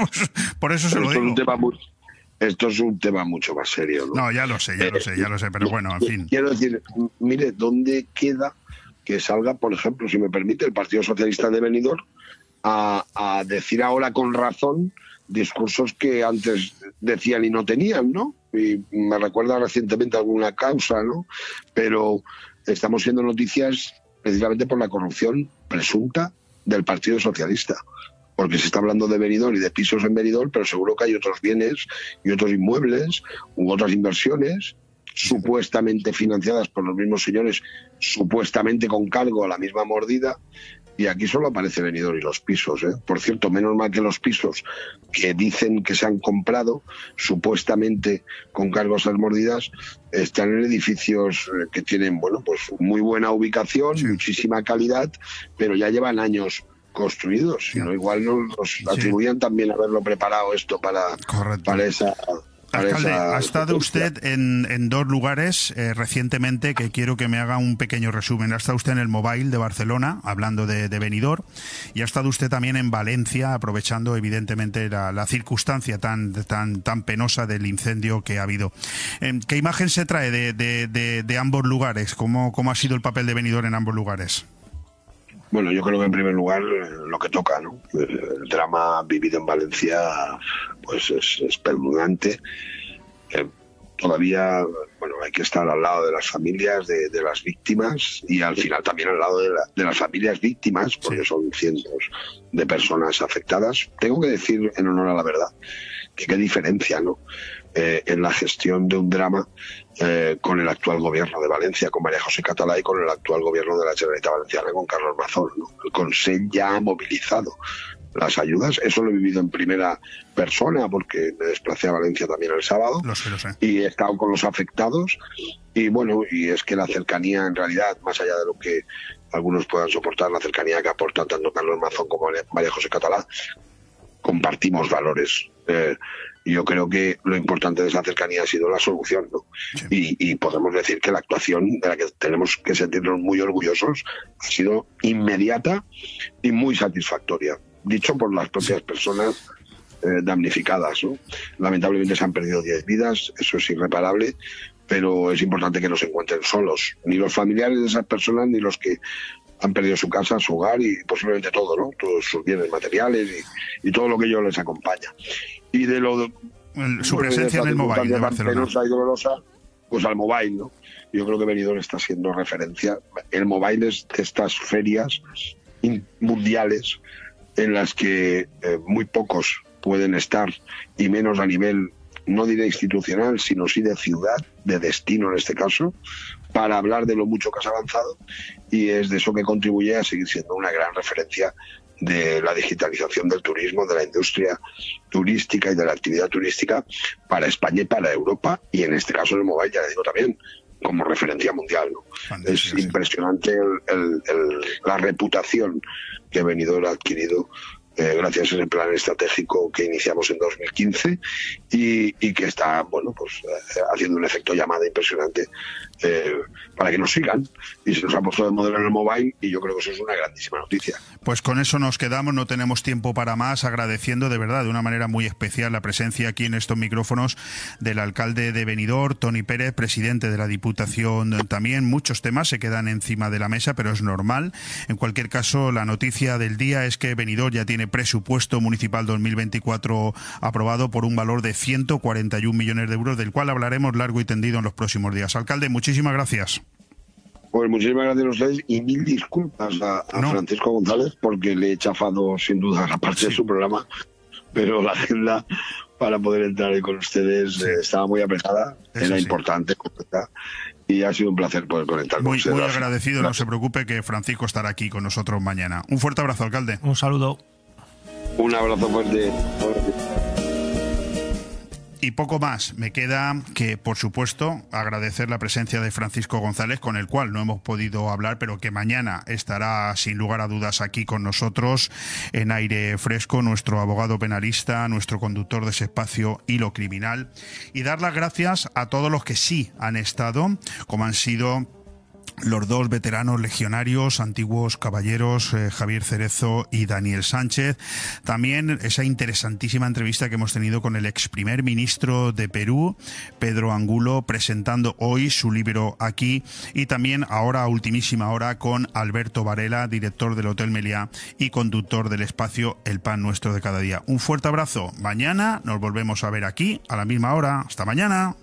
S1: por eso se lo
S18: esto es un
S1: digo.
S18: tema muy- esto es un tema mucho más serio. ¿no?
S1: No, ya lo sé, ya lo sé, ya lo sé, pero bueno, en fin.
S18: Quiero decir, mire, ¿dónde queda que salga, por ejemplo, si me permite, el Partido Socialista de Benidorm a, a decir ahora con razón discursos que antes decían y no tenían, ¿no? Y me recuerda recientemente alguna causa, ¿no? Pero estamos viendo noticias precisamente por la corrupción presunta del Partido Socialista. Porque se está hablando de Benidorm y de pisos en Benidorm, pero seguro que hay otros bienes y otros inmuebles u otras inversiones supuestamente financiadas por los mismos señores, supuestamente con cargo a la misma mordida, y aquí solo aparece Benidorm y los pisos. ¿eh? Por cierto, menos mal que los pisos que dicen que se han comprado, supuestamente con cargos a las mordidas, están en edificios eh, que tienen bueno, pues muy buena ubicación, muchísima calidad, pero ya llevan años construidos, no igual nos, nos atribuían también haberlo preparado esto para, para esa...
S1: Alcalde,
S18: esa-
S1: ha estado usted en, en dos lugares eh, recientemente que quiero que me haga un pequeño resumen. Ha estado usted en el Mobile de Barcelona, hablando de, de Benidorm, y ha estado usted también en Valencia, aprovechando evidentemente la, la circunstancia tan, tan, tan penosa del incendio que ha habido. Eh, ¿Qué imagen se trae de, de- de- de ambos lugares? ¿Cómo, ¿Cómo ha sido el papel de Benidorm en ambos lugares?
S18: Bueno, yo creo que en primer lugar eh, lo que toca, ¿no? El, el drama vivido en Valencia, pues es espeluznante. Eh, todavía, bueno, hay que estar al lado de las familias de, de las víctimas y al final también al lado de, la- de las familias víctimas, porque son cientos de personas afectadas. Tengo que decir, en honor a la verdad, que qué diferencia, ¿no? Eh, en la gestión de un drama eh, con el actual gobierno de Valencia, con María José Catalá y con el actual gobierno de la Generalitat Valenciana, con Carlos Mazón. ¿no? El Consell ya ha movilizado las ayudas. Eso lo he vivido en primera persona porque me desplacé a Valencia también el sábado
S1: Lo sé, lo sé.
S18: y he estado con los afectados y bueno, y es que la cercanía en realidad, más allá de lo que algunos puedan soportar, la cercanía que aportan tanto Carlos Mazón como María José Catalá, compartimos valores. Eh, yo creo que lo importante de esa cercanía ha sido la solución, ¿no? Y, y podemos decir que la actuación de la que tenemos que sentirnos muy orgullosos ha sido inmediata y muy satisfactoria, dicho por las propias personas eh, damnificadas. ¿no? Lamentablemente se han perdido 10 vidas, eso es irreparable, pero es importante que no se encuentren solos, ni los familiares de esas personas, ni los que han perdido su casa, su hogar y posiblemente todo, ¿no? Todos sus bienes materiales y, y todo lo que ello les acompaña. Y de lo de,
S1: su presencia
S18: esa
S1: en el Mobile de Barcelona.
S18: penosa y dolorosa, pues al mobile, ¿no? Yo creo que Benidorm está siendo referencia. El mobile es de estas ferias mundiales en las que eh, muy pocos pueden estar y menos a nivel no diré institucional, sino sí de ciudad, de destino en este caso, para hablar de lo mucho que has avanzado y es de eso que contribuye a seguir siendo una gran referencia de la digitalización del turismo, de la industria turística y de la actividad turística para España y para Europa y en este caso el mobile, ya le digo también, como referencia mundial. ¿no? Es impresionante el- el- el- la reputación que Benidorm ha adquirido eh, gracias a ese plan estratégico que iniciamos en 2015 y, y que está, bueno, pues eh, haciendo un efecto llamada impresionante eh, para que nos sigan. Y se nos ha puesto de modelo en el mobile y yo creo que eso es una grandísima noticia.
S1: Pues con eso nos quedamos, no tenemos tiempo para más, agradeciendo de verdad de una manera muy especial la presencia aquí en estos micrófonos del alcalde de Benidorm, Tony Pérez, presidente de la Diputación también. Muchos temas se quedan encima de la mesa, pero es normal. En cualquier caso, la noticia del día es que Benidorm ya tiene presupuesto municipal 2024 aprobado por un valor de 141 millones de euros, del cual hablaremos largo y tendido en los próximos días. Alcalde, muchísimas gracias.
S18: Pues muchísimas gracias a ustedes y mil disculpas a, a Francisco González porque le he chafado sin duda la parte de su programa, pero la agenda para poder entrar ahí con ustedes eh, estaba muy apretada, era importante completa, y ha sido un placer poder conectar con
S1: Muy,
S18: ustedes.
S1: muy agradecido, no se preocupe que Francisco estará aquí con nosotros mañana. Un fuerte abrazo, alcalde.
S17: Un saludo.
S18: Un abrazo fuerte.
S1: Y poco más. Me queda que, por supuesto, agradecer la presencia de Francisco González, con el cual no hemos podido hablar, pero que mañana estará sin lugar a dudas aquí con nosotros en aire fresco, nuestro abogado penalista, nuestro conductor de ese espacio Hilo Criminal. Y dar las gracias a todos los que sí han estado, como han sido los dos veteranos legionarios, antiguos caballeros, eh, Javier Cerezo y Daniel Sánchez. También esa interesantísima entrevista que hemos tenido con el ex primer ministro de Perú, Pedro Angulo, presentando hoy su libro aquí. Y también ahora, a ultimísima hora, con Alberto Varela, director del Hotel Meliá y conductor del espacio El Pan Nuestro de cada día. Un fuerte abrazo. Mañana nos volvemos a ver aquí a la misma hora. Hasta mañana.